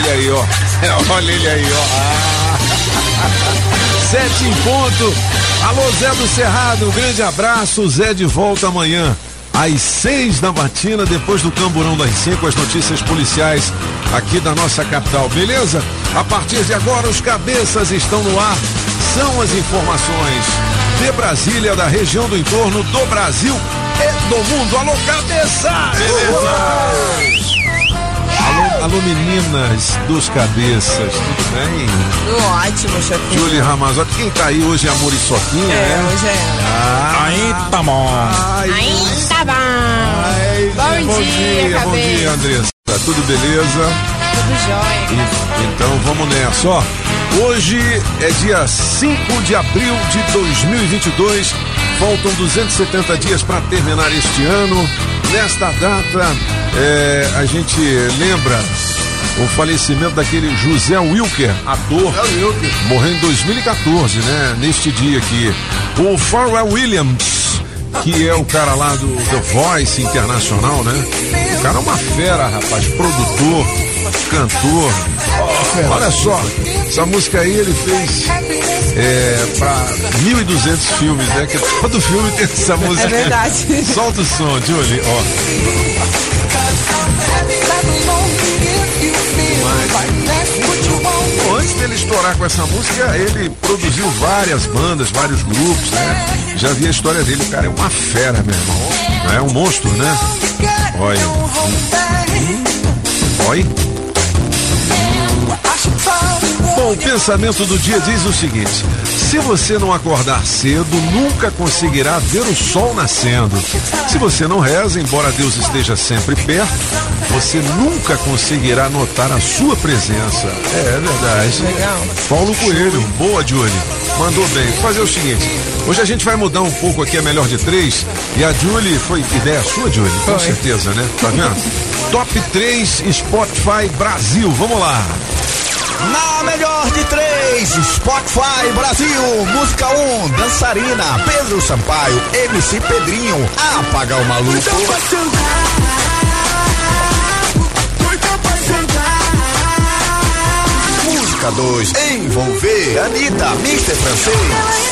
Ele aí, ó. Olha ele aí, ó. Ah. Sete em ponto. Alô, Zé do Cerrado, um grande abraço. Zé de volta amanhã. Às seis da matina, depois do Camburão das cinco, as notícias policiais aqui da nossa capital, beleza? A partir de agora, os cabeças estão no ar. São as informações de Brasília, da região do entorno do Brasil e do mundo. Alô, cabeça! Beleza! Alô, alô, meninas dos cabeças, tudo bem? Tudo ótimo, chefinho. Julie Ramazotti, quem tá aí hoje é a Muriçoquinha, É, né? hoje é ela. Ah, Aí tá bom. ai, Ainda bom. ai, Bom bom dia, dia, bom dia, Andressa. Tudo beleza? Tudo jóia. E- então vamos nessa, ó. Hoje é dia 5 de abril de 2022. Faltam 270 dias para terminar este ano. Nesta data, é, a gente lembra o falecimento daquele José Wilker, ator, morreu em 2014, né? Neste dia aqui. O Pharrell Williams, que é o cara lá do The Voice Internacional, né? O cara é uma fera, rapaz, produtor, cantor. Olha só, essa música aí ele fez é, pra 1.200 filmes, né? Que todo filme tem essa música. É verdade. Solta o som, Julie, ó. Estourar com essa música, ele produziu várias bandas, vários grupos, né? Já vi a história dele, o cara é uma fera, meu irmão. É um monstro, né? Olha. Oi. Bom, o pensamento do dia diz o seguinte: se você não acordar cedo, nunca conseguirá ver o sol nascendo. Se você não reza, embora Deus esteja sempre perto, você nunca conseguirá notar a sua presença. É, é verdade. Legal. Paulo Coelho, boa, Julie. Mandou bem. Vou fazer o seguinte: hoje a gente vai mudar um pouco aqui a melhor de três. E a Julie foi ideia sua, Julie? Com certeza, né? Tá vendo? Top 3 Spotify Brasil. Vamos lá. Na melhor de três, Spotify Brasil. Música 1, um, Dançarina, Pedro Sampaio, MC Pedrinho, Apagar o Maluco. Música 2, Envolver, Anitta, Mr. Francês.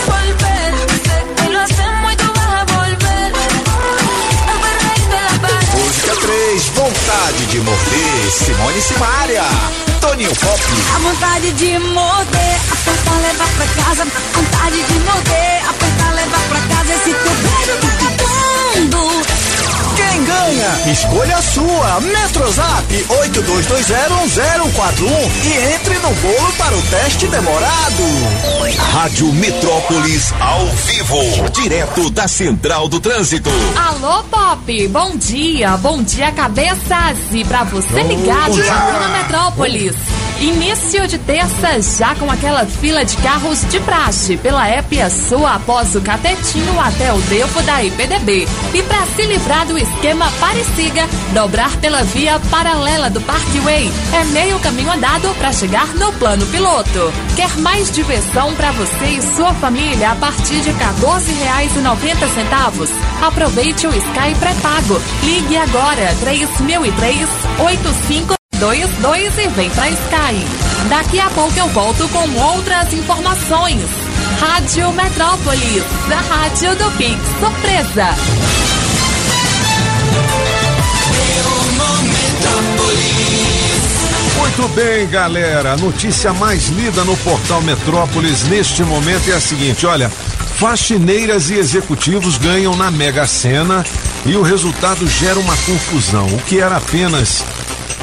Volver, sé que lo hacemos y tú vas a volver. A perreírte la pared. Música 3, Vontade de Morder, Simone Simaria, Toninho Pop. A vontade de morder, apertar, levar pra casa. A vontade de morder, apertar, levar pra casa. Esse teu beijo tá acabando. Quem ganha? Escolha a sua. Metrozap 82201041 e entre no bolo para o teste demorado. Rádio Metrópolis ao vivo, direto da Central do Trânsito. Alô, Pop! Bom dia, bom dia, cabeças! E pra você ligado aqui na Metrópolis. Início de terça, já com aquela fila de carros de praxe pela Épia Sul após o Catetinho até o Devo da IPDB. E para se livrar do esquema Pareciga, dobrar pela via paralela do Parkway é meio caminho andado para chegar no plano piloto. Quer mais diversão para você e sua família a partir de R$ 14,90? Aproveite o Sky pré-pago. Ligue agora 3003 85 22 e vem pra Sky. Daqui a pouco eu volto com outras informações. Rádio Metrópolis, a rádio do Pix Surpresa. Muito bem, galera. A notícia mais lida no portal Metrópolis neste momento é a seguinte: olha, faxineiras e executivos ganham na Mega Sena e o resultado gera uma confusão. O que era apenas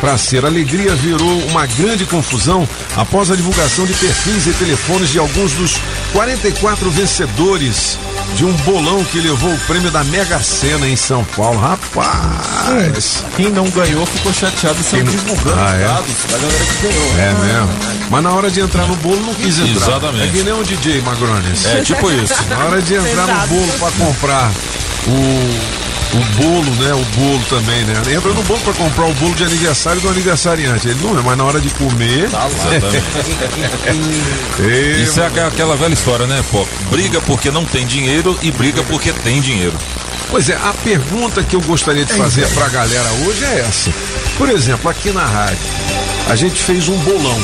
para ser alegria virou uma grande confusão após a divulgação de perfis e telefones de alguns dos 44 vencedores de um bolão que levou o prêmio da Mega Sena em São Paulo. Rapaz! Quem não ganhou ficou chateado sem Quem não- divulgando Ah, é? dados da galera que ganhou. É mesmo. Mas na hora de entrar no bolo não quis entrar. Exatamente. É que nem o DJ Magrones. É tipo isso. Na hora de entrar no bolo pra comprar o, o bolo, né? O bolo também, né? Entra no bolo pra comprar o bolo de aniversário do aniversariante. Ele não é, mas na hora de comer. Exatamente. Ei, Isso é aquela- aquela velha história, né, pô? Briga porque não tem dinheiro e briga porque tem dinheiro. Pois é, a pergunta que eu gostaria de fazer pra galera hoje é essa. Por exemplo, aqui na rádio, a gente fez um bolão.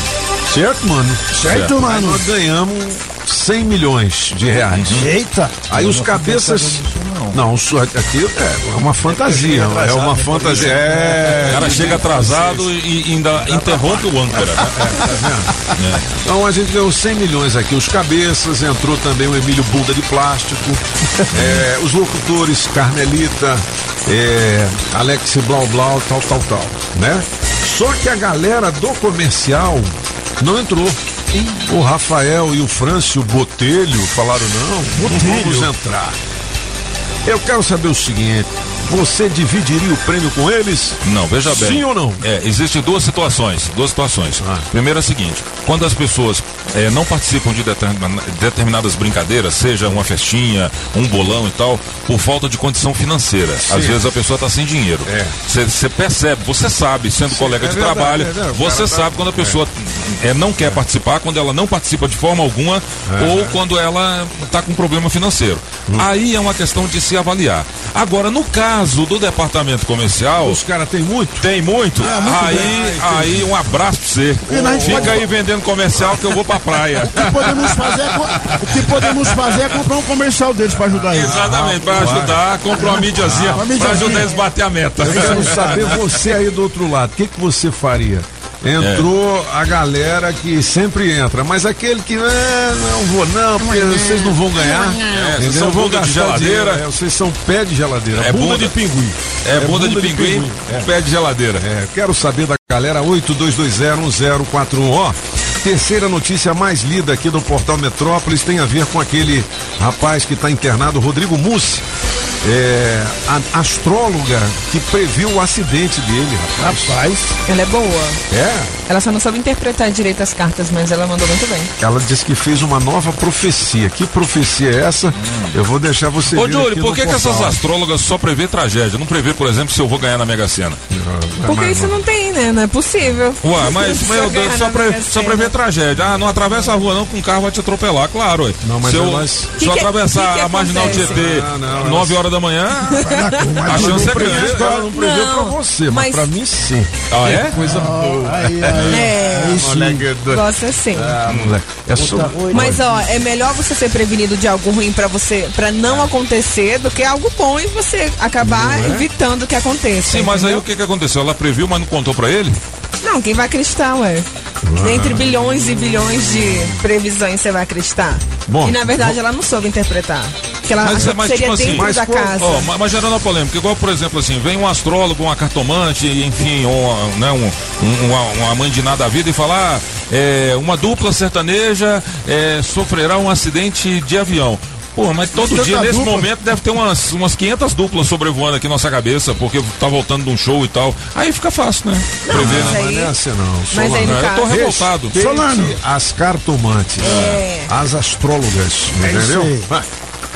Certo, mano? Certo, Aí mano. nós ganhamos 100 milhões de reais. Eita. Aí os cabeças. Não, isso aqui é uma fantasia. É uma fantasia. O É. cara chega atrasado e ainda interrompe o âncora. Então a gente ganhou 100 milhões aqui. Os cabeças, entrou também o Emílio Bunda de Plástico. é, os locutores Carmelita, é, Alex Blau Blau, tal, tal, tal. Né? Só que a galera do comercial não entrou. O Rafael e o Frâncio Botelho falaram: não, não vamos entrar. Eu quero saber o seguinte: você dividiria o prêmio com eles? Não, veja bem. Sim ou não? É, existem duas situações. Duas situações. Ah. Primeiro é o seguinte: quando as pessoas é, não participam de determina- determinadas brincadeiras, seja uma festinha, um bolão e tal, por falta de condição financeira. Às vezes a pessoa está sem dinheiro. É. Você percebe, você sabe, sendo colega é de verdade, trabalho, é verdade. Você tá- sabe quando a pessoa é, não quer participar, quando ela não participa de forma alguma, ou quando ela está com problema financeiro. Hum. Aí é uma questão de se avaliar. Agora, no caso do departamento comercial, Os caras têm muito? tem muito. aí, aí um abraço pra você. nós Fica pode- aí vendendo comercial que eu vou pra praia. O que podemos fazer é, o que podemos fazer é comprar um comercial deles pra ajudar eles. Exatamente, pra ajudar, compra uma mídiazinha uma pra mídiazinha. ajudar eles a bater a meta. Eu quero saber você aí do outro lado, o que, que você faria? Entrou a galera que sempre entra, mas aquele que "Ah, não vou não, porque vocês não vão ganhar. É, vocês são Vão bunda de geladeira. dinheiro, é, vocês são pé de geladeira. É bunda, bunda. de pinguim. É, bunda, de pinguim, pé de geladeira. É, quero saber da galera 82201041. Ó, terceira notícia mais lida aqui do portal Metrópolis tem a ver com aquele rapaz que está internado, Rodrigo Mussi. É, a astróloga que previu o acidente dele, rapaz. Rapaz, Ela é boa. É, Ela só não soube interpretar direito as cartas, mas ela mandou muito bem. ela disse que fez uma nova profecia. Que profecia é essa? Eu vou deixar você Ô, ver Júlio, por que, que essas astrólogas só prevê tragédia? Não prevê, por exemplo, se eu vou ganhar na Mega Sena? Porque isso não tem, né? Não é possível. Ué, mas, Só meu Deus, só, pre, só prevê tragédia. Ah, não atravessa a rua não, que um carro vai te atropelar, claro. Ué. Não, mas se eu, nós- se Que eu que- atravessar que que a marginal acontece? Tietê Não, não, 9 horas da manhã, a Mas chance não é grande. ela não prevê Não, pra você, mas, mas- pra mim sim. Ah, é? Coisa boa. aí, aí. É, Aí sim. gosta assim. Ah, moleque. É só... Mas ó, é melhor você ser prevenido de algo ruim pra você, para não acontecer, do que algo bom e você acabar evitando que aconteça. Sim, mas aí o que, que aconteceu? Ela previu, mas não contou pra ele? Não, quem vai acreditar, ué? Entre bilhões e bilhões de previsões você vai acreditar. Bom, e na verdade ela não soube interpretar. Que ela Mas- achou mas, que seria tipo assim, mas da casa. Ó, ma- mas gerando a polêmica, igual, por exemplo, assim, vem um astrólogo, uma cartomante, enfim, uma, né, um, um- uma, uma mãe de nada da vida e falar é, uma dupla sertaneja é, sofrerá um acidente de avião. Pô, mas todo dia, nesse dupla. momento, deve ter umas, umas 500 duplas sobrevoando aqui na nossa cabeça, porque tá voltando de um show e tal. Aí fica fácil, né? Prever, mas né? aí- não é assim não. Mas aí Não, eu tô revoltado. Solano. as cartomantes, É. as astrólogas, É isso entendeu? aí.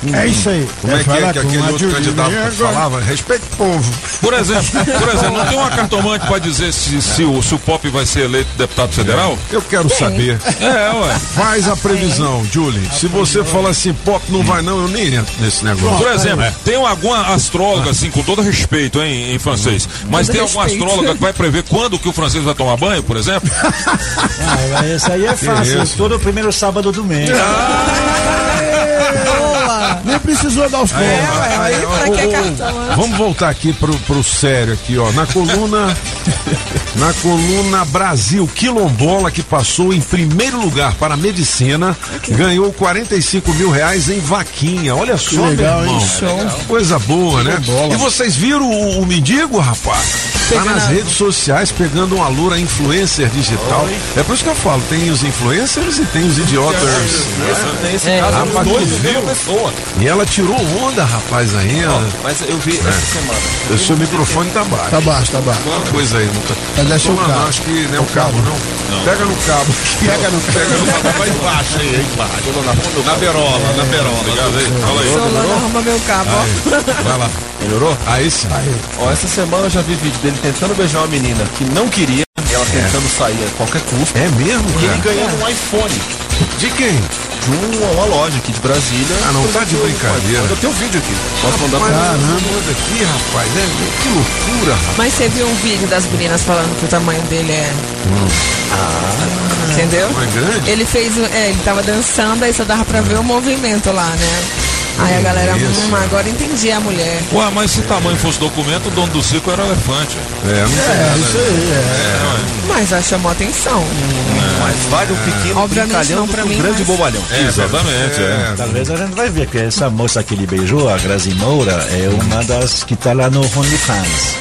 Vai. É isso aí. Como é que é falar que aquele outro candidato falava? Respeite o povo. Por exemplo, por exemplo, não tem uma cartomante pra dizer se, se o, se o Pop vai ser eleito deputado federal? Eu quero saber. É, ué. Faz a previsão, Julie. Se você fala assim, pop não vai não, eu nem entro nesse negócio. Por exemplo, tem alguma astróloga, assim, com todo respeito, hein, em francês, mas Todo tem alguma respeito. astróloga que vai prever quando que o francês vai tomar banho, por exemplo? Ah, esse aí é fácil. isso? Todo primeiro sábado do mês. Nem precisou dar os pontos. É, ué, aí pra que cartão? Vamos voltar aqui pro, pro sério aqui, ó. Na coluna. na coluna Brasil Quilombola, que passou em primeiro lugar para a medicina, ganhou 45 mil reais em vaquinha. Olha só, legal, meu irmão. Coisa boa, né? E vocês viram o, o mendigo, rapaz? Tá nas a- redes sociais pegando uma loura influencer digital. É por isso que eu falo, tem os influencers e tem os idiotas. Nesse É. caso, dois, mesma pessoa. E ela tirou onda, rapaz, ainda. Mas eu vi essa semana. O seu microfone tá baixo. Tá baixo, tá baixo. Uma coisa aí, não tá. Mas deixa o Não, cabo. Acho que não é o cabo, não. Pega no cabo. Pega no Pega no cabo, vai embaixo aí, aí embaixo. Na berola, na berola. Obrigado aí. Fala aí. Solano arruma meu cabo, ó. Vai lá. Melhorou? Aí sim. Ó, essa semana eu já vi vídeo dele tentando beijar uma menina que não queria, ela tentando sair a qualquer custo. É mesmo, E ele cara? ganhando um iPhone De quem? de uma, uma loja aqui de Brasília. Ah, não tá de brincadeira. Eu tenho um vídeo aqui. Posso mandar pra manda aqui, rapaz. É, que loucura, rapaz. Mas você viu um vídeo das meninas falando que o tamanho dele é. Entendeu? Não é grande? Ele fez. É, ele tava dançando, aí só dava pra ver o movimento lá, né? Aí a galera, Isso. hum, agora entendi a mulher. Ué, mas se tamanho fosse documento, o dono do circo era o elefante. É, não sei. É, isso aí, é. Mas já chamou atenção. Mas vale um pequeno Obviamente brincalhão não pra um mim, grande mas- bobalhão. É, exatamente, é. Talvez a gente vai ver que essa moça que ele beijou, a Grazi Moura, é uma das que tá lá no OnlyFans.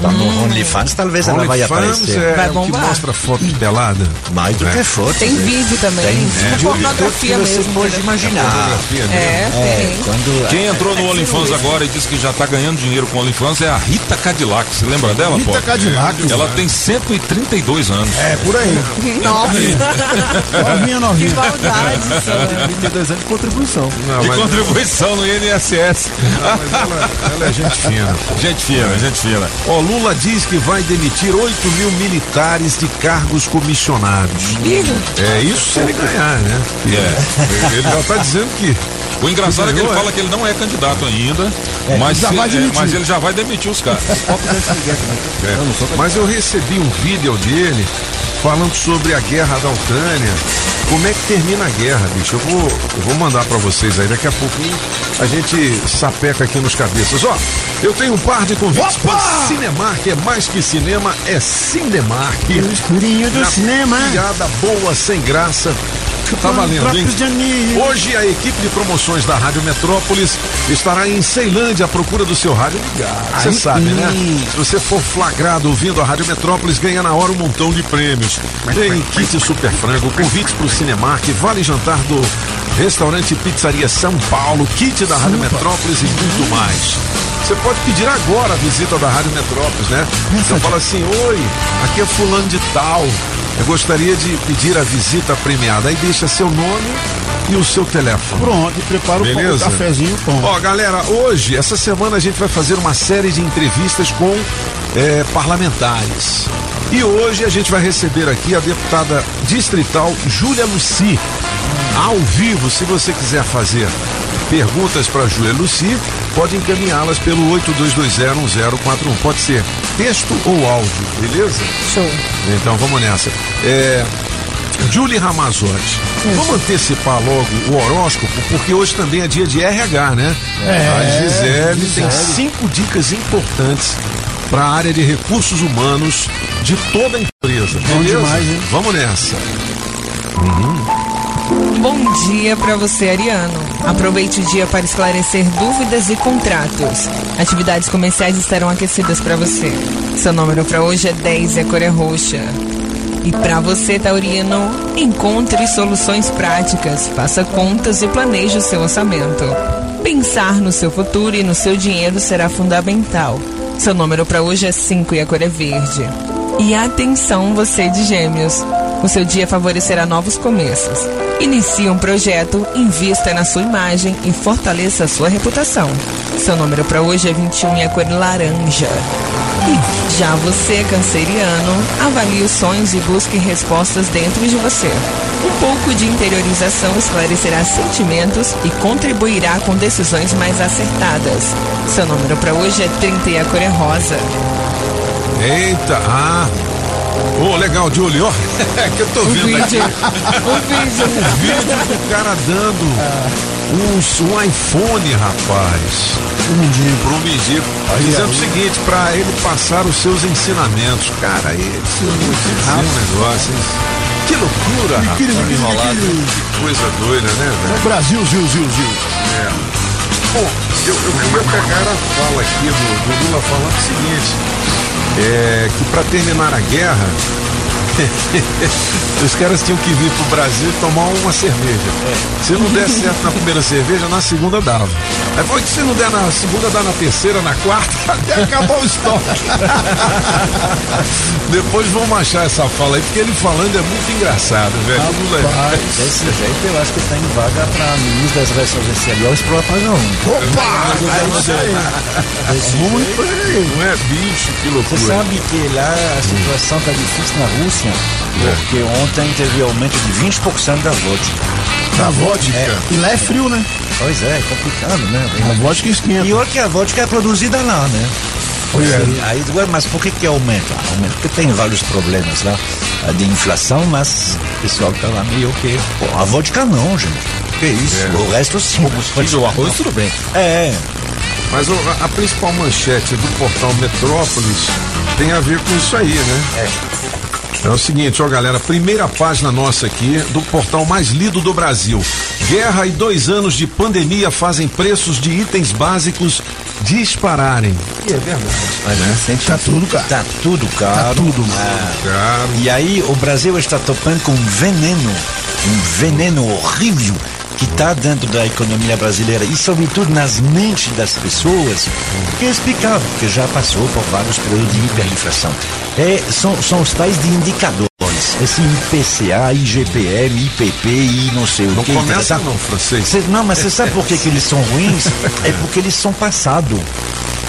Tá no OnlyFans, talvez ela vai OnlyFans aparecer. é Vai o que bombar. mostra foto de pelada. Mais do É. que foto. Tem né? vídeo também. Tem vídeo pornografia que você mesmo. pode né? imaginar. Fotografia mesmo. É, É, tem. quando Quem entrou no OnlyFans agora e disse que já tá ganhando dinheiro com o OnlyFans é a Rita Cadillac. Você lembra dela, pô? Rita Cadillac. Ela tem 132 anos. É, por aí. Nossa, Novinha, que novinha. maldade, Solano. 32 anos de contribuição. Não, De contribuição no INSS. mas ela, ela é gente fina. Gente fina, gente fina. Ó, Lula diz que vai demitir 8 mil militares de cargos comissionados. É isso se ele ganhar, né? É. Ele já tá dizendo que. O engraçado é que ele é? fala que ele não é candidato ainda, mas, já se- é, mas ele já vai demitir os caras. É, mas eu recebi um vídeo dele falando sobre a guerra da Ucrânia. Como é que termina a guerra, bicho? Eu vou, eu vou mandar pra vocês aí. Daqui a pouquinho a gente sapeca aqui nos cabeças. Ó, eu tenho um par de convites Opa! para Cinemark. É mais que cinema, é Cinemark. O escurinho do Na cinema. Piada boa, sem graça. Tá valendo, hein? Hoje a equipe de promoções da Rádio Metrópolis estará em Ceilândia à procura do seu rádio ligado. Você sabe, né? Se você for flagrado ouvindo a Rádio Metrópolis, ganha na hora um montão de prêmios. Tem kit super frango, convite pro Cinemark, vale jantar do restaurante Pizzaria São Paulo, kit da Rádio Metrópolis e muito mais. Você pode pedir agora a visita da Rádio Metrópolis, né? Você fala assim, oi, aqui é fulano de tal. Eu gostaria de pedir a visita premiada. Aí deixa seu nome e o seu telefone. Pronto, e prepara o pão, o Beleza? cafezinho pão. Ó, galera, hoje, essa semana a gente vai fazer uma série de entrevistas com eh, parlamentares. E hoje a gente vai receber aqui a deputada distrital Júlia Luci. Ao vivo, se você quiser fazer perguntas para Júlia Luci, pode encaminhá-las pelo 82201041. Pode ser texto ou áudio, beleza? Show. Então vamos nessa. É, Julie Ramazotti, vamos antecipar logo o horóscopo, porque hoje também é dia de RH, né? a Gisele tem cinco dicas importantes para a área de recursos humanos de toda a empresa. beleza? demais, hein? Vamos nessa. Bom dia para você, Ariano. Aproveite o dia para esclarecer dúvidas e contratos. Atividades comerciais estarão aquecidas para você. Seu número para hoje é 10 e a cor é roxa. E para você, Taurino, encontre soluções práticas, faça contas e planeje o seu orçamento. Pensar no seu futuro e no seu dinheiro será fundamental. Seu número para hoje é 5 e a cor é verde. E atenção, você de Gêmeos. O seu dia favorecerá novos começos. Inicie um projeto, invista na sua imagem e fortaleça a sua reputação. Seu número para hoje é 21 e a cor laranja. E já você, canceriano, avalie os sonhos e busque respostas dentro de você. Um pouco de interiorização esclarecerá sentimentos e contribuirá com decisões mais acertadas. Seu número para hoje é 30 e a cor é rosa. Eita, ah. Ô, legal, Julie, ó. É que eu tô O vendo vídeo. aqui. O vídeo. Vídeo do cara dando uns, um iPhone, rapaz. Um mendigo. Pro mendigo. Dizendo o seguinte, pra ele passar os seus ensinamentos. Cara, esse é um negócio, hein? Que loucura, rapaz. Querido. Que coisa doida, né, É velho? o Brasil, Zil, Zil, Zil. Bom, eu, eu queria pegar a fala aqui do, do Lula falando o seguinte: é que para terminar a guerra Os caras tinham que vir pro Brasil tomar uma cerveja. Se não der certo na primeira cerveja, na segunda dava. Aí foi que se não der na segunda, dá na terceira, na quarta, até acabar o estoque. Depois vamos achar essa fala aí, porque ele falando é muito engraçado, velho. Desse jeito eu acho que tem vaga para ministro das Relações Exteriores pagar um. Opa! É isso aí. Muito aí. Não é bicho, que Você loucura. sabe que lá a situação está difícil na Rússia, porque ontem teve aumento de 20% da vodka. Da vodka. E lá é frio, né? Pois é, é complicado, né? A vodka esquenta. E olha que a vodka é produzida lá, né? Pois é. Aí, mas por que que aumenta? Aumenta porque tem vários problemas lá ah, de inflação, mas o pessoal tá lá meio que... Pô, a vodka não, gente. Que isso? O resto sim. O arroz, tudo bem. É, Mas o- a, a principal manchete do portal Metrópolis tem a ver com isso aí, né? É. o seguinte, ó galera, primeira página nossa aqui do portal mais lido do Brasil. Guerra e dois anos de pandemia fazem preços de itens básicos dispararem. E é verdade. né? Tá tudo, cara. Tá tudo caro. Tá tudo. Ah, Caro. E aí o Brasil está topando com um veneno, um veneno horrível que está dentro da economia brasileira e sobretudo nas mentes das pessoas, que é explicável, porque já passou por vários períodos de hiperinflação. É, são, são os tais de indicadores, esse IPCA, IGPM, IPP e não sei o Não que. começa tá? não, francês. Cê- não, mas você sabe por que, que eles são ruins? É porque eles são passado.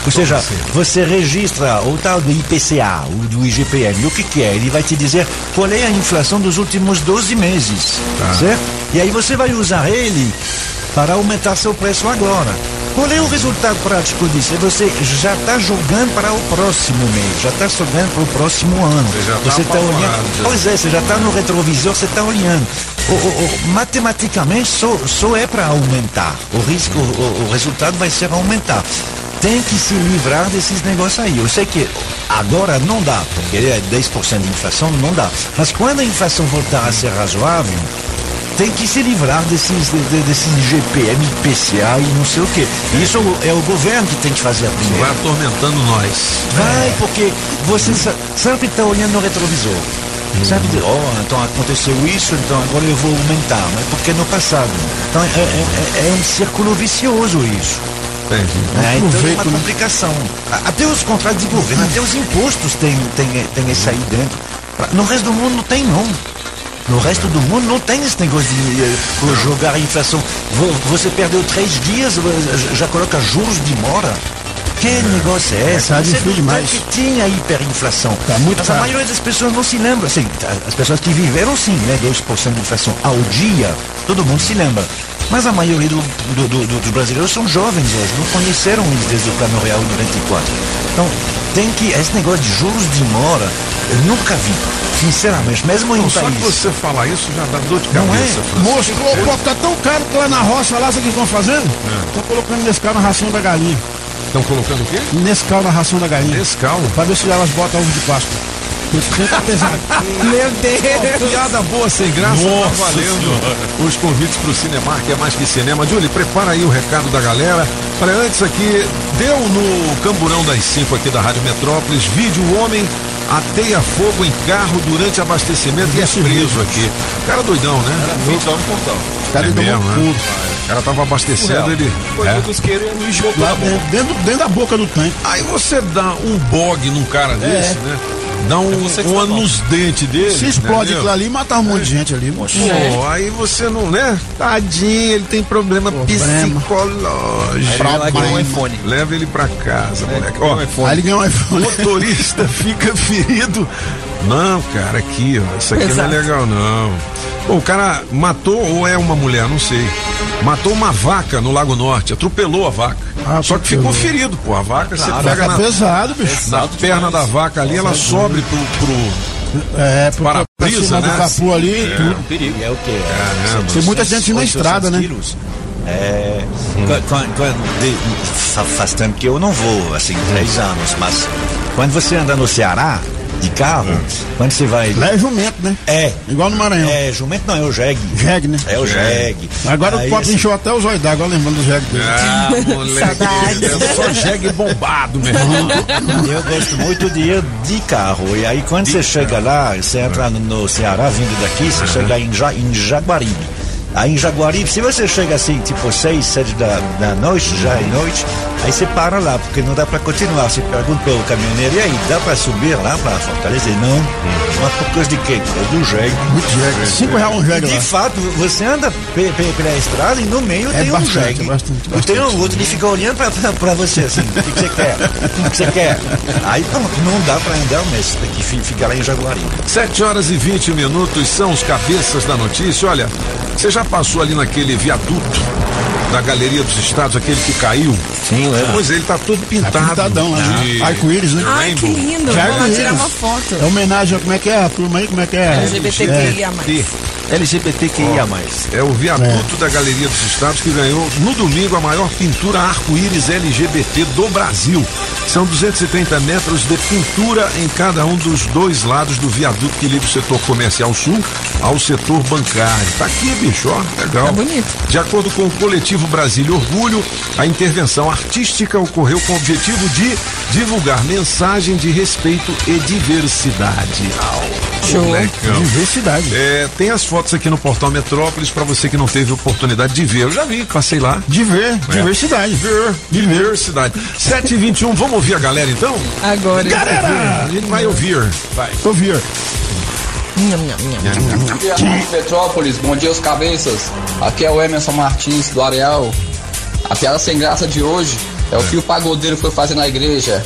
Ou seja, você registra o tal do IPCA, o do IGPM, o que, que é? Ele vai te dizer qual é a inflação dos últimos 12 meses, Tá. certo? E aí você vai usar ele para aumentar seu preço agora. Qual é o resultado prático disso? Você já está jogando para o próximo mês, já está jogando para o próximo ano. Você já tá está apavorado, olhando. Pois é, você já está no retrovisor, você está olhando. O- o- o- matematicamente, só, só é para aumentar. O risco, o, o resultado vai ser aumentar. Tem que se livrar desses negócios aí. Eu sei que agora não dá, porque é 10% de inflação, não dá. Mas quando a inflação voltar a ser razoável, tem que se livrar desses, de- de- desses GPM, IPCA e não sei o quê. Isso é o governo que tem que fazer a primeira. Vai atormentando nós. Vai, porque você sempre está olhando no retrovisor. Sempre diz, oh, então aconteceu isso, então agora eu vou aumentar, mas porque no passado. Então é, é- é- é um círculo vicioso isso. Entendi. né? Então é uma né? complicação. A- Até os contratos de governo, até os impostos tem, tem, tem isso aí dentro. No resto do mundo não tem não. No resto do mundo não tem esse negócio de jogar a inflação. Vo- Você perdeu três dias, já coloca juros de mora. Que negócio é esse? tá difícil demais. que tinha hiperinflação. Tá muito Mas a caro. maioria das pessoas não se lembra. Assim, as pessoas que viveram sim, né? 2% de inflação ao dia, todo mundo se lembra. Mas a maioria do, do- do- do- dos brasileiros são jovens hoje, não conheceram isso desde o Plano Real em 94. Então, tem que. Esse negócio de juros de mora, eu nunca vi. Sinceramente, mesmo em Não, só país. que você falar isso já dá dor de Não cabeça, é? Francisco. Moço, pô, tá tão caro que lá na roça, lá, sabe o que estão fazendo? Estão colocando Nescau na ração da galinha. Estão colocando o quê? Nescau na ração da galinha. Nescau. Pra ver se elas botam ovo de Páscoa. Meu Deus! Piada boa sem graça, tá valendo os convites pro Cinemar, que é mais que cinema. Julie, prepara aí o recado da galera. Para antes aqui, deu no camburão das 5 aqui da Rádio Metrópolis, vídeo o homem ateia fogo em carro durante abastecimento e é preso vídeo. aqui. Cara doidão, né? Vídeo lá no portal. Os caras É mesmo, né? O cara tava abastecendo, ele. Foi É. do isqueiro e no esgoto Lá dentro, dentro, da boca do tanque. Aí você dá um bog num cara desse, né? Dá um, uma está mal. nos dentes dele. Se explode entendeu? aquilo ali, matar um monte de gente ali, moço. Pô, aí você não, né? Tadinho, ele tem problema psicológico. Ele lá ganhou um Problema. iPhone. Leva ele pra casa, moleque. ganhou Ó, um. Aí ele ganhou um iPhone. motorista fica ferido. Não, cara, aqui, ó. Isso aqui Exato. não é legal, não. Pô, o cara matou, ou é uma mulher, não sei. Matou uma vaca no Lago Norte, atropelou a vaca. Ah, Só que ficou ferido, pô. A vaca, você Vaca pega na, pesado, bicho. na perna da vaca ali, ela sobe pro, pro É, pro Para-brisa, pra cima né? do capu ali, tudo. Perigo. É o quê? Caramba. Tem muita gente na 800 estrada, né? quilos. É, quan- quan- quando- de- fa- faz tempo que eu não vou, assim, três anos, mas quando você anda no Ceará, de carro, Hum. quando você vai. Lá é jumento, né? É. Igual no Maranhão. É, jumento não, é o jegue. Jegue, né? É o jegue. Agora Aí o Pop esse- encheu até os olhos d'água, lembrando do jegue dele. Ah, moleque. É só jegue bombado, meu irmão. Eu gosto muito de ir de carro. E aí quando você chega lá, você entra no, Ceará, vindo daqui, você chega em, ja, em Jaguaribe. Aí em Jaguaribe, se você chega assim, tipo seis, sete da, da noite, já é noite, aí você para lá, porque não dá pra continuar. Você pergunta pro caminhoneiro, e aí, dá pra subir lá pra Fortaleza? Ele, não. Mas por causa de quê? Por causa do jegue. Muito jegue. Cinco reais um jegue De lá. fato, você anda pe- pe- pela estrada e no meio É tem bastante, um jegue. é bastante, Não tem um outro que fica olhando pra você assim, o que, que você quer? O que, você quer? Aí pronto, não dá pra andar mesmo, tem que fi- ficar lá em Jaguaribe. 7 horas e 20 minutos são os cabeças da notícia. Olha, você já passou ali naquele viaduto da Galeria dos Estados, aquele que caiu? Sim, lembro. Pois é, ele tá todo pintado. Tá pintadão lá, né? de Arco-íris, né? Ai, que lindo. Já Vou lá é tirar uma foto. É homenagem a como é que é a turma aí, como é que é? LGBTQIA+. LGBTQIA+. É o viaduto da Galeria dos Estados que ganhou no domingo a maior pintura arco-íris LGBT do Brasil. São 230 metros de pintura em cada um dos dois lados do viaduto que liga o setor comercial sul ao setor bancário. Tá aqui, bicho, ó, legal. Tá bonito. De acordo com o coletivo Brasília Orgulho, a intervenção artística ocorreu com o objetivo de divulgar mensagem de respeito e diversidade. Show. Molecão. Diversidade. É, tem as fotos aqui no portal Metrópolis pra você que não teve oportunidade de ver. Eu já vi, passei lá. De ver, diversidade. Ver, diversidade. 7 e 21 vamos ouvir a galera então? Agora. A gente vai ouvir. Vai. Ouvir. Bom dia, Metrópolis. Bom dia, os cabeças. Aqui é o Emerson Martins, do Areal. A piada sem graça de hoje é o que o pagodeiro foi fazer na igreja.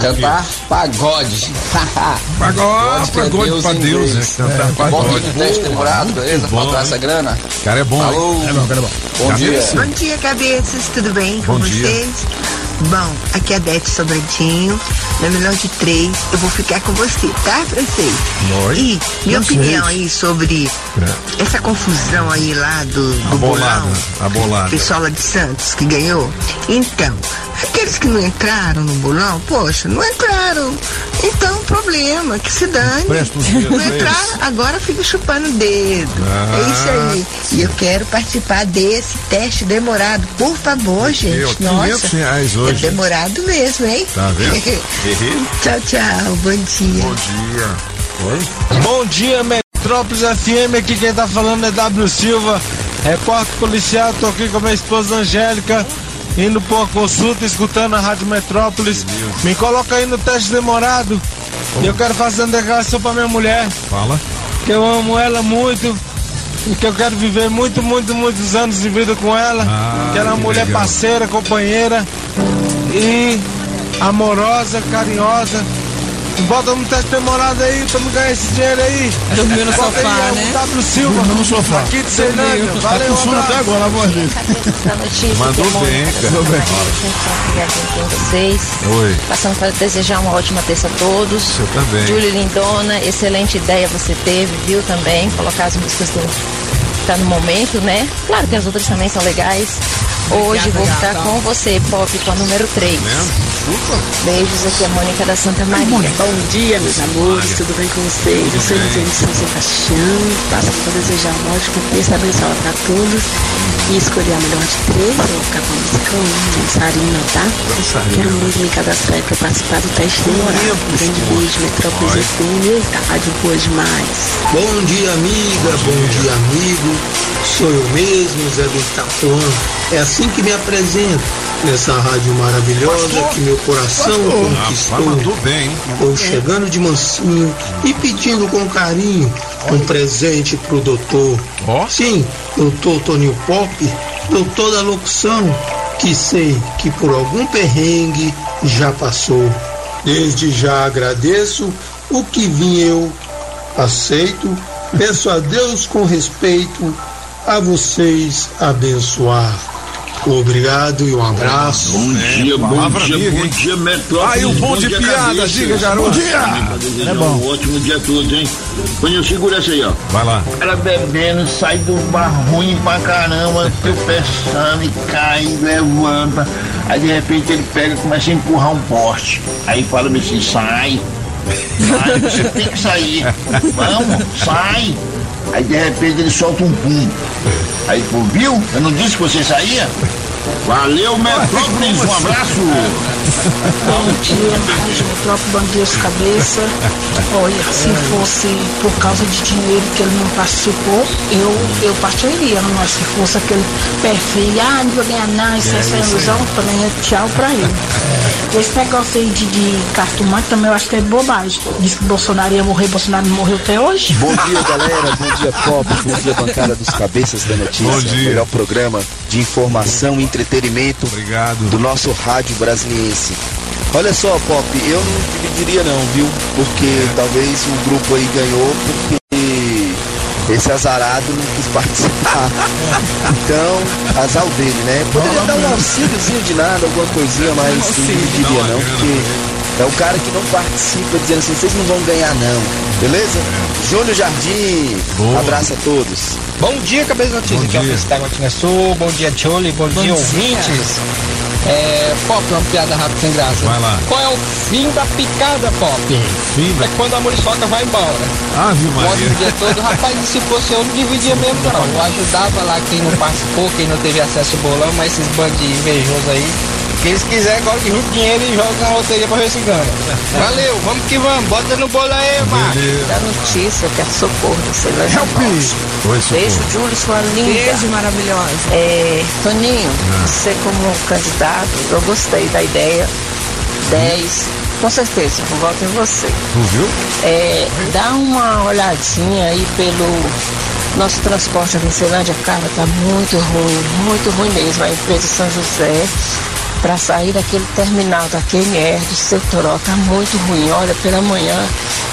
Cantar pagode. Pagode, é pagode Deus pra Deus, inglês. né? Cantar Bota pagode. no teste demorado, beleza? bom, hein? essa grana. Cara, é bom? Falou. É bom, cara, é bom. Bom dia. Bom dia, cabeças, tudo bem Bom com dia. vocês? Bom, aqui é a Beth Sobradinho, na melhor de três, eu vou ficar com você, tá, francês? Oi. E minha Francês. opinião aí sobre essa confusão aí lá do, do A bolada, bolão, a bolada. pessoal lá de Santos que ganhou. Então, aqueles que não entraram no bolão, poxa, não entraram. Então, problema, que se dane. Não entraram, agora fica chupando o dedo. Ah. É isso aí. E eu quero participar desse teste demorado. Por favor, gente. 500 Nossa. reais É hoje. demorado mesmo, hein? Tá vendo? Tchau, tchau. Bom dia. Bom dia. Oi? Bom dia, Metrópolis FM. Aqui quem tá falando é W Silva, repórter policial. Tô aqui com a minha esposa Angélica, indo pra uma consulta, escutando a Rádio Metrópolis. Me coloca aí no teste demorado. E eu quero fazer uma declaração pra minha mulher, Fala. que eu amo ela muito. Que eu quero viver muito, muito, muitos anos de vida com ela. Ah, que ela é uma mulher legal. parceira, companheira e amorosa, carinhosa. Bota no teste demorado aí pra me ganhar esse dinheiro aí. Dormiu no Bota sofá, aí, é né? W Silva. Dormiu no sofá. Aqui de Ceilândia. Tá Valeu, um até abraço. agora, a voz dele. Mandou é bem, cara. sempre com vocês. Oi. Passando para desejar uma ótima terça a todos. Você também. Júlio Lindona, excelente ideia você teve, viu também? Colocar as músicas do. Tá no momento, né? Claro que as outras também são legais. Hoje vou ficar gata. com você, Pop, com a número 3. Beijos, aqui é a Mônica da Santa Maria. Bom dia, meus amores, tudo bem com vocês? Eu sou Elisane de São Sebastião, passo para desejar uma ótima terça abençoada para todos e escolher a melhor de três. Eu vou ficar com a música 1, dançarina, tá? Quero muito me cadastrar para participar do teste demorado. Um grande beijo, Metrópolis FM, eita, rádio boa demais. Bom dia, amiga, bom dia, amigo. Sou eu mesmo, Zé do Itapuã. É assim que me apresento nessa rádio maravilhosa que meu coração Rapaz, conquistou. mandou bem? Vou chegando de mansinho e pedindo com carinho um presente pro doutor. Ó. Sim, doutor Toninho Pop, doutor da locução, que sei que por algum perrengue já passou. Desde já agradeço o que vim eu aceito, peço a Deus com respeito a vocês abençoar. Obrigado e um abraço. Bom dia, bom palavra dia, amiga, bom dia, Metrópolis. Aí, o bom de dia, piada, cabeça. diga, garoto. Bom dia. É bom. Um ótimo dia a todos, hein? Toninho, segura essa aí, ó. Vai lá. O cara bebendo, sai do bar ruim pra caramba, tropeçando e cai, levanta. Aí de repente ele pega e começa a empurrar um poste. Aí fala assim, sai. Sai, você tem que sair. Vamos, sai. Aí de repente ele solta um pum. Aí, pô, viu? Eu não disse que você saía? Valeu, Metrópolis, um abraço. Bom dia, Rádio Metrópole, bom dia, cabeça. Olha, se fosse por causa de dinheiro que ele não participou, eu, eu partiria, mas se fosse aquele perfil, ah, não vou ganhar nada, isso é essa ilusão, também é tchau pra ele. Esse negócio aí de, de cartomante também eu acho que é bobagem. Diz que Bolsonaro ia morrer, Bolsonaro não morreu até hoje. Bom dia, galera. Bom dia, Pop. Bom dia, bancada dos cabeças da notícia. Bom dia. Melhor programa de informação e entretenimento Obrigado. do nosso rádio brasiliense. Olha só, Pop, eu não dividiria não, viu? Porque talvez o grupo aí ganhou porque esse azarado não quis participar. Então, azar dele, né? Poderia dar um auxíliozinho de nada, alguma coisinha, mas não dividiria não, porque é o cara que não participa dizendo assim, vocês não vão ganhar não. Beleza? Júnior Jardim, Boa. abraço a todos. Bom dia, cabeça de notícia. Aqui é o Gotinha Sul. Bom dia, Tcholi. Bom, dia, ouvintes. É, Pop, uma piada rápida sem graça. Vai lá. Qual é o fim da picada, Pop? Fim da- É quando a muriçoca vai embora. Ave Mostra Maria. o dia todo. Rapaz, e se fosse eu, não dividia mesmo, não. Eu ajudava lá quem não participou, quem não teve acesso ao bolão, mas esses bandos de invejosos aí. Eles quiserem, agora que junto dinheiro e joga na loteria pra ver se ganha. Valeu, vamos que vamos. Bota no bolo aí, macho. Da notícia que é socorro Ceilândia Norte. Oi, Beijo. Júlio, sua linda. Beijo maravilhosa. É, Toninho, Ah. você como candidato, eu gostei da ideia. 10, com certeza, eu voto em você. Tu viu? É, dá uma olhadinha aí pelo nosso transporte aqui em Ceilândia, cara, tá muito ruim, muito ruim mesmo. A empresa São José, para sair daquele terminal da QMR do Setoró, tá muito ruim. Olha, pela manhã,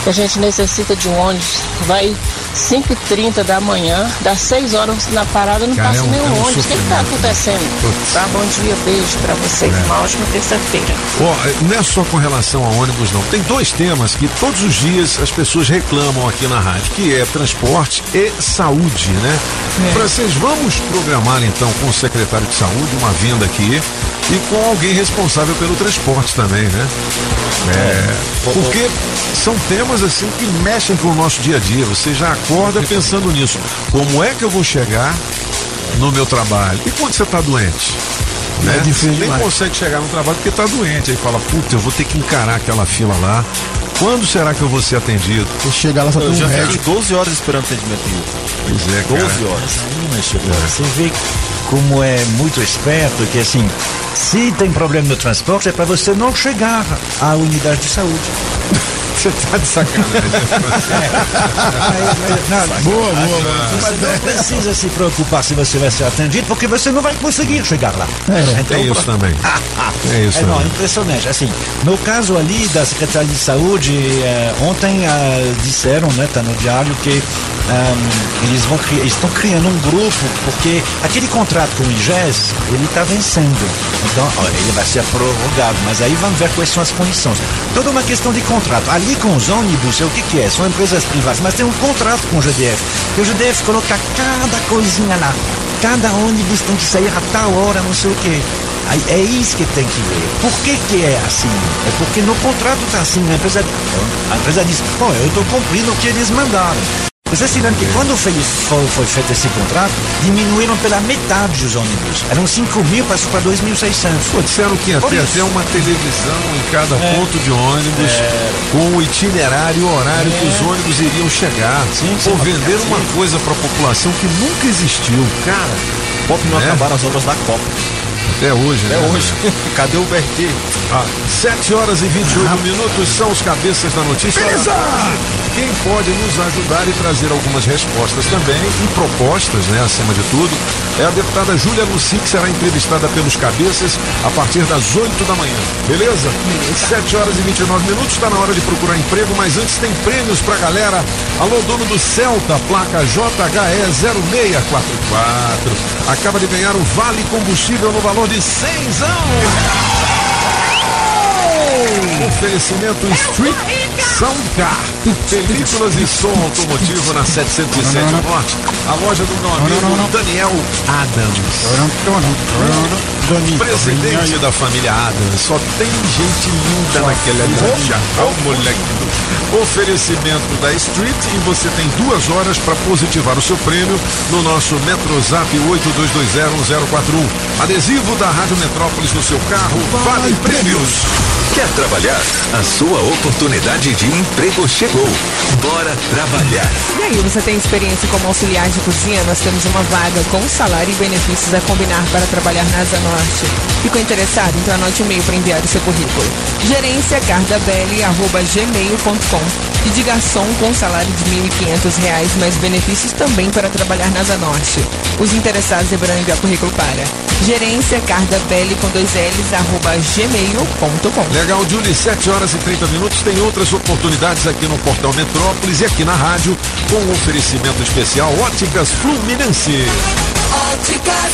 que a gente necessita de um ônibus, vai 5h30 da manhã, dá 6 horas na parada, não Cara, passa é um- nenhum é um ônibus. O que, que tá acontecendo? Putz. Tá, bom dia, beijo para vocês, uma ótima terça-feira. Ó, não é só com relação a ônibus, não. Tem dois temas que todos os dias as pessoas reclamam aqui na rádio, que é transporte e saúde, né? Francês, vamos programar então com o secretário de saúde uma vinda aqui e com alguém responsável pelo transporte também, né? É, porque são temas assim que mexem com o nosso dia a dia. Você já acorda pensando nisso. Como é que eu vou chegar no meu trabalho? E quando você está doente? Né? É difícil Você nem demais. consegue chegar no trabalho porque está doente. Aí fala, puta, eu vou ter que encarar aquela fila lá. Quando será que eu vou ser atendido? Você chegar lá só tem Eu um já fiquei 12 horas esperando atendimento Pois é, 12 horas. Mas, Você vê como é muito esperto que assim, se tem problema no transporte é para você não chegar à unidade de saúde. Você tá de sacanagem. boa, boa, Você não precisa se preocupar se você vai ser atendido, porque você não vai conseguir chegar lá. tem isso também. É isso É, não, também. impressionante. Assim, no caso ali da Secretaria de Saúde, eh, ontem ah, disseram, né, tá no diário, que ah, eles, vão cri- estão criando um grupo, porque aquele contrato com o IGES, ele está vencendo. Então, ó, ele vai ser prorrogado, mas aí vamos ver quais são as condições. Toda uma questão de contrato. Ali com os ônibus, o que, que é? São empresas privadas, mas tem um contrato com o GDF. Que o GDF coloca cada coisinha lá. Cada ônibus tem que sair a tal hora, não sei o quê. É isso que tem que ver. Por que, que é assim? É porque no contrato está assim, a empresa, a empresa diz, bom, eu estou cumprindo o que eles mandaram. Vocês se lembram que quando fez, foi, foi feito esse contrato, diminuíram pela metade os ônibus. Eram 5 mil, passou para 2.600. Pô, disseram que ia ter até uma televisão em cada É. ponto de ônibus, com o itinerário e o horário que os ônibus iriam chegar. Sim, sim, mas- vender uma sim. coisa pra população que nunca existiu. Cara, Pop não É. acabaram as obras da Copa. Até hoje, Até né? hoje. Cadê o BRT? Ah, 7 horas e 28 minutos são os cabeças da notícia. Beleza! Quem pode nos ajudar e trazer algumas respostas também e propostas, né, acima de tudo, é a deputada Júlia Luci, que será entrevistada pelos cabeças a partir das 8 da manhã. Beleza? 7 horas e 29 minutos, está na hora de procurar emprego, mas antes tem prêmios pra galera. Alô, dono do Celta, placa JHE0644. Acaba de ganhar o Vale Combustível no valor de 100. Oferecimento Street Soundcar. Películas e som automotivo na 707 Norte. A loja do meu amigo Daniel Adams. Presidente da família Adams. Só tem gente linda naquela loja. Ó, moleque. Oferecimento da Street e você tem duas horas para positivar o seu prêmio no nosso Metrozap 82201041. Adesivo da Rádio Metrópolis no seu carro. Vale prêmios. Quer trabalhar? A sua oportunidade de emprego chegou. Bora trabalhar. E aí, você tem experiência como auxiliar de cozinha? Nós temos uma vaga com salário e benefícios a combinar para trabalhar na Asa Norte. Ficou interessado? Então anote o e-mail para enviar o seu currículo. Gerência gmail.com e de garçom com salário de R$ 1.500, mais benefícios também para trabalhar na Asa Norte. Os interessados deverão enviar currículo para gerência cardabelli com dois L's arroba gmail.com. Legal, Julie, 7 horas e 30 minutos. Tem outras oportunidades aqui no Portal Metrópolis e aqui na rádio com um oferecimento especial Óticas Fluminense. Óticas.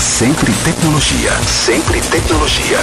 Sempre tecnologia, sempre tecnologia.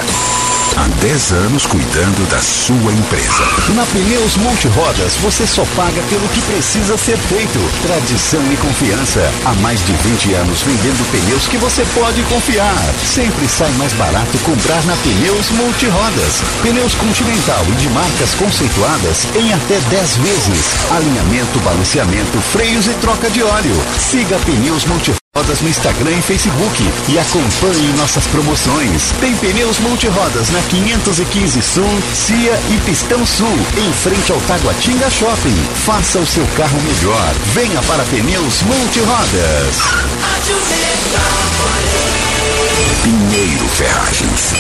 Há 10 anos cuidando da sua empresa. Na Pneus Multirodas você só paga pelo que precisa ser feito. Tradição e confiança. Há mais de 20 anos vendendo pneus que você pode confiar. Sempre sai mais barato comprar na Pneus Multirodas. Pneus Continental e de marcas conceituadas em até 10 vezes. Alinhamento, balanceamento, freios e troca de óleo. Siga Pneus Multirodas. Rodas no Instagram e Facebook e acompanhe nossas promoções. Tem pneus multirodas na 515 Sul, Cia e Pistão Sul, em frente ao Taguatinga Shopping. Faça o seu carro melhor. Venha para Pneus Multirodas. Pinheiro Ferragens.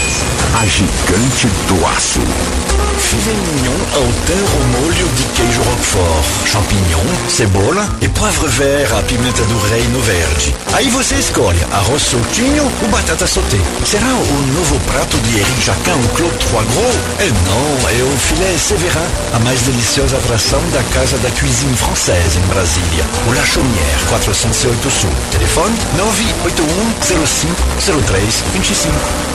A gigante do aço. Filet mignon ao thym molho de queijo roquefort, champignon, cebola e poivre vert, a pimenta do reino verde. Aí você escolhe arroz soltinho ou batata sauté. Será o novo prato de Eric Jacquin ou Claude Trois Gros? É não, é o filé Séverin, a mais deliciosa atração da Casa da Cuisine Française em Brasília. O La Chaumière, 408 Sul. Telefone 981 05 03 25.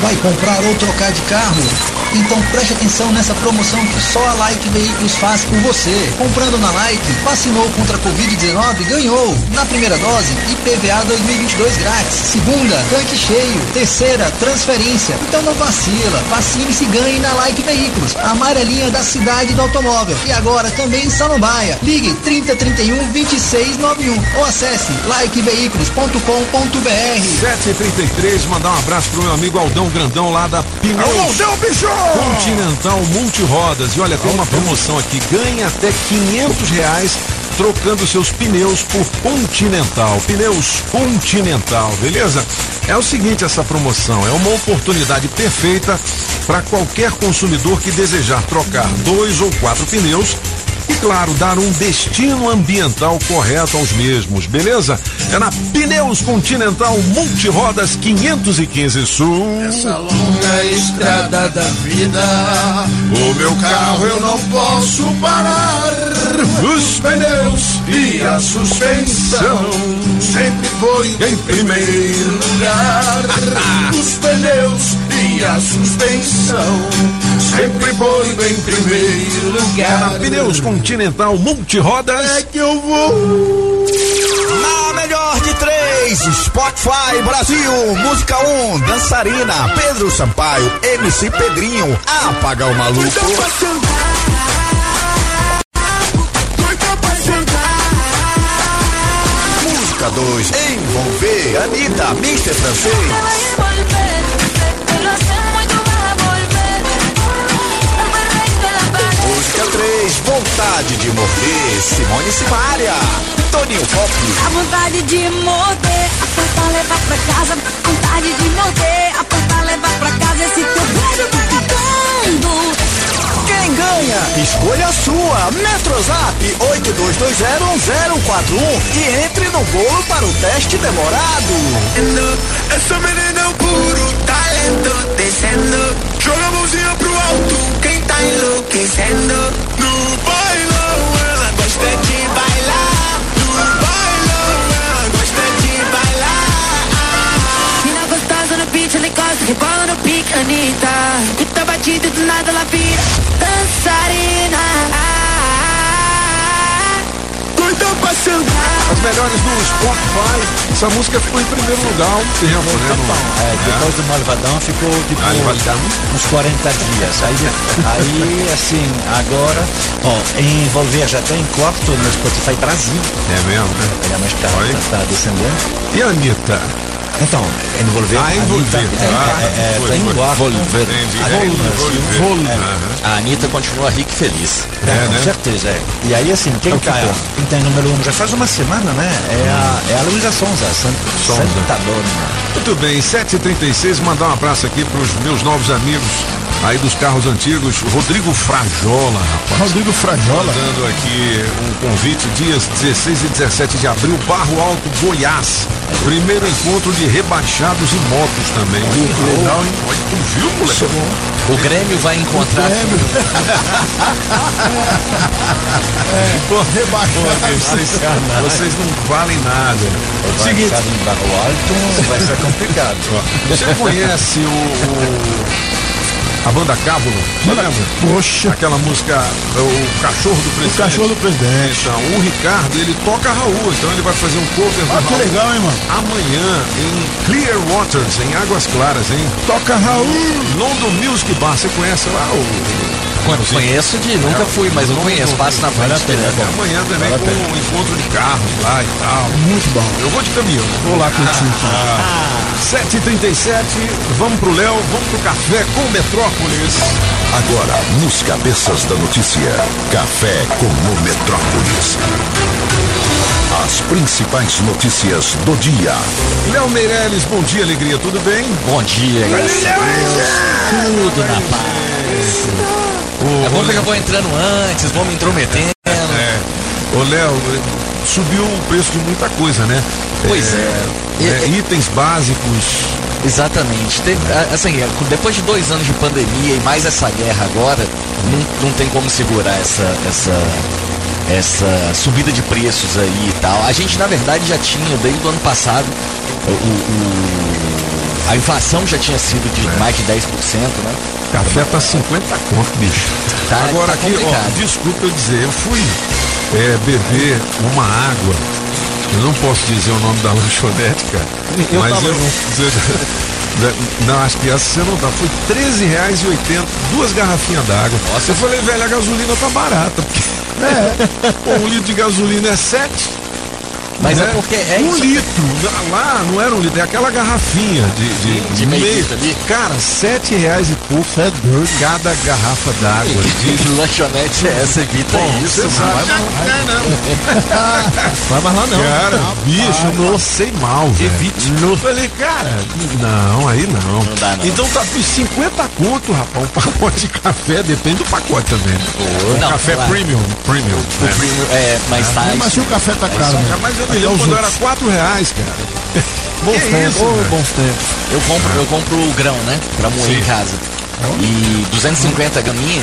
Vai comprar ou trocar de carro? Então preste atenção nessa promoção que só a Like Veículos faz por você. Comprando na Like, vacinou contra a Covid-19, ganhou. Na primeira dose, IPVA 2022 grátis. Segunda, tanque cheio. Terceira, transferência. Então não vacila. Vacine-se e ganhe na Like Veículos. A amarelinha da cidade do automóvel. E agora também em Samambaia. Ligue 3031 2691 ou acesse likeveículos.com.br. 7h33, mandar um abraço pro meu amigo Aldão Grandão lá da Pneus. Aldão, bicho! Continental Multirodas. E olha, tem uma promoção aqui. Ganhe até 500 reais trocando seus pneus por Continental. Pneus Continental, beleza? É o seguinte essa promoção, é uma oportunidade perfeita para qualquer consumidor que desejar trocar dois ou quatro pneus e, claro, dar um destino ambiental correto aos mesmos, beleza? É na Pneus Continental Multirodas 515 Sul. Essa longa estrada da vida, o meu carro eu não posso parar. Os pneus e a suspensão sempre foi em primeiro lugar. Os pneus e a suspensão sempre foi em primeiro É lugar. na Pneus Continental Multirodas. É que eu vou. Na melhor de três, 10, Spotify Brasil, música 1, dançarina, Pedro Sampaio, MC Pedrinho, apaga o maluco. Música 2, envolver, Anitta, Mr. Francês. 3, vontade de morder, Simone Simaria, Toninho Pop. A vontade de morder, apertar, levar pra casa. Vontade de morder, apertar, levar pra casa. Esse teu beijo vagabundo. Quem ganha? Escolha a sua. Metrozap 82201041 e entre no bolo para o teste demorado. Essa menina é o puro talento descendo. Joga a mãozinha quem tá enlouquecendo. No bailão, ela gosta de bailar. No bailão, ela gosta de bailar. Mina gostosa no beat, ela encosta, rebola no pique, Anitta. Escuta a batida e do nada ela vira dançarina. Doida pra sentar. As melhores do Spotify. Essa música ficou em primeiro lugar há um tempo, né? no- É, depois do Malvadão ficou tipo Malvadão? uns 40 dias. Aí, aí assim, agora, ó, envolver já tem quarto no Spotify Brasil. É mesmo, né? Ela mais tá, tá, tá descendendo. E a Anitta? Então, envolver. Ah, envolver. Anitta, é, Ah, é, é. Envolver. É, Brasil, envolver. é. A Anitta continua rica e feliz. É, né? com certeza, é. E aí, assim, quem tá quem tem número um já faz uma semana, né? É a, é a Luísa Sonza, Santa, Santa Dona. Muito bem, 7h36, mandar um abraço aqui para os meus novos amigos aí dos carros antigos, Rodrigo Frajola, rapaz. Rodrigo Frajola. Mandando aqui um convite, dias 16 e 17 de abril, Barro Alto, Goiás. Primeiro encontro de rebaixados e motos também. Que legal, hein? Olha, tu viu, moleque? O Grêmio vai encontrar. É, pô, vocês, vocês não valem nada. Seguinte, em Barro Alto vai ser complicado. Você conhece o, o- a banda Cábulo? Lembra? Poxa. Aquela música, o Cachorro do Presidente. Cachorro do Presidente. Então, o Ricardo, ele toca Raul, então ele vai fazer um cover do Ah, que Raul. legal, hein, mano? Amanhã, em Clear Waters, em Águas Claras, hein? Toca Raul. London Music Bar, você conhece lá o... Quando conheço de nunca fui, mas eu conheço, passo na frente dele. É, amanhã também com um encontro de carros lá e tal. Muito bom. Eu vou de caminhão. Vou lá curtir. Ah, 7h37, vamos pro Léo, vamos pro café com Metrópolis. Agora, nos cabeças da notícia, café com o Metrópolis. As principais notícias do dia. Léo Meirelles, bom dia, alegria, tudo bem? Bom dia, graças a Deus. Tudo na paz. É bom que eu já vou entrando antes, vou me intrometendo. É. Ô, Léo, subiu o preço de muita coisa, né? Pois é. é. né, Itens básicos. Exatamente. Teve, assim, é, depois de dois anos de pandemia e mais essa guerra agora, não, não tem como segurar essa, essa, essa subida de preços aí e tal. A gente, na verdade, já tinha, desde o ano passado, o, o- a inflação já tinha sido de mais de 10%, né? Café tá 50 conto, bicho. Tá- Agora tá aqui, ó, desculpa eu dizer, eu fui é, beber uma água. Eu não posso dizer o nome da lanchonete, cara. Eu mas tava eu. Não, acho que essa você não tá. Foi R$13,80, duas garrafinhas d'água. Nossa, eu falei, velho, a gasolina tá barata. Porque, é, um litro de gasolina é sete. Mas né? é porque é um isso. litro. Lá não era um litro, é aquela garrafinha de, de, De meio litro ali. Cara, sete reais e pouco é doido. cada garrafa d'água. Que lanchonete é essa? Evita Bom, isso. não vai mais- Vai mais lá não. Cara, bicho, eu não sei mal, velho. Evite. Eu falei, cara, não, aí não. Não dá, não. Então tá por 50 conto, rapaz, um pacote de café, depende do pacote também. Um Não, café claro. premium, premium. O né? primo, é, mas tá. Mas se o café tá caro, Cara, né? Mas eu os quando era 4 reais, cara. Bons Que tempos, isso, velho? bons tempos. Eu compro, eu compro o grão, né? Pra moer Sim. em casa. E 250 graminha,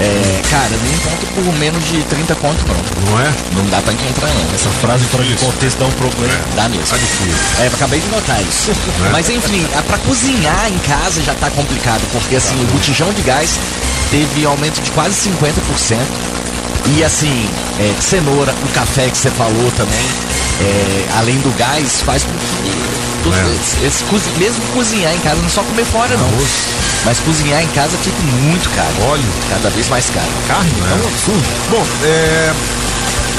é, cara, não encontro por menos de 30 conto, não. Não é? Não dá pra encontrar, não. Essa frase fora de contexto dá um problema. Dá mesmo. Tá difícil. É, eu acabei de notar isso. Né? Mas enfim, a- pra cozinhar em casa já tá complicado, porque assim, o botijão de gás teve aumento de quase 50%. E assim, é, cenoura, o café que você falou também. é, além do gás, faz com que É. esse mesmo cozinhar em casa, não só comer fora não. Mas cozinhar em casa fica muito caro. Óleo. Cada vez mais caro. Carne, é um absurdo. Bom, é.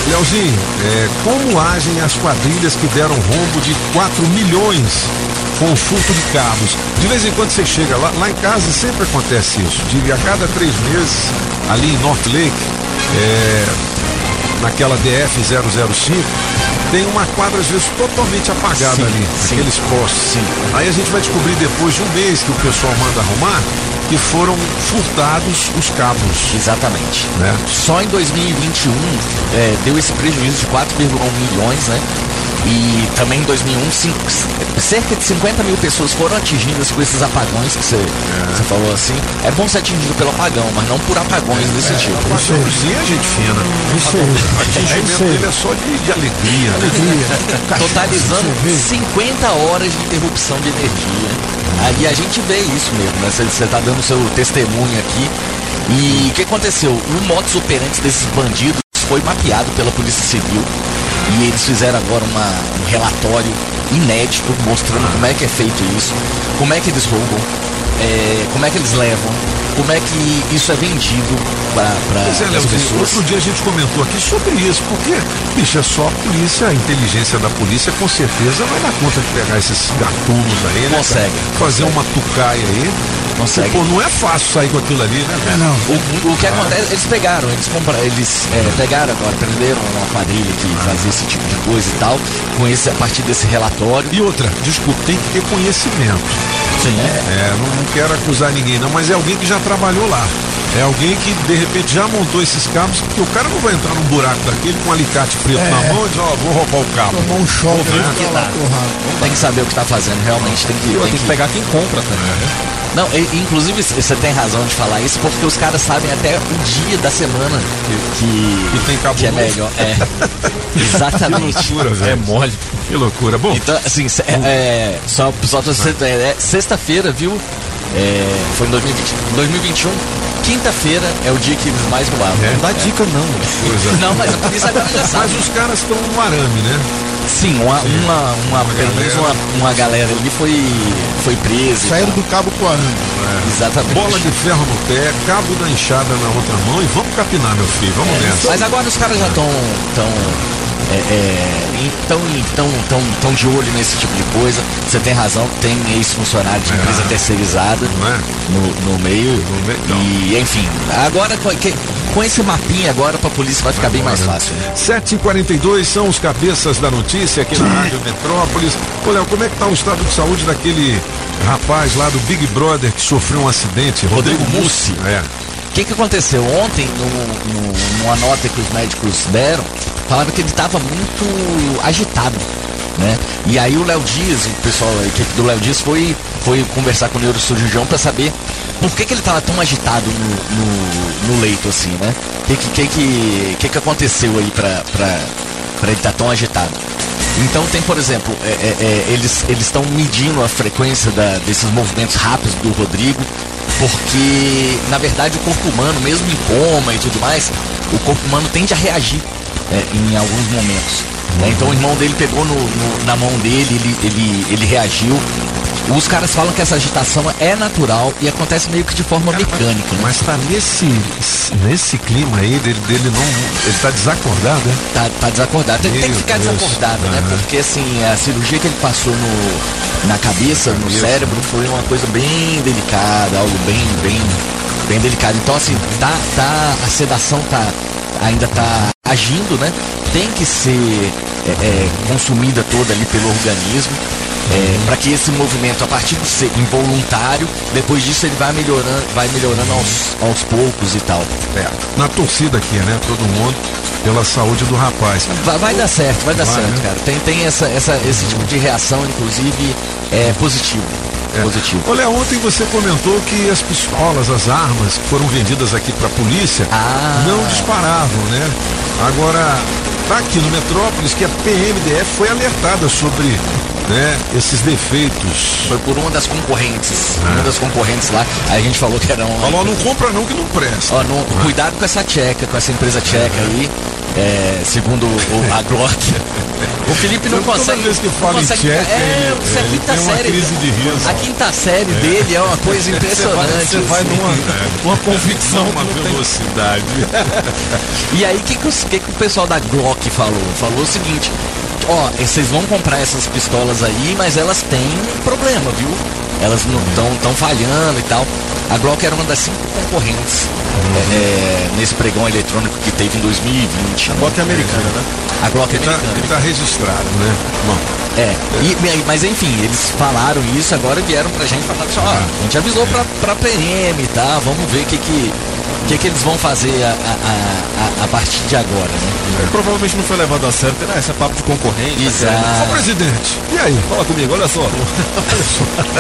Leozinho, é, como agem as quadrilhas que deram rombo de 4 milhões com o furto de carros? De vez em quando você chega lá, lá em casa sempre acontece isso. De a cada três meses, ali em North Lake, é, naquela DF 005, tem uma quadra às vezes totalmente apagada Sim, ali, sim. aqueles postes. Aí a gente vai descobrir depois de um mês que o pessoal manda arrumar que foram furtados os cabos. Exatamente. Né? Só em 2021 é, deu esse prejuízo de 4,1 milhões, né? E também em 2001, cinco- cerca de 50 mil pessoas foram atingidas com esses apagões que você você falou assim. É bom ser atingido pelo apagão, mas não por apagões desse tipo. Apagãozinho é gente fina. Isso aí. O É atingimento dele é só de, de alegria. né? Alegria. Totalizando 50 horas de interrupção de energia. Aí a gente vê isso mesmo, né? Você está dando seu testemunho aqui. E o que aconteceu? O modus operandi desses bandidos foi mapeado pela Polícia Civil. E eles fizeram agora uma- um relatório inédito mostrando como é que é feito isso, como é que eles roubam, é, como é que eles levam, como é que isso é vendido para é, as pessoas. outro dia a gente comentou aqui sobre isso, porque, bicho, é só a polícia, a inteligência da polícia com certeza vai dar conta de pegar esses gatunos aí, né? Consegue, cara? Fazer uma tucaia aí. Consegue. Pô, não é fácil sair com aquilo ali, né? É, não. O, o que acontece, eles pegaram, eles compraram, eles é, pegaram agora, prenderam uma quadrilha que fazia esse tipo de coisa e tal, com esse, a partir desse relatório. E outra, desculpa, tem que ter conhecimento. Sim. É, não, não quero acusar ninguém não, mas é alguém que já trabalhou lá. É alguém que de repente já montou esses cabos, porque o cara não vai entrar num buraco daquele com um alicate preto É. na mão e dizer, ó, vou roubar o cabo. Tomou um choque o que tá. Tem que saber o que está fazendo, realmente tem que. Tem, Tem que pegar quem compra também. né? Não, e- inclusive você tem razão de falar isso, porque os caras sabem até o dia da semana que, que, Que tem cabo que é melhor. É. Exatamente. Que loucura, velho. É mole. Que loucura. Bom, Então, assim, cê- é, é, só, só pra você ter ideia, é, sexta-feira, viu? É, foi em 2020, 2021. Quinta-feira é o dia que eles mais roubavam. É? Não dá dica não. coisa. Não, mas a polícia agora já sabe. Mas os caras estão no arame, né? Sim, uma, uma, uma, pelo menos galera. uma, uma galera ali foi, foi presa. e Saíram do cabo pro arame. Exatamente. Bola de ferro no pé, cabo da enxada na outra mão e vamos capinar, meu filho. Vamos nessa. Mas agora os caras já estão tão, é, é, tão, tão, tão, tão de olho nesse tipo de coisa. Você tem razão, tem ex-funcionário de empresa terceirizada Não é? no, no meio. No meio, não. E, enfim, agora com, que- com esse mapinha agora pra polícia vai ficar bem mais fácil. né? 7h42 são os cabeças da notícia aqui na Rádio Metrópolis. Ô, Léo, como é que tá o estado de saúde daquele rapaz lá do Big Brother que sofreu um acidente? Rodrigo Mussi. É. O que, que aconteceu? Ontem, no, no- numa nota que os médicos deram, falaram que ele estava muito agitado. Né? E aí o Léo Dias, o pessoal, a equipe do Léo Dias foi, foi conversar com o neurocirurgião para saber por que, que ele estava tão agitado no, no, no leito assim, né? O que, que, que, que, que aconteceu aí para ele estar tão agitado? Então tem, por exemplo, é, é, é, eles eles estão medindo a frequência da- desses movimentos rápidos do Rodrigo, porque na verdade o corpo humano, mesmo em coma e tudo mais, o corpo humano tende a reagir é, em alguns momentos. né? Então o irmão dele pegou no- no- na mão dele, ele, ele, ele reagiu. Os caras falam que essa agitação é natural e acontece meio que de forma mecânica. Né? Mas tá nesse, nesse clima aí dele, dele não. Ele tá desacordado, né? Tá, tá desacordado. Tem, tem que ficar Deus. desacordado, né? Aham. Porque assim, a cirurgia que ele passou no, na cabeça, no Cabeça. cérebro, foi uma coisa bem delicada, algo bem, bem, bem delicado. Então, assim, tá, tá, a sedação tá, ainda tá agindo, né? Tem que ser é, é, consumida toda ali pelo organismo. Para que esse movimento, a partir de ser involuntário, depois disso ele vai melhorando, vai melhorando aos, aos poucos e tal. É. Na torcida aqui, né? Todo mundo pela saúde do rapaz. Vai, vai dar certo, vai dar Vai, certo, né? cara. Tem, tem essa, essa, esse tipo de reação, inclusive, é positivo. Positivo. Olha, ontem você comentou que as pistolas, as armas que foram vendidas aqui para a polícia Ah. não disparavam, né? Agora, tá aqui no Metrópolis que a PMDF foi alertada sobre né, esses defeitos. Foi por uma das concorrentes. Uma das concorrentes lá. Aí a gente falou que era um. Falou, não compra não que não presta. Ó, não- Cuidado com essa tcheca, com essa empresa tcheca aí. É, segundo o, a Glock. O Felipe não Toda consegue. vez que fala em consegue- tcheca, é, ele- é a ele quinta tem uma série. crise de riso. A quinta série dele é uma coisa impressionante. Você vai assim. numa uma convicção uma velocidade. E aí, o que, que, que, que o pessoal da Glock falou? Falou o seguinte: ó, vocês vão comprar essas pistolas aí, mas elas têm problema, viu? Elas não estão tão falhando e tal. A Glock era uma das cinco concorrentes é, é, nesse pregão eletrônico que teve em 2020. A Glock é americana, né? A Glock é tá, americana. ele tá registrado, né? Bom, É, e- mas enfim, eles falaram isso, agora vieram pra gente falar assim, ó, a gente avisou pra, pra PM e tá, vamos ver o que que, que que eles vão fazer a, a, a, a partir de agora, né? Provavelmente não foi levado a sério, porque né, esse é papo de concorrente. Exato. Ô presidente, e aí? Fala comigo, olha só.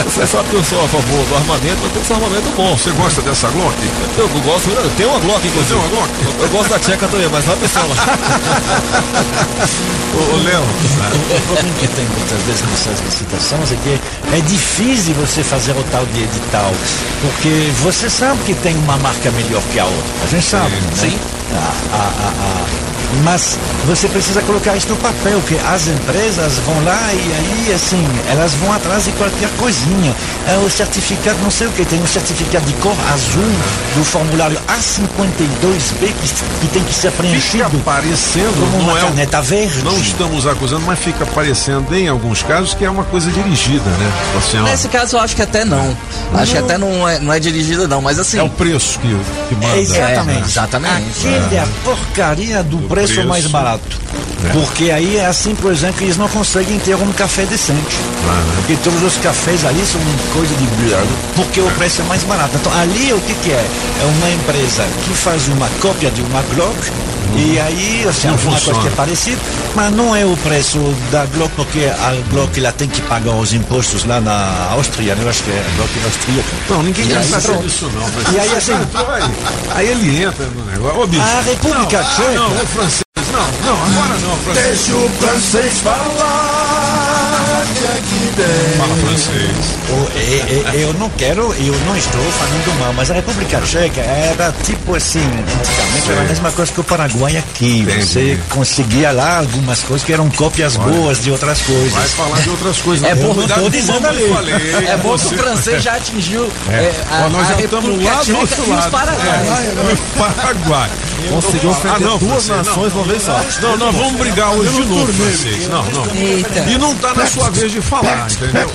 Você sabe que eu sou a favor do armamento, mas tem que ser um armamento bom. Você gosta dessa Glock? Eu gosto, eu tenho uma Glock, inclusive. Tem uma Glock? Eu gosto da tcheca também, mas não a pistola. Ô, ô, Léo, O problema que tem muitas vezes nessas licitações é que é difícil você fazer o tal de edital, porque você sabe que tem uma marca melhor que a outra. A gente sabe, né? Sim. A- a- a- a- Mas você precisa colocar isso no papel, que as empresas vão lá e aí, assim, elas vão atrás de qualquer coisinha. É o certificado, não sei o que, tem um certificado de cor azul do formulário A52B que, que tem que ser preenchido fica parecendo, como uma não é o- caneta verde. Não estamos acusando, mas fica parecendo em alguns casos que é uma coisa dirigida, né? Assim, ó, Nesse caso eu acho que até não. Acho que até não é, não é dirigida não, mas assim... é o preço que, que manda. Exatamente. É, exatamente. Aquele é a porcaria do preço, preço. mais barato. Porque aí é assim, por exemplo, que eles não conseguem ter um café decente. Porque todos os cafés ali são coisa de blur, porque o preço é mais barato. Então ali o que, que é? É uma empresa que faz uma cópia de uma Glock. E aí, assim, Não alguma funciona. coisa que é parecida, mas não é o preço da Glock, porque a Glock ela tem que pagar os impostos lá na Áustria, né? eu acho que é a Glock é austríaca. Não, ninguém quer saber disso, não. E aí, assim, Aí, ele entra no negócio. Ô, bicho. A República não, Tcheca- Não, o francês. Não, não, agora não, francês. Deixa o francês falar. Fala francês. O- e- e- Eu não quero, eu não estou falando mal, mas a República Tcheca era tipo assim, antigamente era a mesma coisa que o Paraguai aqui. Você conseguia lá algumas coisas que eram cópias boas de outras coisas. Vai falar de outras coisas. É Eu bom, não dizendo eu ali. É bom que o francês já atingiu É. é, a, Ó, nós a já estamos lá do outro e os lado. Paraguai. É, o Paraguai. Conseguiu ofender Ah, não, duas francês, nações de uma vez só. Não, nós vamos brigar hoje de novo, francês. Não, não. Eita. E não tá na sua vez de falar, entendeu?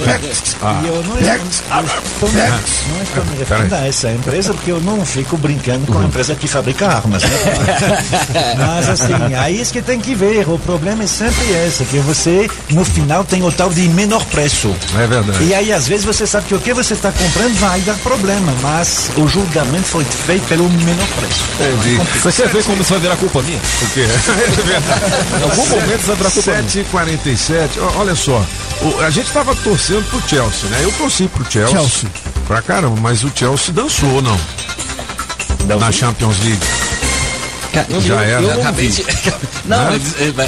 Ah, E eu não, estou, me- não estou me referindo a essa empresa porque eu não fico brincando com a empresa que fabrica armas. Né? Mas assim, aí é isso que tem que ver. O problema é sempre esse, que você no final tem o tal de menor preço. é verdade. E aí, às vezes, você sabe que o que você está comprando vai dar problema, mas o julgamento foi feito pelo menor preço. Entendi. Você quer ver como isso vai virar culpa minha? O quê? É verdade. Em algum momento isso vai virar culpa minha. 7h47, ó, olha só, a gente tava torcendo pro Chelsea, né? Eu torci pro Chelsea. Chelsea. Pra caramba, mas o Chelsea dançou, não? Na Champions League. Já era. Eu acabei de... Não, Né?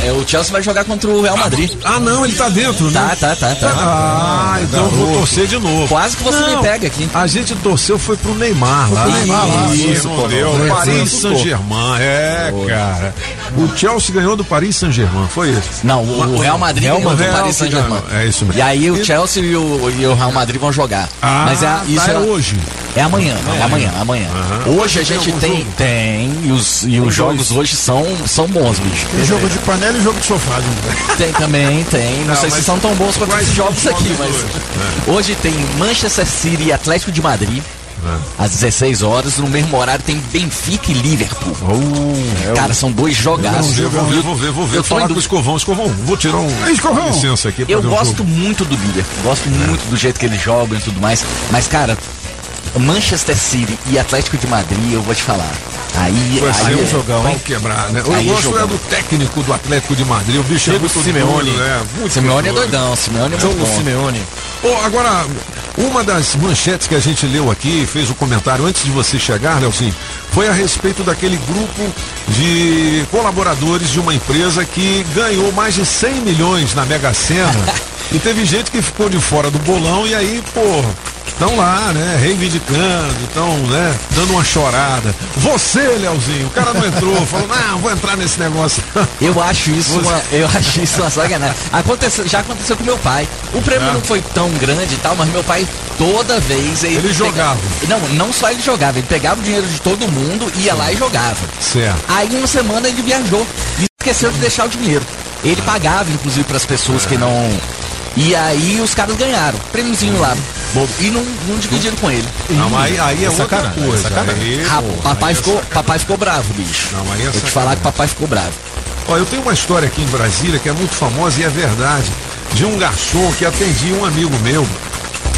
é, é, o Chelsea vai jogar contra o Real Madrid. Ah, não, ele tá dentro, né? Tá, tá, tá, tá. Ah, então eu vou torcer de novo. Quase que você Não, me pega aqui. A gente torceu foi pro Neymar lá. pro Neymar lá, Isso, isso, não deu. Paris. Saint-Germain. É, cara. O Chelsea ganhou do Paris Saint-Germain, foi isso? Não, o, o Real Madrid Real ganhou do Paris Saint-Germain. É isso mesmo. E aí o Chelsea e o, e o Real Madrid vão jogar. Ah, Mas é, isso tá, é é, hoje. É amanhã, é amanhã, amanhã. Hoje a gente tem, tem, e os, os jogos hoje são, são bons, bicho. Tem jogo de panela e jogo de sofá. Né? Tem também, tem. Não, Não, sei se são tão bons quanto esses jogos os aqui, mas. hoje? Hoje tem Manchester City e Atlético de Madrid. Às 16 horas, no mesmo horário tem Benfica e Liverpool. Cara, são dois jogaços. Eu vou ver, vou ver, vou ver. Eu tô falar em com o Escovão. Escovão, vou tirar um. Escovão. uma licença aqui Eu gosto jogo. muito do Liverpool, gosto muito do jeito que eles jogam e tudo mais. Mas, cara, Manchester City e Atlético de Madrid, eu vou te falar. Aí, ser aí um é- jogão, hein? quebrar, né? Eu Aí é gosto é do técnico do Atlético de Madrid, o bicho é Diego muito Simeone. doido, né? Muito Simeone é doidão, Simeone é muito bom. Simeone. Pô, agora, uma das manchetes que a gente leu aqui, fez o comentário antes de você chegar, Nelson, foi a respeito daquele grupo de colaboradores de uma empresa que ganhou mais de 100 milhões na Mega Sena E teve gente que ficou de fora do bolão e aí, pô, estão lá, né, reivindicando, estão, né, dando uma chorada. Você, Leozinho, o cara não entrou, falou, não, vou entrar nesse negócio. Eu acho isso, Você- uma, eu acho isso uma sacanagem. Aconteceu, já aconteceu com meu pai. O prêmio É. não foi tão grande e tal, mas meu pai toda vez ele, Ele jogava. Não, não só ele jogava, ele pegava o dinheiro de todo mundo, ia lá e jogava. Certo. Aí uma semana ele viajou e esqueceu de deixar o dinheiro. Ele pagava, inclusive, para as pessoas que não. E aí os caras ganharam. Prêmiozinho lá. Bobo. E não, não dividiram com ele. Não, aí, aí é outra sacanagem, coisa. sacanagem. Aí, papai, aí é ficou, papai ficou bravo, bicho. Não, aí é Vou te sacanagem. falar que papai ficou bravo. Ó, eu tenho uma história aqui em Brasília que é muito famosa e é verdade. De um garçom que atendia um amigo meu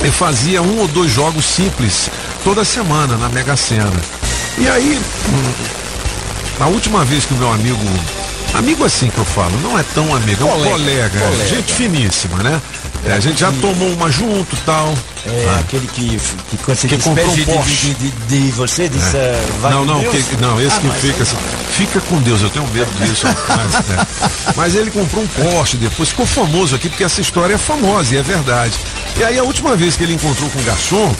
e fazia um ou dois jogos simples toda semana na Mega Sena. E aí, hum, a última vez que o meu amigo. Amigo assim que eu falo, não é tão amigo, é um Colega, colega, colega. gente finíssima, né? É, a gente já tomou uma junto tal. É, Ah. aquele que, que quando você Que comprou um Porsche. de, de, de você, diz, É. vai não, não, que- não, esse Ah, que mas fica assim. Fica com Deus, eu tenho medo disso. rapaz, né? Mas ele comprou um Porsche depois, ficou famoso aqui, porque essa história é famosa e é verdade. E aí a última vez que ele encontrou com o garçom,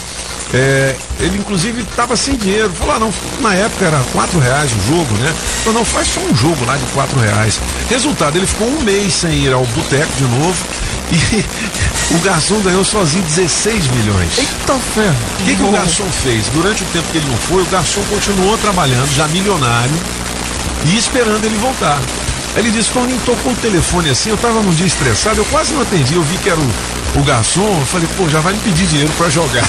é, ele inclusive estava sem dinheiro. Falou, ah, não, na época era quatro reais o jogo, né? Falou, não, faz só um jogo lá de quatro reais. Resultado, ele ficou um mês sem ir ao boteco de novo e o garçom ganhou sozinho 16 milhões. Eita ferro. O que, que o garçom fez? Durante o tempo que ele não foi, o garçom continuou trabalhando, já milionário, e esperando ele voltar. Ele disse, Toninho, tocou o telefone assim, eu tava num dia estressado, eu quase não atendi, eu vi que era o, o garçom, eu falei, pô, já vai me pedir dinheiro pra jogar.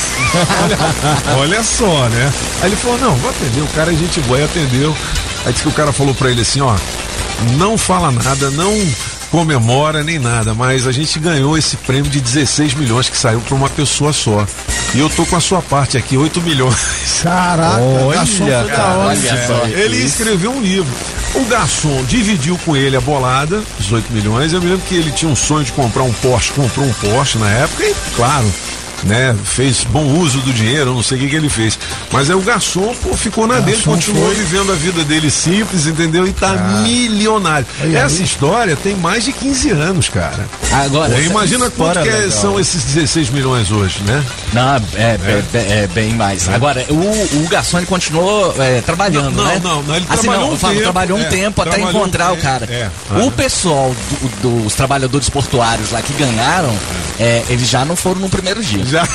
olha, olha só, né? Aí ele falou, não, vou atender, o cara é gente boa, e atendeu. Aí disse que o cara falou pra ele assim, ó, não fala nada, não comemora nem nada, mas a gente ganhou esse prêmio de 16 milhões que saiu pra uma pessoa só. E eu tô com a sua parte aqui, 8 milhões. Caraca, Olha, cara, olha só. Ele escreveu um livro. O garçom dividiu com ele a bolada, 18 milhões. Eu me lembro que ele tinha um sonho de comprar um Porsche, comprou um Porsche na época e, claro, né, fez bom uso do dinheiro, não sei o que, que ele fez. Mas aí o garçom pô, ficou na dele, continuou foi. vivendo a vida dele simples, entendeu? E tá milionário. Olha Essa aí. história tem mais de 15 anos, cara. Agora, imagina quanto que é- legal. são esses 16 milhões hoje, né? Não, é, é, é bem mais. Agora, o, o garçom ele continuou é, trabalhando, Não, né? não, não, ele assim, trabalhou não, um falo, tempo, trabalhou um é, tempo até trabalhou um encontrar o cara. é. O pessoal do- dos trabalhadores portuários lá que ganharam, é, eles já não foram no primeiro dia. Já.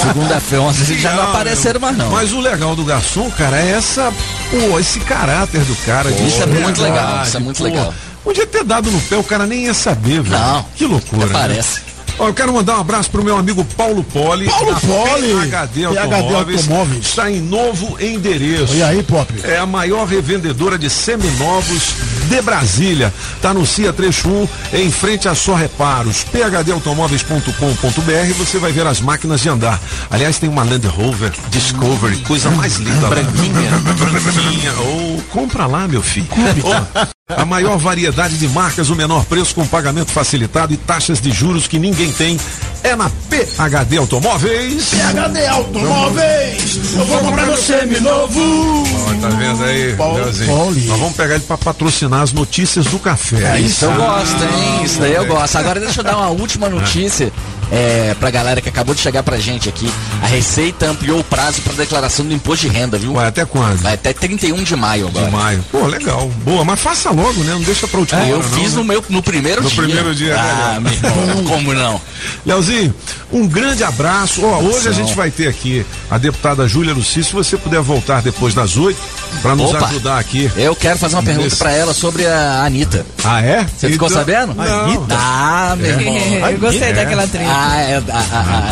Segunda-feira, eles já não apareceram mais não. Mas o legal do garçom, cara, é essa, pô, esse caráter do cara. de Isso é muito verdade, legal, isso é muito pô. legal. Podia ter dado no pé, o cara nem ia saber, velho. Não. Que loucura. Né? parece. Ó, eu quero mandar um abraço pro meu amigo Paulo Poli. Paulo Poli. PHD Automóveis. Automóveis. Está em novo endereço. E aí, Pop? É a maior revendedora de seminovos de Brasília. Tá no CIA Trecho 1, em frente a Só Reparos. phdautomóveis.com.br você vai ver as máquinas de andar. Aliás, tem uma Land Rover Discovery, coisa mais linda. Branquinha. Branquinha. Ou compra lá, meu filho. Ó, a maior variedade de marcas, o menor preço com pagamento facilitado e taxas de juros que ninguém tem é na PHD Automóveis. PHD Automóveis, eu vou comprar meu seminovo. Ó, tá vendo aí? Poli. Nós vamos pegar ele pra patrocinar as notícias do café. Isso eu gosto, hein? Isso daí eu gosto. Agora deixa eu dar uma última notícia é, pra galera que acabou de chegar pra gente aqui. A Receita ampliou o prazo pra declaração do imposto de renda, viu? Vai até quando? Vai até 31 de maio agora. De maio. Pô, legal. Boa, mas faça logo, né? Não deixa pra última É, hora, eu não, fiz né? no meu no primeiro No dia. primeiro dia, é Ah, meu irmão, como não? Leozinho, um grande abraço. Ó, hoje a gente vai ter aqui a deputada Júlia Luci. Se você puder voltar depois das oito, pra nos Opa. ajudar aqui. Eu quero fazer uma pergunta Nesse- pra ela sobre a Anitta. Ah, é? Você ficou Então- sabendo? Não. Anitta? Ah, meu irmão. Eu gostei É. daquela trilha. É, a,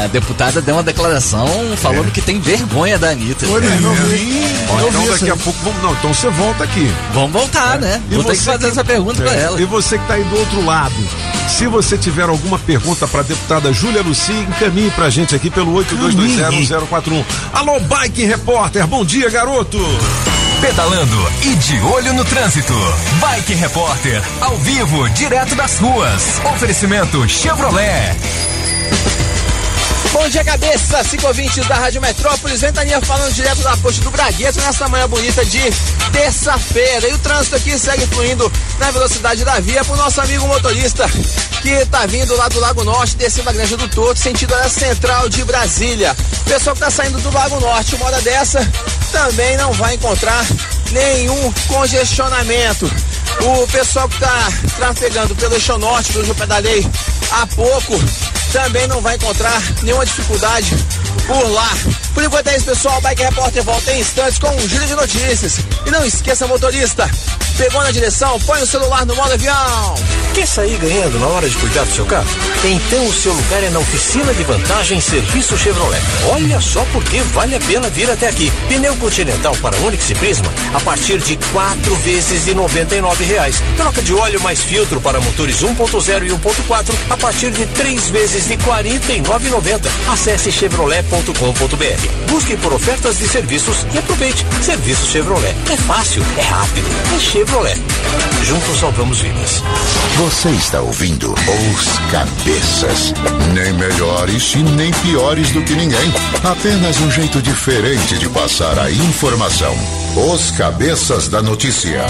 a- a deputada deu uma declaração falando que tem vergonha da Anitta. Olha, não vi. Eu então vi daqui a pouco vamos. Não, então você volta aqui. Vamos voltar, né? E Vou ter que você fazer essa pergunta pra É, ela. E você que está aí do outro lado, se você tiver alguma pergunta para a deputada Júlia Luci, encaminhe pra gente aqui pelo 82201041. Alô, Bike Repórter, bom dia, garoto! Pedalando e de olho no trânsito. Bike Repórter, ao vivo, direto das ruas. Oferecimento Chevrolet. Bom dia, cabeça, 520 da Rádio Metrópolis. Ventania falando direto da poste do Bragueto nessa manhã bonita de terça-feira. E o trânsito aqui segue fluindo na velocidade da via pro nosso amigo motorista que tá vindo lá do Lago Norte, descendo a Granja do Torto, sentido a central de Brasília. Pessoal que tá saindo do Lago Norte, uma hora dessa, também não vai encontrar nenhum congestionamento. O pessoal que tá trafegando pelo eixo norte, que eu pedalei há pouco, também não vai encontrar nenhuma dificuldade por lá. Por enquanto é isso, pessoal. O Bike Repórter volta em instantes com um giro de notícias. E não esqueça, motorista, pegou na direção, põe o celular no modo avião. Quer sair ganhando na hora de cuidar do seu carro? Então o seu lugar é na oficina de vantagem Serviço Chevrolet. Olha só porque vale a pena vir até aqui. Pneu Continental para Onix e Prisma a partir de quatro vezes de R$ reais. Troca de óleo mais filtro para motores 1.0 e 1.4 a partir de três vezes de R$ 49,90. Acesse chevrolet.com.br. Busque por ofertas de serviços e aproveite. Serviço Chevrolet. É fácil, é rápido, é Chevrolet. Juntos salvamos vidas. Você está ouvindo Os Cabeças. Nem melhores e nem piores do que ninguém. Apenas um jeito diferente de passar a informação. Os Cabeças da Notícia.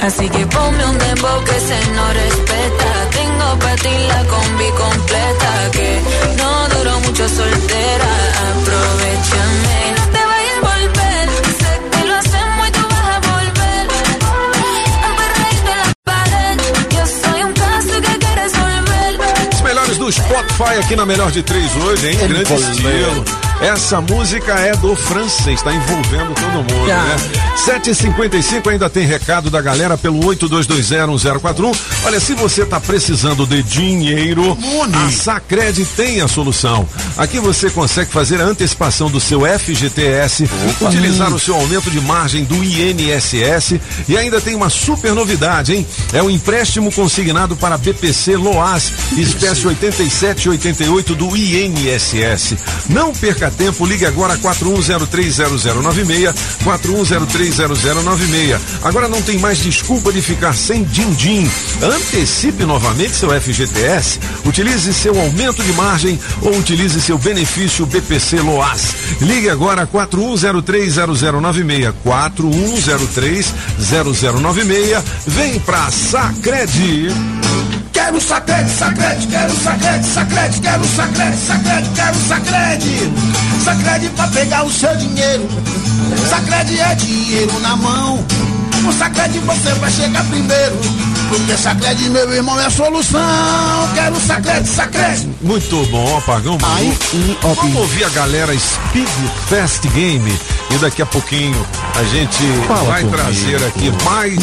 Así que ponme un dembow que se no respeta. Tengo para ti la combi completa. Que no duró mucho soltera. Aprovechame. No te vayas a volver. Sé que lo hacemos y tú vas a volver. Emperradito en la pared. Yo soy un caso que hay que resolver. Os melhores do Spotify aqui na Melhor de Três hoje, hein? Grande estilo. Essa música é do francês, tá envolvendo todo mundo, Tá. né? 7h55 ainda tem recado da galera pelo 82201041. Olha, se você tá precisando de dinheiro, a Sacred tem a solução. Aqui você consegue fazer a antecipação do seu FGTS, utilizar o seu aumento de margem do INSS e ainda tem uma super novidade, hein? É o empréstimo consignado para BPC Loas, espécie 8788 do INSS. Não perca tempo, ligue agora 41030096, 41030096. Agora não tem mais desculpa de ficar sem din-din. Antecipe novamente seu FGTS, utilize seu aumento de margem ou utilize seu benefício BPC Loas. Ligue agora 41030096, 41030096. Vem pra Sacredi. Quero sacrede, sacrede, quero sacrede, sacrede, quero sacrede, sacrede, quero sacrede. Sacrede pra pegar o seu dinheiro. Sacrede é dinheiro na mão. Com sacrede você vai chegar primeiro. Porque sacrede, meu irmão, é a solução. Quero sacrede, sacrede. Muito bom, apagão maluco. Vamos ouvir a galera Speed Fast Game e daqui a pouquinho a gente Fala vai trazer aqui mais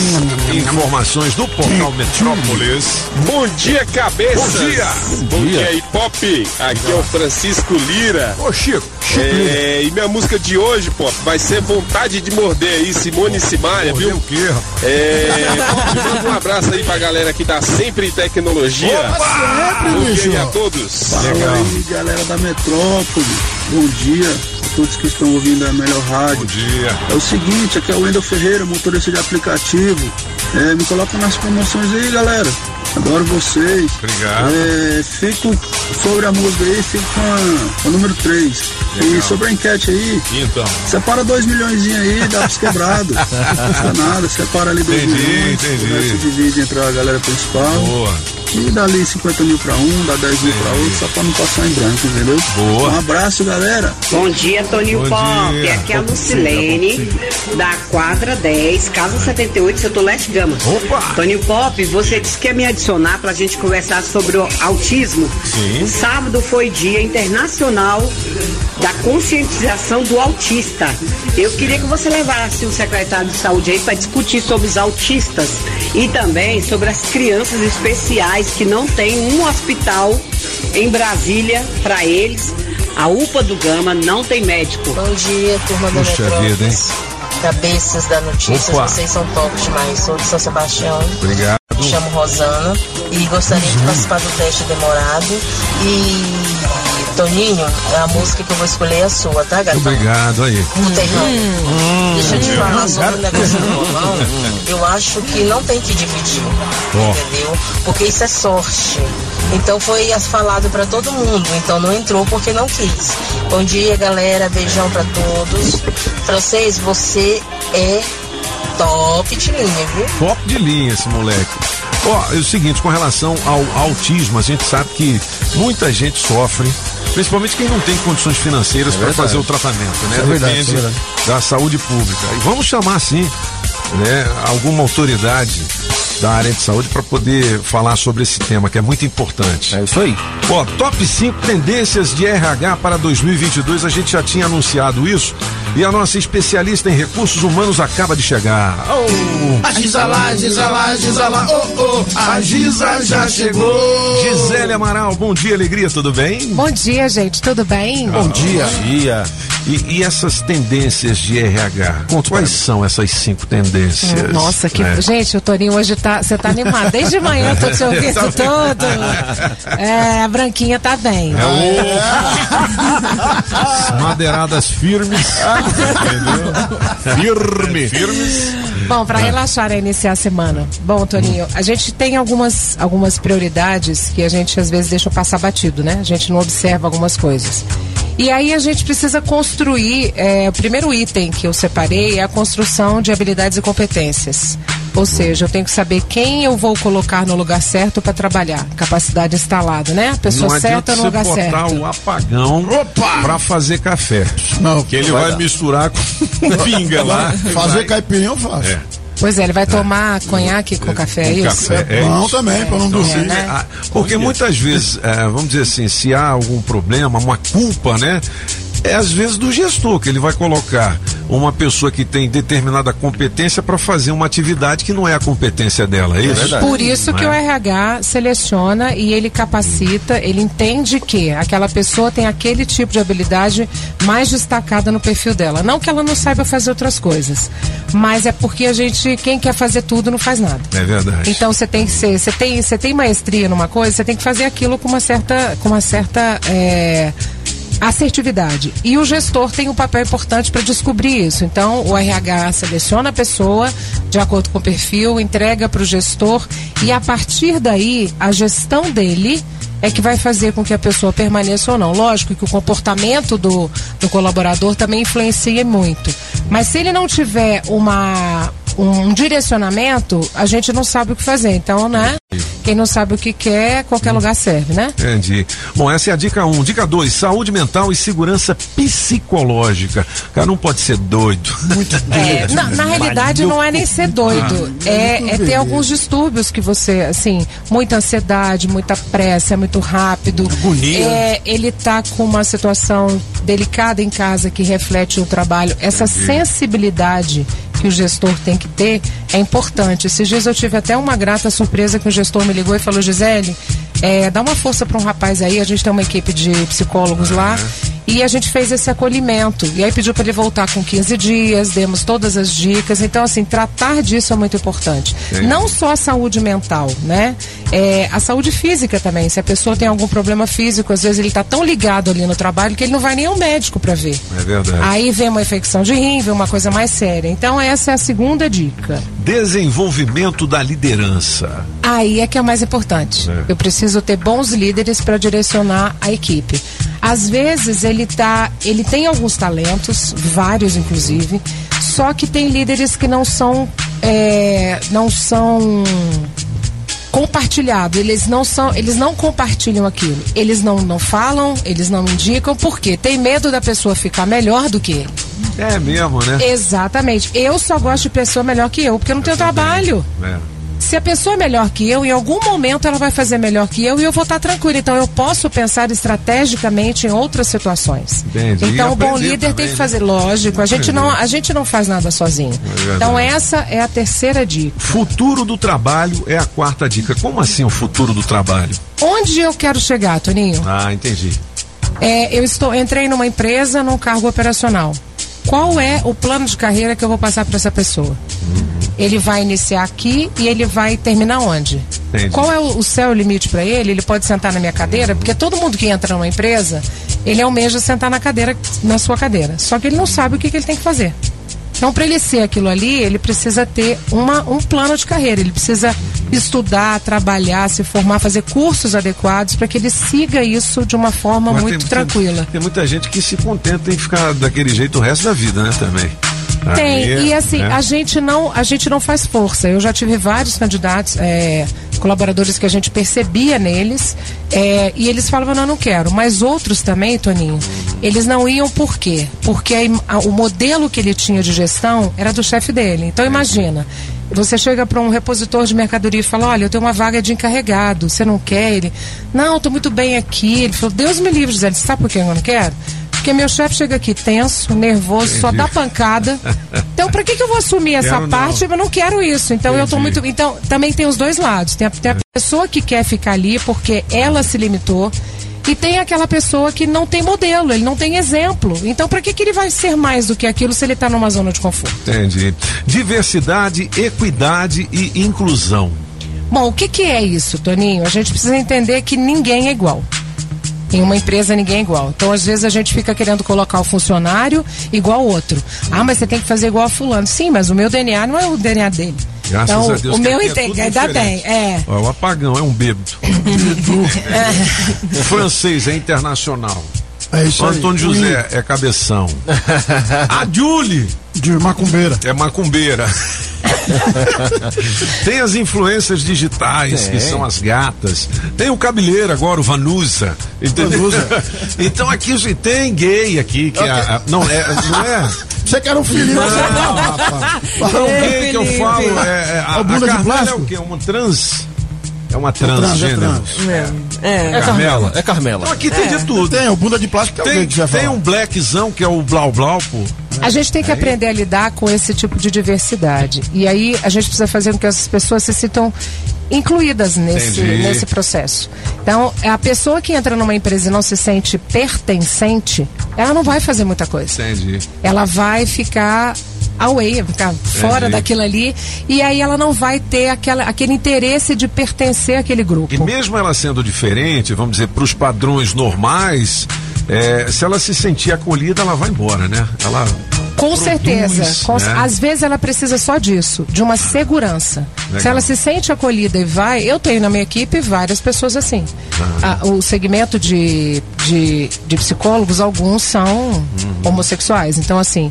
informações do portal Metrópolis. Bom dia, cabeças! Bom dia! Bom dia. dia, hip hop! Aqui é o Francisco Lira. Ô, Chico! Chico É, e minha música de hoje, pop, vai ser Vontade de Morder aí, Simone e Simaria, viu? o quê, rapaz? É, manda um abraço aí pra galera que tá sempre em tecnologia. Opa, Bom bicho. dia aí a todos. Fala aí, galera da Metrópole. Bom dia todos que estão ouvindo a melhor rádio. Bom dia. É o seguinte, aqui é o Wendel Ferreira, motorista de aplicativo. É, me coloca nas promoções aí, galera. Adoro vocês. Obrigado. É, fico sobre a música aí, fico com a número 3. E Legal. sobre a enquete aí, Então. separa dois milhões aí, dá pros quebrados. Não custa nada, separa ali dois Entendi, milhões. entendi. O divide entre a galera principal. Boa. E dá ali 50 mil pra um, dá 10 mil pra outro, só pra não passar em branco, entendeu? Boa. Um abraço, galera. Bom dia, Toninho Bom Pop. dia. Aqui é a Lucilene, da quadra 10, casa 78, setor Leste Gama. Opa! Toninho Pop, você disse que ia me adicionar pra gente conversar sobre o autismo. Sim. Sábado foi dia internacional da conscientização do autista. Eu queria que você levasse o secretário de saúde aí para discutir sobre os autistas e também sobre as crianças especiais que não tem um hospital em Brasília para eles. A UPA do Gama não tem médico. Bom dia, turma da Puxa vida, hein? Cabeças da Notícias, Opa. vocês são top demais. Sou de São Sebastião. Obrigado. Me chamo Rosana e gostaria de participar do teste demorado. E Toninho, a música que eu vou escolher é a sua, tá, gatão? Obrigado aí. Não tem não. Hum. Deixa eu te falar Hum. sobre o negócio do bolão. Eu acho que não tem que dividir, Ó. entendeu? Porque isso é sorte. Então foi falado pra todo mundo. Então não entrou porque não quis. Bom dia, galera. Beijão pra todos. Francês, você é top de linha, viu? Top de linha esse moleque. Ó, é o seguinte, com relação ao autismo, a gente sabe que muita gente sofre, principalmente quem não tem condições financeiras É para fazer o tratamento, né? É verdade, Depende é da saúde pública. E vamos chamar sim, né, alguma autoridade da área de saúde para poder falar sobre esse tema que é muito importante. É isso aí. Ó, top 5 tendências de RH para 2022, a gente já tinha anunciado isso e a nossa especialista em recursos humanos acaba de chegar. Oh. A Giza lá, Giza lá, Giza lá, oh, oh, a Giza já chegou. Gisele Amaral, bom dia, alegria, tudo bem? Bom dia, gente, tudo bem? Bom dia. dia. E, e essas tendências de RH? Quais são essas cinco tendências? Nossa, que. né? Gente, o Torinho hoje tá. Você tá animado. Desde manhã eu tô te ouvindo todo. É, a Branquinha tá bem. É As Madeiradas firmes. Entendeu? Firme. Firmes. Bom, para relaxar e iniciar a semana. Bom, Toninho, a gente tem algumas, algumas prioridades que a gente às vezes deixa passar batido, né? A gente não observa algumas coisas. E aí a gente precisa construir. é, o primeiro item que eu separei é a construção de habilidades e competências. Ou seja, eu tenho que saber quem eu vou colocar no lugar certo para trabalhar. Capacidade instalada, né? A pessoa não certa adianta no você lugar botar certo. o apagão pra fazer café. Não, que ele vai vai, misturar com pinga lá. Fazer Vai. caipirinha eu faço. É. Pois é, ele vai tomar conhaque com café, é Com isso? café, é Bom isso. também, pra não Então, dormir. né? ah, Porque muitas vezes, é, vamos dizer assim, se há algum problema, uma culpa, né? É às vezes do gestor que ele vai colocar uma pessoa que tem determinada competência para fazer uma atividade que não é a competência dela, é isso? Por isso que Não o é? RH seleciona e ele capacita, ele entende que aquela pessoa tem aquele tipo de habilidade mais destacada no perfil dela. Não que ela não saiba fazer outras coisas, mas é porque a gente, quem quer fazer tudo, não faz nada. É verdade. Então você tem que ser, você tem, você tem maestria numa coisa, você tem que fazer aquilo com uma certa, com uma certa é, assertividade. E o gestor tem um papel importante para descobrir isso. Então o RH seleciona a pessoa de acordo com o perfil, entrega para o gestor e a partir daí a gestão dele é que vai fazer com que a pessoa permaneça ou não. Lógico que o comportamento do, do colaborador também influencia muito. Mas se ele não tiver uma, um direcionamento, a gente não sabe o que fazer. Então, né? Quem não sabe o que quer, qualquer lugar serve, né? Entendi. Bom, essa é a dica 1. Um. Dica 2, saúde mental e segurança psicológica. O cara não pode ser doido. Muito É, na, na realidade não é nem ser doido, é, é ter alguns distúrbios que você, assim, muita ansiedade, muita pressa, é muito rápido. Agonia. É, ele tá com uma situação delicada em casa que reflete o trabalho. Essa sensibilidade que o gestor tem que ter é importante. Esses dias eu tive até uma grata surpresa que o gestor me ligou e falou, Gisele, é, dá uma força para um rapaz aí, a gente tem uma equipe de psicólogos lá. E a gente fez esse acolhimento. E aí pediu para ele voltar com 15 dias, demos todas as dicas. Então, assim, tratar disso é muito importante. Não só a saúde mental, né? É, a saúde física também. Se a pessoa tem algum problema físico, às vezes ele está tão ligado ali no trabalho que ele não vai nem ao médico para ver. É verdade. Aí vem uma infecção de rim, vem uma coisa mais séria. Então, essa é a segunda dica. Desenvolvimento da liderança. Aí é que é o mais importante. É. Eu preciso ter bons líderes para direcionar a equipe. Às vezes ele tá, ele tem alguns talentos, vários inclusive, só que tem líderes que não são, é, não são compartilhados. Eles não são, eles não compartilham aquilo. Eles não, não falam, eles não indicam, porque tem medo da pessoa ficar melhor do que ele. É mesmo, né? Exatamente. Eu só gosto de pessoa melhor que eu, porque eu não tenho trabalho. É. Se a pessoa é melhor que eu, em algum momento ela vai fazer melhor que eu e eu vou estar tranquila. Então eu posso pensar estrategicamente em outras situações. Entendi. Então E o bom líder tem também, que fazer, lógico, a gente, não, a gente não faz nada sozinho. verdade. então essa é a terceira dica. Futuro do trabalho é a quarta dica. Como assim o futuro do trabalho? Onde eu quero chegar, Toninho? Ah, entendi. É, eu estou entrei numa empresa num cargo operacional. Qual é o plano de carreira que eu vou passar para essa pessoa? Ele vai iniciar aqui e ele vai terminar onde? Entendi. Qual é o, o céu limite para ele? Ele pode sentar na minha cadeira? Porque todo mundo que entra numa empresa, ele almeja sentar na cadeira, na sua cadeira. Só que ele não sabe o que, que ele tem que fazer. Então, para ele ser aquilo ali, ele precisa ter uma, um plano de carreira. Ele precisa estudar, trabalhar, se formar, fazer cursos adequados para que ele siga isso de uma forma Mas muito tem- tranquila. Tem, tem muita gente que se contenta em ficar daquele jeito o resto da vida, né, também. Tem, Aí, e assim, né? a gente não a gente não faz força. Eu já tive vários candidatos, é, colaboradores que a gente percebia neles, é, e eles falavam, não, não quero. Mas outros também, Toninho, eles não iam por quê? Porque a a- o modelo que ele tinha de gestão era do chefe dele. Então imagina. Você chega para um repositor de mercadoria e fala: Olha, eu tenho uma vaga de encarregado, você não quer? Ele, não, estou muito bem aqui. Ele falou: Deus me livre, José. Sabe por que eu não quero? Porque meu chefe chega aqui tenso, nervoso, só Entendi. dá pancada. Então, para que, que eu vou assumir essa Quero não. parte? Eu não quero isso. Então, eu tô Entendi. muito. Então, também tem os dois lados. Tem a, tem a pessoa que quer ficar ali porque ela se limitou. E tem aquela pessoa que não tem modelo, ele não tem exemplo. Então, para que, que ele vai ser mais do que aquilo se ele está numa zona de conforto? Entendi. Diversidade, equidade e inclusão. Bom, o que, que é isso, Toninho? A gente precisa entender que ninguém é igual. Em uma empresa ninguém é igual. Então, às vezes, a gente fica querendo colocar o funcionário igual ao outro. Ah, mas você tem que fazer igual a fulano. Sim, mas o meu DNA não é o DNA dele. Graças então, a Deus. o meu é entende, tudo ainda diferente. bem. É. Ó, o apagão é um bêbado. O francês é internacional. É isso o aí. Antônio José é cabeção. A Julie. De macumbeira. É macumbeira. Tem as influências digitais, Tem. que são as gatas. Tem o cabeleiro agora, o Vanusa. Entendeu? então aqui tem gay aqui, que é. a- não, é, não é. Você quer um filhinho? Não, rapaz. Não, gay que eu falo é. é a, É o bunda a de Carmela plástico? É o quê? Uma trans. É uma trans, é transgênero. É Carmela, é Carmela. Então aqui tem É. de tudo. Tem o bunda de plástico é Tem, tem fala. um blackzão que é o blau blau, pô. A gente tem que Aí- aprender a lidar com esse tipo de diversidade. E aí a gente precisa fazer com que as pessoas se sintam incluídas nesse, Entendi. nesse processo. Então, a pessoa que entra numa empresa e não se sente pertencente, ela não vai fazer muita coisa. Entendi. Ela vai ficar away, ficar fora Entendi. daquilo ali, e aí ela não vai ter aquela, aquele interesse de pertencer àquele grupo. E mesmo ela sendo diferente, vamos dizer, para os padrões normais, é, se ela se sentir acolhida, ela vai embora, né? Ela Com produz, certeza. Com- né? Às vezes ela precisa só disso, de uma segurança. Legal. Se ela se sente acolhida e vai, eu tenho na minha equipe várias pessoas assim. Ah. Ah, o segmento de, de, de psicólogos, alguns são Uhum. homossexuais. Então, assim,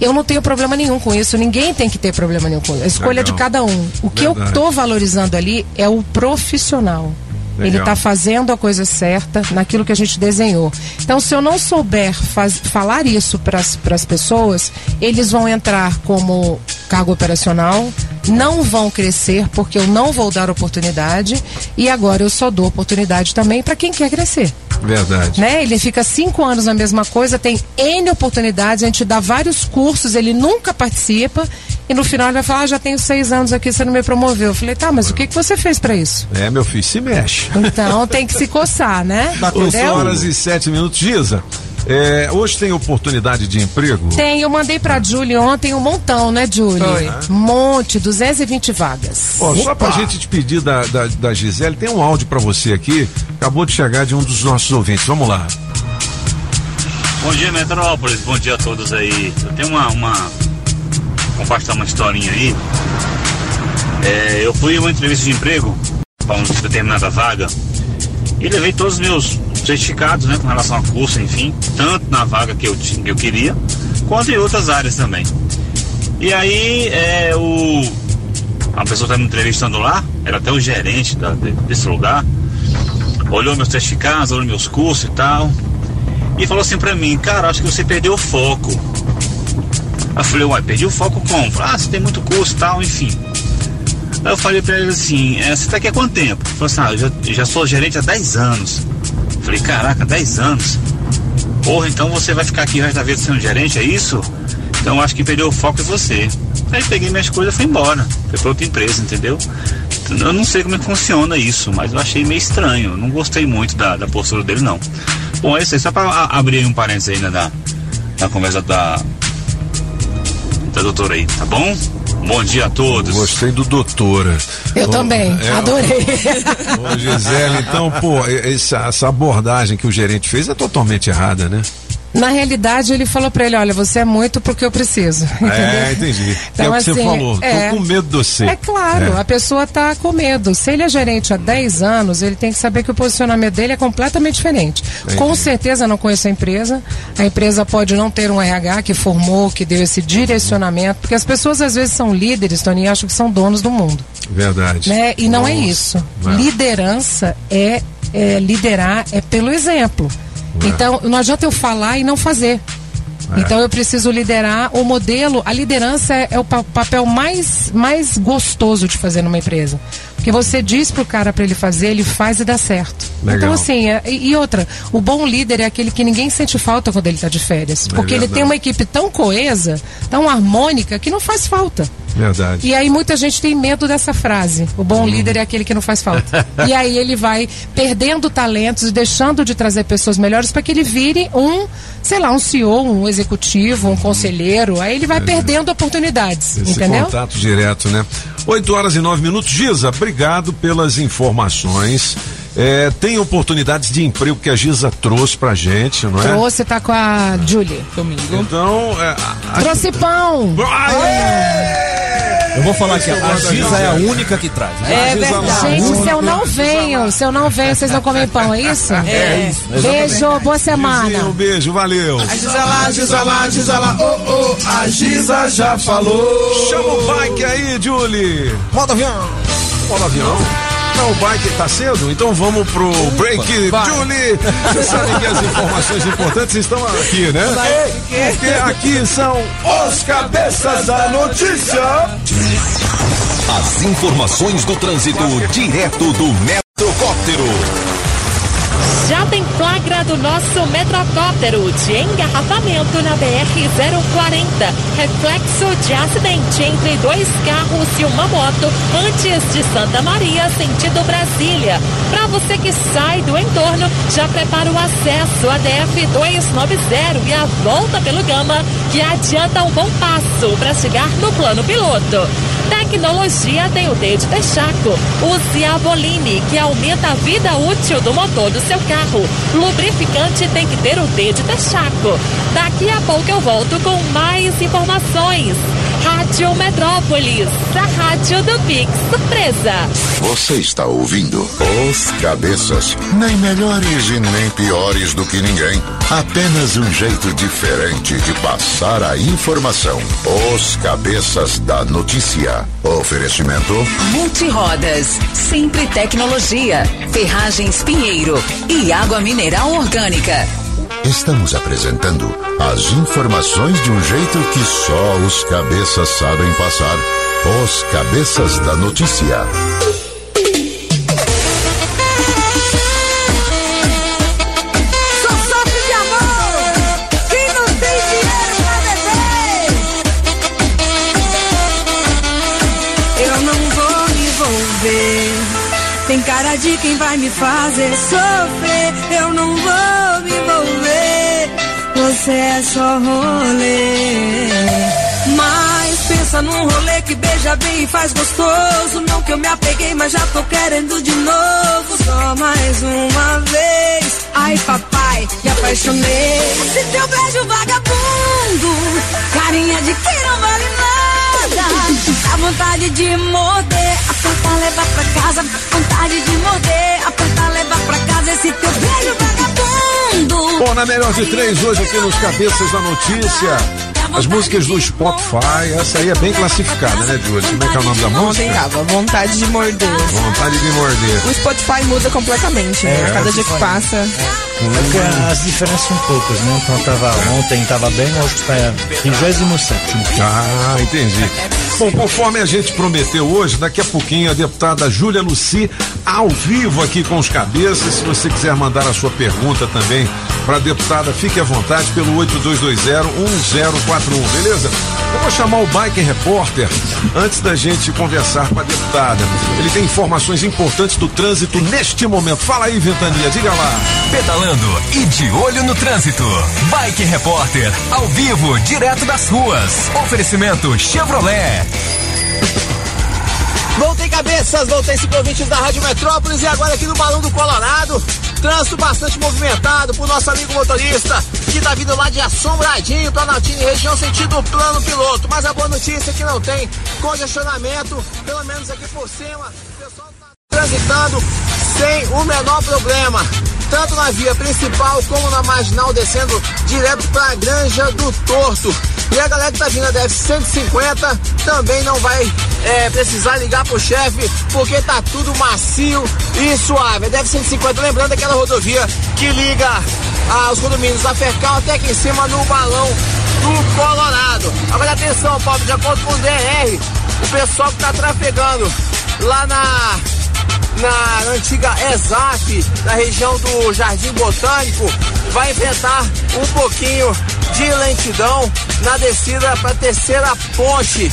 eu não tenho problema nenhum com isso. Ninguém tem que ter problema nenhum com isso. A escolha Legal. de cada um. O que eu Verdade. tô valorizando ali é o profissional. Ele Legal. está fazendo a coisa certa naquilo que a gente desenhou. Então, se eu não souber faz- falar isso para as pessoas, eles vão entrar como cargo operacional, não vão crescer porque eu não vou dar oportunidade e agora eu só dou oportunidade também para quem quer crescer. Verdade. Né? Ele fica cinco anos na mesma coisa, tem N oportunidades, a gente dá vários cursos, ele nunca participa e no final ele vai falar: ah, já tenho seis anos aqui, você não me promoveu. Eu falei: tá, mas o que, que você fez para isso? É, meu filho, se mexe. Então tem que se coçar, né? 11 Entendeu? horas e 7 minutos. Giza, é, hoje tem oportunidade de emprego? Tem, eu mandei pra Julie ontem um montão, né, Julie? Foi. Um monte, 220 vagas. Ó, só pra gente te pedir da, da, da Gisele, tem um áudio pra você aqui. Acabou de chegar de um dos nossos ouvintes. Vamos lá. Bom dia, Metrópolis. Bom dia a todos aí. Eu tenho uma. uma compartilhar uma historinha aí. É, eu fui em uma entrevista de emprego para uma determinada vaga e levei todos os meus certificados, né, com relação a curso, enfim, tanto na vaga que eu, que eu queria, quanto em outras áreas também. E aí, é, o, a pessoa estava me entrevistando lá, era até o gerente da- de- desse lugar, olhou meus certificados, olhou meus cursos e tal, e falou assim pra mim, cara, acho que você perdeu o foco. Eu falei, uai, perdi o foco como? Ah, você tem muito curso e tal, enfim. Aí eu falei pra ele assim, é, você tá aqui há quanto tempo? Ele falou assim, ah, eu já, já sou gerente há 10 anos. Eu falei, caraca, 10 anos? Porra, então você vai ficar aqui o resto da vida sendo gerente, é isso? Então acho que perdeu o foco em você. Aí peguei minhas coisas e fui embora. Fui pra outra empresa, entendeu? Eu não sei como é que funciona isso, mas eu achei meio estranho. Não gostei muito da, da postura dele, não. Bom, é isso aí. Só pra abrir um parênteses aí né, da, da conversa da, da doutora aí, tá bom? Bom dia a todos. Gostei do doutora. Eu Ô, também, é, adorei. Ô, Gisele, então, pô, essa, essa abordagem que o gerente fez é totalmente errada, né? Na realidade, ele falou pra ele: olha, você é muito porque eu preciso. É, entendi. Então, é o que você assim, falou. é. Tô com medo de você. É claro, É. a pessoa tá com medo. Se ele é gerente há 10 anos, ele tem que saber que o posicionamento dele é completamente diferente. Entendi. Com certeza não conheço a empresa. A empresa pode não ter um RH que formou, que deu esse direcionamento, porque as pessoas às vezes são líderes, Tony, e acham que são donos do mundo. Verdade. Né? E não é Nossa. isso. É. Liderança é, é liderar é pelo exemplo. É. Então, não adianta eu falar e não fazer. É. Então eu preciso liderar o modelo. A liderança é, é o pa- papel mais, mais gostoso de fazer numa empresa. Porque você diz pro cara para ele fazer, ele faz e dá certo. Legal. Então, assim, é- e, outra, o bom líder é aquele que ninguém sente falta quando ele tá de férias. É Porque ele verdade. tem uma equipe tão coesa, tão harmônica, que não faz falta. Verdade. E aí muita gente tem medo dessa frase. O bom líder é aquele que não faz falta. e aí ele vai perdendo talentos e deixando de trazer pessoas melhores para que ele vire um, sei lá, um CEO, um executivo, um conselheiro. Aí ele vai perdendo oportunidades, Esse entendeu? contato direto, né? 8 horas e 9 minutos. Giza, obrigado pelas informações. É, tem oportunidades de emprego que a Giza trouxe pra gente, não é? Trouxe, tá com a Julie. Comigo. Então, é, a- Trouxe pão! Eu vou falar que Eu a Giza é a única que traz. É Giza verdade. Gente, se eu não venho, se eu não venho, vocês não comem pão, é isso? É isso, Beijo, boa semana. Um beijo, valeu. A Giza lá, Giza lá, Giza lá, oh, oh, a Giza já falou. Chama o bike aí, Julie. Modo avião. Modo avião. Não, o bike tá cedo? Então vamos pro break. vai. Julie, você sabe que as informações importantes estão aqui, né? Porque aqui são Os cabeças da notícia. As informações do trânsito direto do Metrocóptero. Já tem flagra do nosso metrocóptero de engarrafamento na BR-040. Reflexo de acidente entre dois carros e uma moto antes de Santa Maria, sentido Brasília. Para você que sai do entorno, já prepara o acesso à DF-290 e a volta pelo Gama, que adianta um bom passo para chegar no plano piloto. Tecnologia tem o D de Texaco. Use a Boline, que aumenta a vida útil do motor do seu carro. Lubrificante tem que ter o D de Texaco. Daqui a pouco eu volto com mais informações. Rádio Metrópolis, a rádio do Pix Surpresa. Você está ouvindo Os Cabeças. Nem melhores e nem piores do que ninguém. Apenas um jeito diferente de passar a informação. Os Cabeças da Notícia. Oferecimento. Multirodas, sempre tecnologia, ferragens Pinheiro e água mineral orgânica. Estamos apresentando as informações de um jeito que só os cabeças sabem passar. Os Cabeças da Notícia. De quem vai me fazer sofrer. Eu não vou me envolver. Você é só rolê. Mas pensa num rolê que beija bem e faz gostoso. Não que eu me apeguei, mas já tô querendo de novo. Só mais uma vez. Ai, papai, me apaixonei. Esse teu beijo vagabundo, carinha de quem não vale nada. Dá vontade de morder, apertar, levar pra casa. Vontade de morder, apertar, levar pra casa. Esse teu beijo vagabundo. Bom, na melhor de três, hoje aqui nos Cabeças da Notícia, as músicas do Spotify, essa aí é bem classificada, né, Júlio? Como é que é o nome da música? Ontem tava, vontade de morder. Vontade de morder. O Spotify muda completamente, né? É, Cada dia que passa. É as diferenças são poucas, né? Então tava, ontem estava bem, hoje está 37. Ah, entendi. Bom, conforme a gente prometeu hoje, daqui a pouquinho a deputada Júlia Luci, ao vivo aqui com os cabeças. Se você quiser mandar a sua pergunta também para a deputada, fique à vontade pelo 8220-1041, beleza? Eu vou chamar o Bike Repórter antes da gente conversar com a deputada. Ele tem informações importantes do trânsito neste momento. Fala aí, Ventania, diga lá. Pedalando e de olho no trânsito. Bike Repórter, ao vivo, direto das ruas. Oferecimento Chevrolet. Voltei cabeças, voltei ciclovintes da Rádio Metrópolis e agora aqui no Balão do Colorado. Trânsito bastante movimentado por nosso amigo motorista que tá vindo lá de Assombradinho, Planaltine, região sentido plano piloto. Mas a boa notícia é que não tem congestionamento, pelo menos aqui por cima. O pessoal tá transitando sem o menor problema. Tanto na via principal como na marginal, descendo direto para a Granja do Torto. E a galera que tá vindo da F-150 também não vai é, precisar ligar pro chefe, porque tá tudo macio e suave. A F-150, lembrando aquela rodovia que liga aos condomínios da Fercal até aqui em cima no balão do Colorado. Agora atenção, Paulo, de acordo com o DR, o pessoal que tá trafegando lá na na antiga ESAF, na região do Jardim Botânico, vai enfrentar um pouquinho de lentidão na descida para a terceira ponte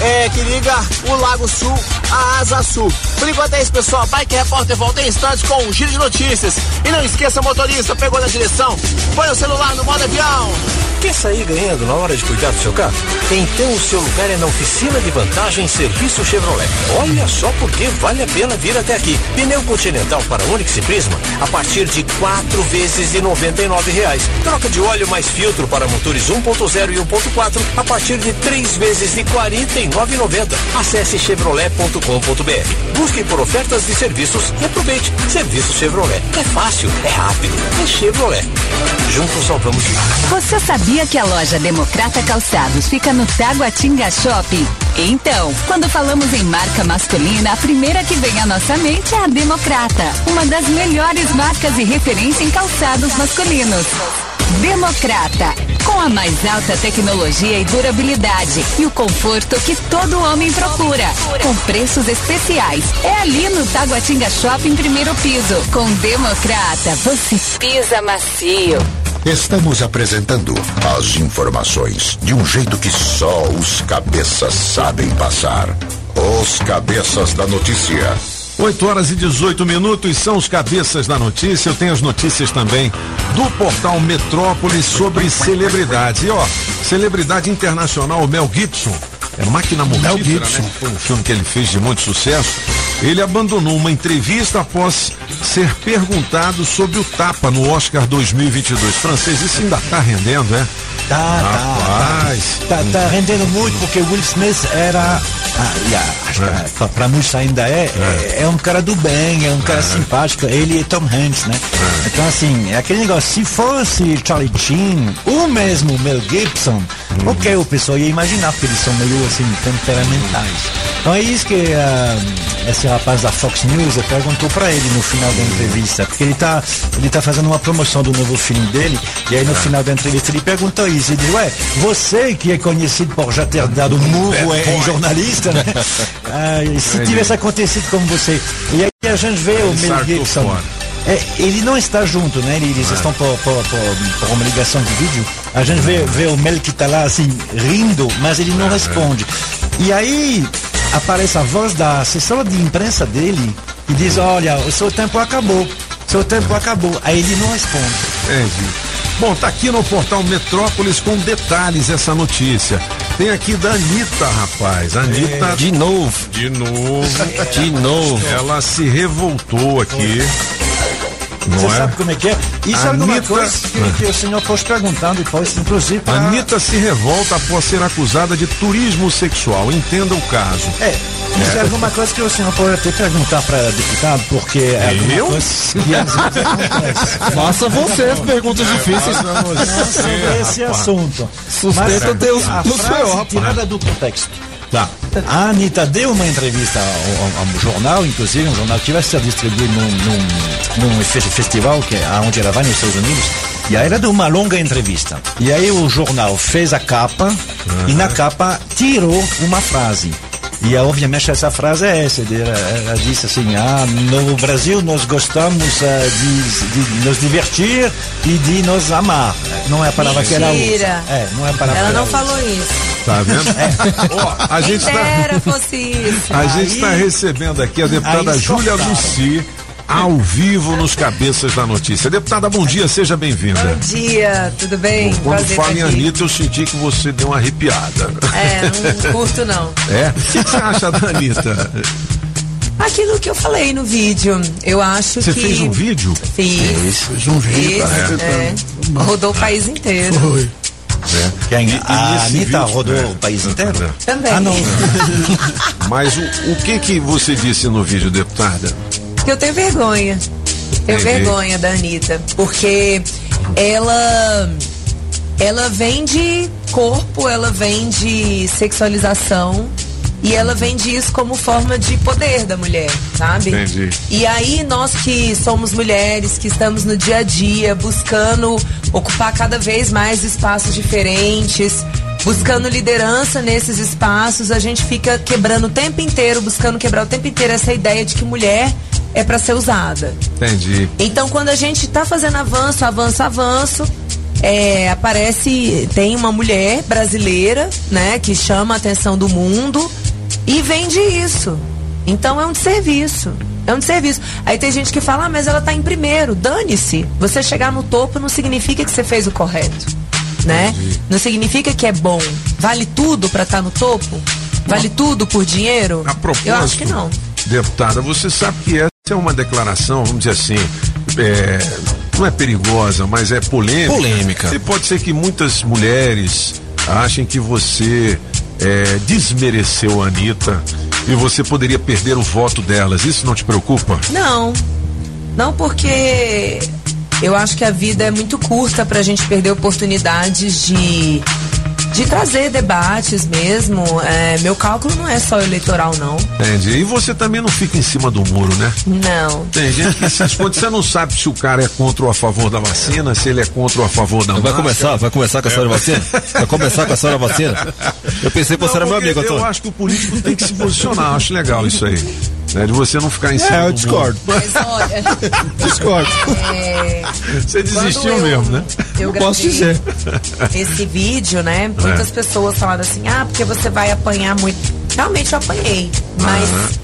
é, que liga o Lago Sul à Asa Sul. Por enquanto é isso, pessoal. Bike Repórter volta em instantes com um giro de notícias. E não esqueça, motorista, pegou na direção, põe o celular no modo avião. Quer sair ganhando na hora de cuidar do seu carro? Então o seu lugar é na oficina de vantagem Serviço Chevrolet. Olha só porque vale a pena vir até aqui. Pneu Continental para Onix e Prisma a partir de quatro vezes de noventa e nove reais. Troca de óleo mais filtro para motores 1.0 e 1.4 a partir de três vezes de quarenta e nove Acesse chevrolet.com.br. Busque por ofertas de serviços e aproveite. Serviço Chevrolet. É fácil, é rápido, é Chevrolet. Juntos salvamos vidas. Você sabia que a loja Democrata Calçados fica no Taguatinga Shopping? Então, quando falamos em marca masculina, a primeira que vem à nossa mente é a Democrata, uma das melhores marcas e referência em calçados masculinos. Democrata, com a mais alta tecnologia e durabilidade e o conforto que todo homem procura, com preços especiais. É ali no Taguatinga Shopping, primeiro piso. Com Democrata, você pisa macio. Estamos apresentando as informações de um jeito que só os cabeças sabem passar. Os cabeças da notícia. 8 horas e 18 minutos são os cabeças da notícia. Eu tenho as notícias também do portal Metrópolis sobre celebridades. E ó, celebridade internacional, Mel Gibson. É máquina mortífera, né? Foi um filme que ele fez de muito sucesso. Ele abandonou uma entrevista após ser perguntado sobre o tapa no Oscar 2022. Francês, isso ainda tá rendendo, é? Tá, Rapaz. tá. Tá, tá rendendo muito porque Will Smith era. Ah, yeah, acho que pra, pra muitos ainda é, é. é um cara do bem, é um cara simpático. Ele e Tom Hanks, né? Então, assim, é aquele negócio. Se fosse Charlie Sheen, ou mesmo Mel Gibson, ok, o pessoal ia imaginar, porque eles são meio assim, temperamentais. Então é isso que ah, esse rapaz da Fox News perguntou pra ele no final da entrevista, porque ele tá, ele tá fazendo uma promoção do novo filme dele, e aí no final da entrevista ele perguntou isso, ele disse, ué, você que é conhecido por já ter dado murro em, em jornalista, né? Ah, e se tivesse acontecido como você. E aí a gente vê o Mel Gibson. É, ele não está junto, né? Eles estão por, por, por, por uma ligação de vídeo. A gente vê, vê o Mel que está lá assim, rindo, mas ele não responde. E aí aparece a voz da assessora de imprensa dele e diz: Olha, o seu tempo acabou. Seu tempo acabou. Aí ele não responde. É, gente. Bom, tá aqui no portal Metrópolis com detalhes essa notícia. Tem aqui da Anitta, rapaz. Anitta. De novo. De novo. De novo. Ela se revoltou aqui. Não Você é? sabe como é que é? Isso é alguma Anitta- coisa que, que o senhor pode perguntar depois, inclusive. pra- Anitta se revolta após ser acusada de turismo sexual. Entenda o caso. É, isso é alguma coisa que o senhor pode até perguntar para deputado, porque é alguma Eu? coisa que às vezes acontece. Faça você as perguntas difíceis. Não sobre esse assunto. Sustenta Mas Deus a frase Senhor, tirada do contexto. Tá. A Anitta deu uma entrevista ao, ao- ao jornal, inclusive, um jornal que vai ser distribuído num, num, num fe- festival que é onde ela vai nos Estados Unidos. E aí ela deu uma longa entrevista. E aí o jornal fez a capa e na capa tirou uma frase. E obviamente essa frase é essa, ela, ela disse assim, ah, no Brasil nós gostamos ah, de, de nos divertir e de nos amar. Não é a palavra que ela usa. Mentira. É, não é a palavra Ela que não usa. falou isso. Tá vendo? Ó, a gente tá. fosse isso. A gente está recebendo aqui a deputada Júlia. Luci, ao vivo nos Cabeças da Notícia. Deputada, bom dia, seja bem-vinda. Bom dia, tudo bem? Quando Prazer fala em. Anitta, eu senti que você deu uma arrepiada. É, não curto não. É? O que que você acha da Anitta? Aquilo que eu falei no vídeo, eu acho Você que... fez um vídeo? Fiz. Fez um Fiz, é. Rodou o país inteiro. É. Quem? E- e a Anitta vídeo- rodou é. o país inteiro? Também. Ah, não. Mas o, o que que você disse no vídeo, deputada? Que eu tenho vergonha. Tenho Entendi. vergonha da Anitta. Porque ela. Ela vende corpo, ela vende sexualização. E ela vende isso como forma de poder da mulher, sabe? Entendi. E aí, nós que somos mulheres, que estamos no dia a dia buscando ocupar cada vez mais espaços diferentes, buscando liderança nesses espaços, a gente fica quebrando o tempo inteiro, buscando quebrar o tempo inteiro essa ideia de que mulher é para ser usada. Entendi. Então, quando a gente tá fazendo avanço, avanço, avanço, é, aparece, tem uma mulher brasileira, né, que chama a atenção do mundo e vende isso. Então é um desserviço. É um desserviço. Aí tem gente que fala, ah, mas ela tá em primeiro. Dane-se. Você chegar no topo não significa que você fez o correto. Né? Não significa que é bom. Vale tudo pra estar no topo? Vale tudo por dinheiro? A propósito, Eu acho que não. Deputada, você sabe que essa é uma declaração, vamos dizer assim, é, não é perigosa, mas é polêmica. Polêmica. E pode ser que muitas mulheres achem que você é, desmereceu a Anitta e você poderia perder o voto delas. Isso não te preocupa? Não. Não porque eu acho que a vida é muito curta pra gente perder oportunidades de de trazer debates mesmo. É, meu cálculo não é só eleitoral, não. Entendi. E você também não fica em cima do muro, né? Não. Tem gente que se esconde, você não sabe se o cara é contra ou a favor da vacina, se ele é contra ou a favor da Vai máscara. começar, vai começar com a senhora vacina? Vai começar com a senhora vacina? Eu pensei que você Não, era meu amigo, Eu Antônio. acho que o político tem que se posicionar, acho legal isso aí. Né, de você não ficar em cima. É, eu do discordo. Mas olha. Discordo. é, Você desistiu eu- mesmo, né? Eu Posso dizer. Esse vídeo, né? Muitas É. pessoas falaram assim: ah, porque você vai apanhar muito. Realmente eu apanhei. Mas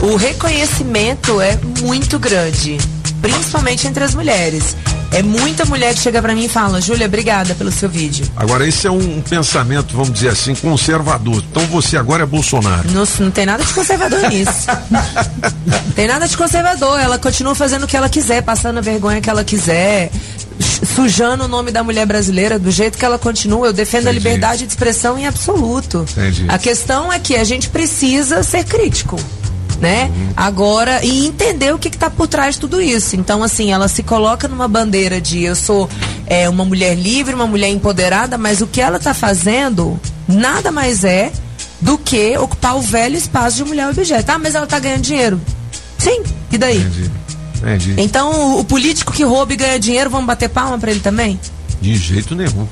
o reconhecimento é muito grande. Principalmente entre as mulheres. É muita mulher que chega pra mim e fala: Júlia, obrigada pelo seu vídeo. Agora, esse é um pensamento, vamos dizer assim, conservador. Então você agora é Bolsonaro. Não, não tem nada de conservador nisso. tem nada de conservador. Ela continua fazendo o que ela quiser, passando a vergonha que ela quiser, su- sujando o nome da mulher brasileira do jeito que ela continua. Eu defendo a Entendi. liberdade de expressão em absoluto. Entendi. A questão é que a gente precisa ser crítico. Né? Agora, e entender o que está por trás de tudo isso. Então, assim, ela se coloca numa bandeira de eu sou é, uma mulher livre, uma mulher empoderada, mas o que ela está fazendo nada mais é do que ocupar o velho espaço de mulher objeto. Ah, mas ela tá ganhando dinheiro. Sim, e daí? Entendi. Entendi. Então, o, o político que rouba e ganha dinheiro, vamos bater palma pra ele também? De jeito nenhum.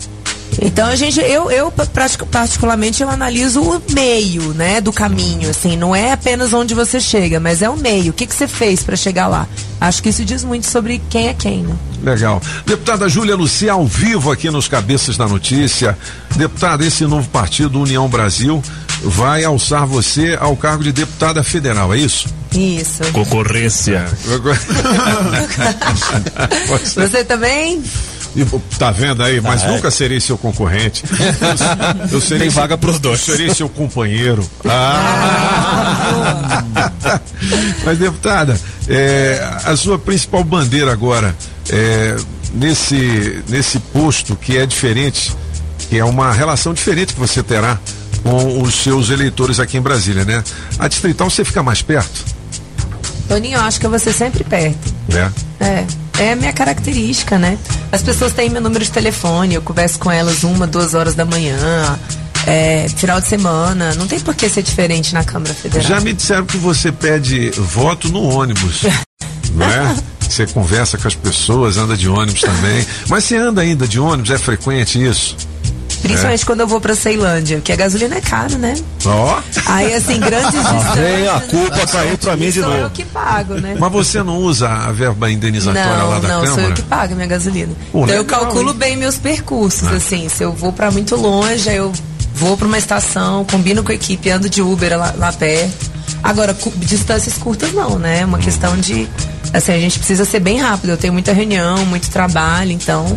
Então, a gente, eu, eu pratico- particularmente, eu analiso o meio, né, do caminho, assim, não é apenas onde você chega, mas é o meio. O que, que você fez pra chegar lá? Acho que isso diz muito sobre quem é quem, né? Legal. Deputada Júlia Lucia, ao vivo aqui nos Cabeças da Notícia. Deputada, esse novo partido, União Brasil, vai alçar você ao cargo de deputada federal, é isso? Isso. Concorrência. Você também? Tá vendo aí? Mas Ah, é. nunca serei seu concorrente. Eu, eu serei Tem seu- vaga pros dois. Eu serei seu companheiro. Ah. Mas, deputada, é, a sua principal bandeira agora é, nesse, nesse posto que é diferente, que é uma relação diferente que você terá com os seus eleitores aqui em Brasília, né? A distrital você fica mais perto, Toninho, eu acho que eu vou ser sempre perto. né? É, é a minha característica, né? As pessoas têm meu número de telefone, eu converso com elas uma, duas horas da manhã, é, final de semana. Não tem por que ser diferente na Câmara Federal. Já me disseram que você pede voto no ônibus, não é? Você conversa com as pessoas, anda de ônibus também. Mas você anda ainda de ônibus? É frequente isso? Principalmente quando eu vou pra Ceilândia, porque a gasolina é caro, né? Ó. Aí, assim, grandes distâncias. Vem a culpa caiu pra mim de Sou eu novo. que pago, né? Mas você não usa a verba indenizatória lá Não, da não, sou eu Câmara? que pago a minha gasolina. Pô, então eu legal, calculo hein? bem meus percursos, Ah. assim. Se eu vou pra muito longe, aí eu vou pra uma estação, combino com a equipe, ando de Uber lá, lá perto. Agora, distâncias curtas não, né? É uma questão de Assim, a gente precisa ser bem rápido. Eu tenho muita reunião, muito trabalho, então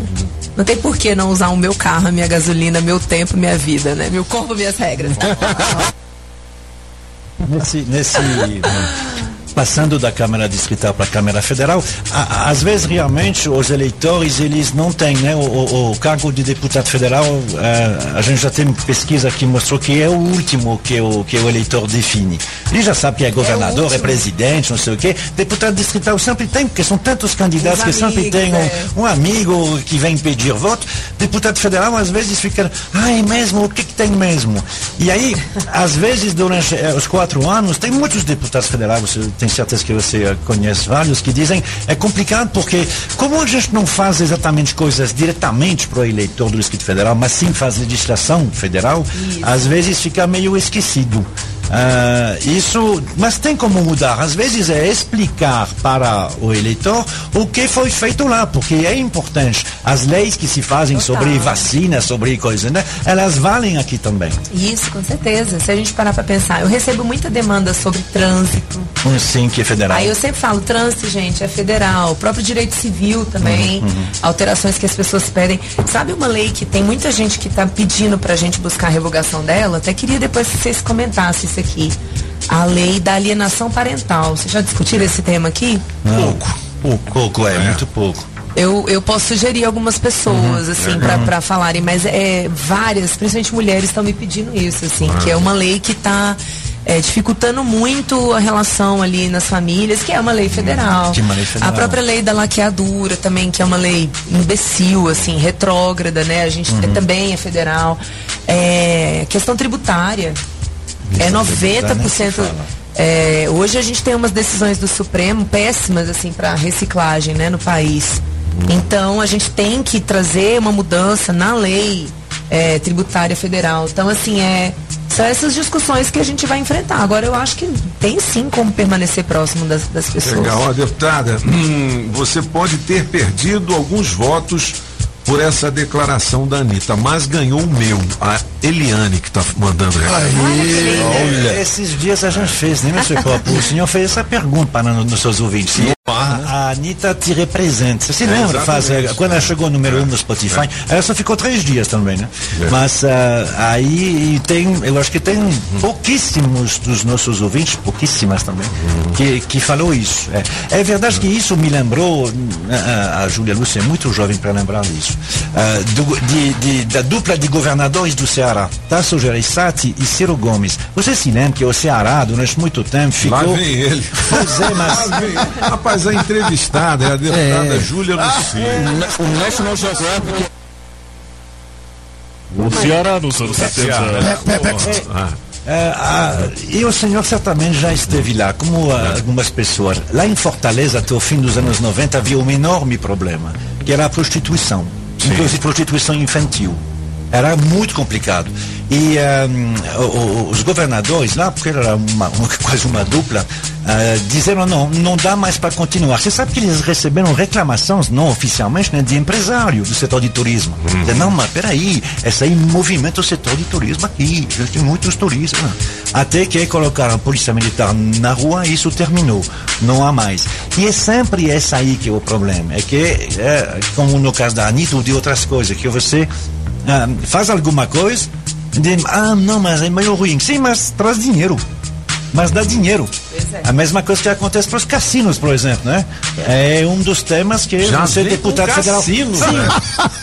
não tem por que não usar o meu carro, a minha gasolina, meu tempo, minha vida, né? Meu corpo, minhas regras. nesse, nesse passando da Câmara Distrital para a Câmara Federal, a- às vezes realmente os eleitores eles não têm, né, o, o- o cargo de deputado federal, eh, a gente já tem pesquisa que mostrou que é o último que o que o eleitor define. Ele já sabe que é governador, é, presidente, não sei o quê. Deputado distrital sempre tem, porque são tantos candidatos Os que sempre tem um, é. um amigo que vem pedir voto. Deputado federal às vezes fica, é mesmo? O que que tem mesmo? E aí, às vezes durante eh, os quatro anos, tem muitos deputados federais, você tem certeza que você conhece vários, que dizem é complicado porque como a gente não faz exatamente coisas diretamente para o eleitor do Distrito Federal, mas sim faz legislação federal, às vezes fica meio esquecido. Ah, isso, mas tem como mudar. Às vezes é explicar para o eleitor o que foi feito lá, porque é importante. As leis que se fazem sobre vacina, sobre coisas, né? Elas valem aqui também. Isso, com certeza. Se a gente parar pra pensar, eu recebo muita demanda sobre trânsito. Sim que é federal. Aí eu sempre falo, trânsito, gente, é federal. O próprio direito civil também, Uhum, uhum. alterações que as pessoas pedem. Sabe uma lei que tem muita gente que tá pedindo pra gente buscar a revogação dela? Até queria depois que vocês comentassem aqui. A lei da alienação parental. Vocês já discutiram esse tema aqui? Pouco. Pouco. Pouco, é, muito pouco. Eu, eu posso sugerir algumas pessoas, Uhum. assim, Uhum. pra para falarem, mas é, várias, principalmente mulheres, estão me pedindo isso, assim, que é uma lei que está dificultando muito a relação ali nas famílias, que é uma lei federal. Que é lei federal. A própria lei da laqueadura também, que é uma lei imbecil, assim, retrógrada, né? A gente Uhum. também é federal. É, questão tributária. É 90%. É, hoje a gente tem umas decisões do Supremo péssimas assim para reciclagem, né, no país. Então a gente tem que trazer uma mudança na lei é, tributária federal. Então assim é são essas discussões que a gente vai enfrentar. Agora eu acho que tem sim como permanecer próximo das, das pessoas. Legal, ó, deputada, hum, você pode ter perdido alguns votos por essa declaração da Anitta, mas ganhou o meu, a Eliane que tá mandando recado. Olha. Esses dias a gente fez, né, meu Copo? O senhor fez essa pergunta para no- nos seus ouvintes. A, a Anitta te representa. Você se É, lembra? Faz, eh, quando ela chegou número um no Spotify, ela só ficou três dias também, né? É. Mas ah, aí tem, eu acho que tem pouquíssimos dos nossos ouvintes, pouquíssimas também, que, que falou isso. É, é verdade que isso me lembrou, ah, a Júlia Lúcia é muito jovem para lembrar disso, ah, do- de- de- da dupla de governadores do Ceará, Tasso Gereissati e Ciro Gomes. Você se lembra que o Ceará, durante muito tempo, ficou... Lá vem ele. Pois é, mas... Lá vem. Rapaz, a entrevistada é a deputada É. Júlia Lucia. O National Geographic. O Ceará nos anos 70. Ah. É, ah, e o senhor certamente já esteve lá, como ah, algumas pessoas. Lá em Fortaleza, até o fim dos anos 90, havia um enorme problema, que era a prostituição, inclusive prostituição infantil. Era muito complicado. E o- o- os governadores lá, porque era uma, uma- quase uma dupla, ah, disseram não, não dá mais para continuar. Você sabe que eles receberam reclamações, não oficialmente, né, de empresário do setor de turismo. Dizendo, Não, mas peraí, essa aí movimenta o setor de turismo aqui. Já tem muitos turistas. Até que colocaram a polícia militar na rua e isso terminou. Não há mais. E é sempre essa aí que é o problema. É que, é, como no caso da Anitta ou de outras coisas, que você faz alguma coisa, ah, não, mas é meio ruim. Sim, mas traz dinheiro. Mas dá dinheiro. A mesma coisa que acontece para os cassinos, por exemplo, né? É um dos temas que Já você deputado federal. cassino, Sim. né?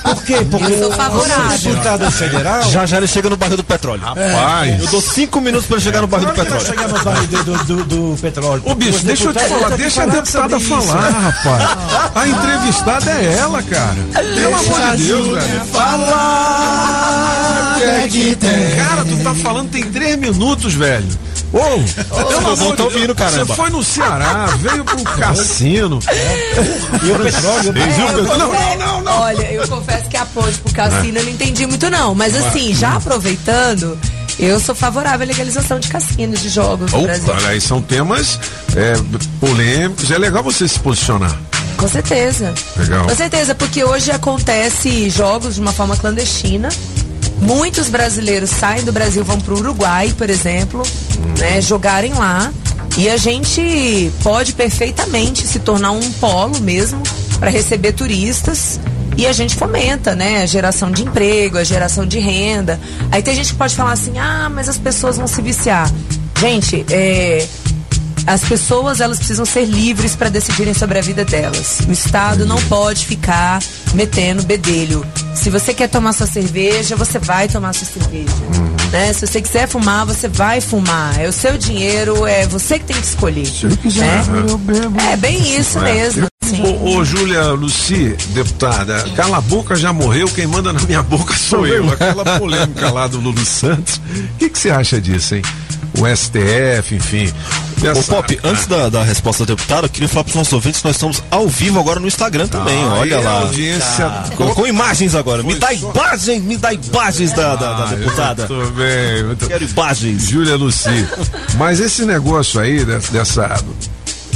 Por quê? Porque Eu sou o favorável. deputado federal. Já já ele chega no barril do petróleo. Rapaz. Eu dou cinco minutos para ele chegar no barril do petróleo. chegar no barril do, do, do, do petróleo. Ô bicho, deixa eu te falar, deixa a deputada falar, rapaz. A entrevistada é ela, cara. Pelo amor de Deus, velho. Falar, é que tem? Cara, tu tá falando tem três minutos, velho. Ô, Ô, amor tá ouvindo, caramba. Você foi no Ceará, veio pro cassino. E o petróleo. Não, confesso- não, não, não. Olha, eu confesso que a ponte pro cassino eu não entendi muito não, mas assim, já aproveitando, eu sou favorável à legalização de cassinos, de jogos no Brasil. Opa, olha aí, são temas é, polêmicos. É legal você se posicionar. Com certeza. Legal. Com certeza, porque hoje acontece jogos de uma forma clandestina. Muitos brasileiros saem do Brasil, vão para o Uruguai, por exemplo, né, jogarem lá. E a gente pode perfeitamente se tornar um polo mesmo para receber turistas e a gente fomenta, né, a geração de emprego, a geração de renda. Aí tem gente que pode falar assim: "Ah, mas as pessoas vão se viciar". Gente, é, as pessoas elas precisam ser livres para decidirem sobre a vida delas. O Estado não pode ficar metendo bedelho. Se você quer tomar sua cerveja, você vai tomar sua cerveja. Né? Se você quiser fumar, você vai fumar. É o seu dinheiro, é você que tem que escolher. Se eu quiser, eu bebo. É bem isso mesmo. assim. Ô, ô, Júlia Luci, deputada, cala a boca já morreu, quem manda na minha boca sou eu. Aquela polêmica lá do Lulu Santos. O que você acha disso, hein? O STF, enfim. Ô Pop, antes da, da resposta da deputada, eu queria falar para os nossos ouvintes que nós estamos ao vivo agora no Instagram também. Ah, olha a lá. audiência Com, com imagens agora. Me dá imagens, me dá imagens da, da, da deputada. Muito bem, muito Quero imagens. Júlia Luci. Mas esse negócio aí, dessa, dessa,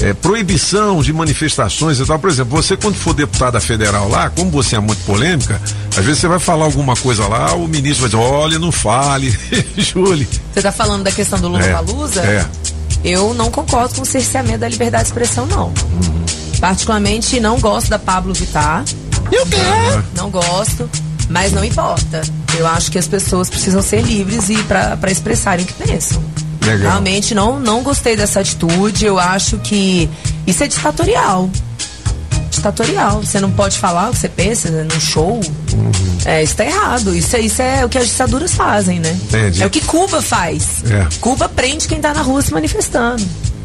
é, proibição de manifestações e tal, por exemplo, você quando for deputada federal lá, como você é muito polêmica, às vezes você vai falar alguma coisa lá, o ministro vai dizer, olha, não fale, Júlia. Você tá falando da questão do Lula É, Palusa? é. Eu não concordo com o cerceamento da liberdade de expressão, não. Particularmente não gosto da Pablo Vittar. E o quê? Não gosto, mas não importa. Eu acho que as pessoas precisam ser livres e para expressarem o que pensam. Legal. Realmente não, não gostei dessa atitude. Eu acho que isso é ditatorial. Ditatorial. Você não pode falar o que você pensa né, num show. É, isso tá errado. Isso, é- isso é o que as ditaduras fazem, né? Entendi. É o que Cuba faz. É. Cuba prende quem tá na rua se manifestando.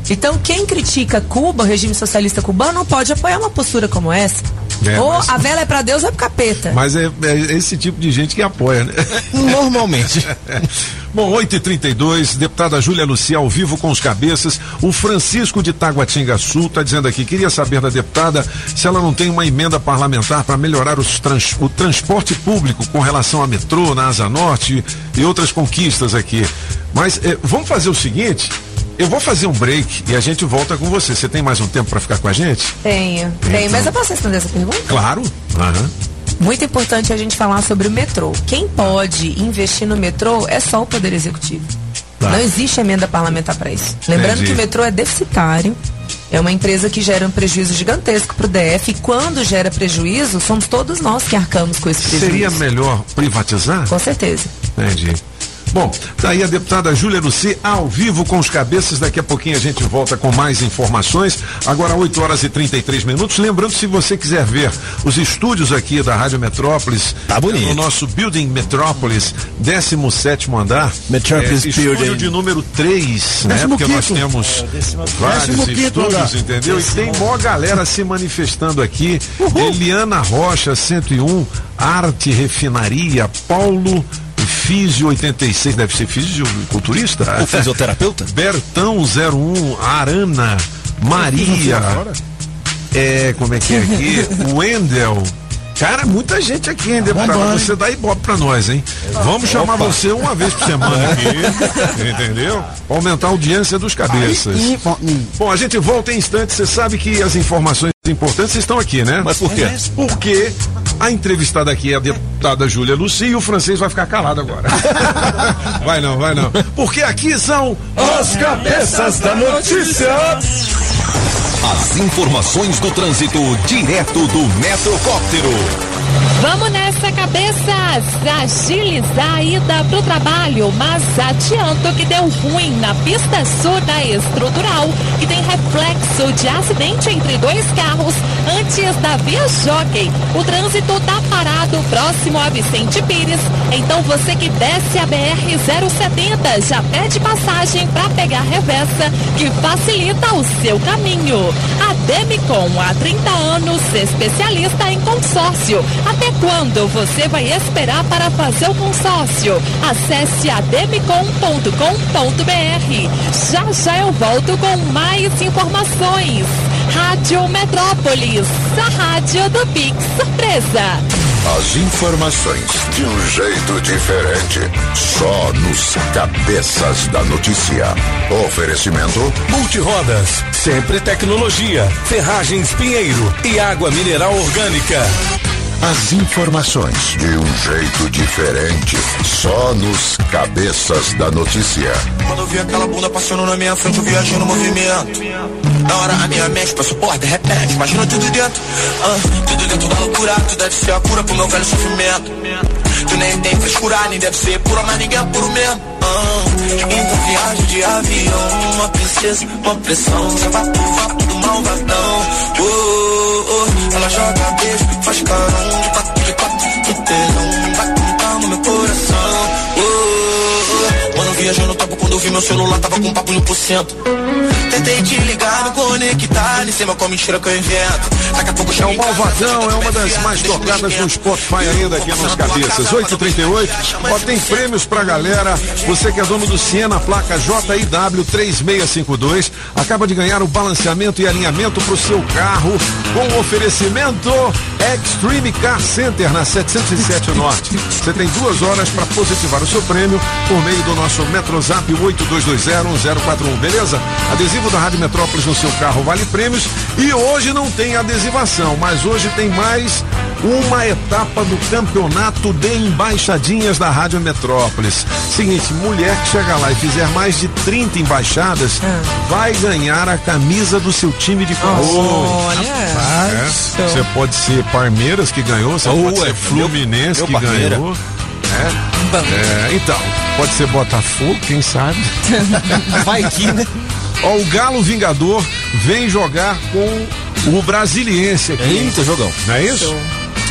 Então, quem critica Cuba, o regime socialista cubano, não pode apoiar uma postura como essa. É, ou mas- a vela é pra Deus ou é pro capeta. Mas é, é esse tipo de gente que apoia, né? Normalmente. Bom, 8h32, deputada Júlia Lucia ao vivo com os cabeças. O Francisco de Taguatinga Sul está dizendo aqui, queria saber da deputada se ela não tem uma emenda parlamentar para melhorar os trans- o transporte público com relação a metrô na Asa Norte e outras conquistas aqui. Mas eh, vamos fazer o seguinte. Eu vou fazer um break e a gente volta com você. Você tem mais um tempo para ficar com a gente? Tenho, tenho. Então. Mas eu posso responder essa pergunta? Claro. Aham. Muito importante a gente falar sobre o metrô. Quem pode investir no metrô é só o Poder Executivo. Tá. Não existe emenda parlamentar para isso. Lembrando Entendi. que o metrô é deficitário. É uma empresa que gera um prejuízo gigantesco para o DF. E quando gera prejuízo, somos todos nós que arcamos com esse prejuízo. Seria melhor privatizar? Com certeza. Entendi. Bom, tá aí a deputada Júlia Luci ao vivo com os cabeças. Daqui a pouquinho a gente volta com mais informações. Agora 8 horas e 33 minutos. Lembrando, se você quiser ver os estúdios aqui da Rádio Metrópolis, Tá bonito. no nosso Building Metrópolis, 17 andar. Metrópolis é, estúdio Building. de número 3, né? Décimo Porque nós temos vários Décimo quinto estúdios, andar. entendeu? E tem mó galera se manifestando aqui. Eliana Rocha, 101, Arte Refinaria, Paulo Físio 86, deve ser fisiculturista? O fisioterapeuta? Bertão 01, Arana, Maria. É, como é que é aqui? Wendel. Cara, muita gente aqui, hein, deputado? Vambora, Você dá ibope pra nós, hein? Vamos chamar você uma vez por semana aqui, entendeu? Pra aumentar a audiência dos cabeças. Bom. Bom, a gente volta em instantes. Você sabe que as informações importantes estão aqui, né? Mas por quê? Porque a entrevistada aqui é a deputada Júlia Luci e o francês vai ficar calado agora. vai não, vai não. Porque aqui são os cabeças da notícia. As informações do trânsito direto do Metrocóptero. Vamos nessa, cabeças! Agilizar a ida pro trabalho, mas adianto que deu ruim na pista sul da estrutural, que tem reflexo de acidente entre dois carros antes da via Jockey. O trânsito tá parado próximo a Vicente Pires, então você que desce a BR-070 já pede passagem para pegar reversa, que facilita o seu caminho. A Demicon, há 30 anos, especialista em consórcio. Até quando você vai esperar para fazer o consórcio? Acesse ademicon.com.br. Já já eu volto com mais informações. Rádio Metrópolis, a rádio do Pix Surpresa. As informações de um jeito diferente. Só nos cabeças da notícia. Oferecimento Multirodas, sempre tecnologia, ferragens Pinheiro e água mineral orgânica. As informações de um jeito diferente, só nos cabeças da notícia. Quando eu vi aquela bunda passando na minha frente, eu viajei no movimento. Na hora a minha mente passou por de repente, imagina tudo dentro. Ah, tudo dentro da loucura, tu deve ser a cura pro meu velho sofrimento. Tu nem tem frescura, nem deve ser pura, mas ninguém é puro mesmo. Ah, então viagem de avião, uma princesa, uma pressão, você vai pro vapo do malvadão. Oh, oh, oh, ela joga beijo, faz carão, de quatro, de quatro, de tesão, vai contar no meu coração. Oh, oh, oh. Mano, viajando no topo quando eu vi meu celular, tava com papo 1%. Tentei te ligar, me conectar, nem sei mais qual mentira que eu invento. Daqui a pouco É o Malvadão, é uma das mais tocadas no Spotify ainda aqui nas cabeças. 838. Ó, tem prêmios pra galera. Você que é dono do Siena, placa JIW 3652, acaba de ganhar o balanceamento e alinhamento pro seu carro com o oferecimento Extreme Car Center na 707 Norte. Você tem duas horas para positivar o seu prêmio por meio do nosso Metrozap 82201041, beleza? Adesivo da Rádio Metrópolis no seu carro vale prêmios e hoje não tem adesivação, mas hoje tem mais uma etapa do campeonato de embaixadinhas da Rádio Metrópolis. Seguinte, mulher que chega lá e fizer mais de 30 embaixadas vai ganhar a camisa do seu time de coração. Olha. Você pode ser Palmeiras que ganhou, você Oh, pode ser é Fluminense meu que ganhou. É. É, então, pode ser Botafogo, quem sabe? Vai que, né? Ó, o Galo Vingador vem jogar com o Brasiliense aqui. Eita, jogão. Não é isso?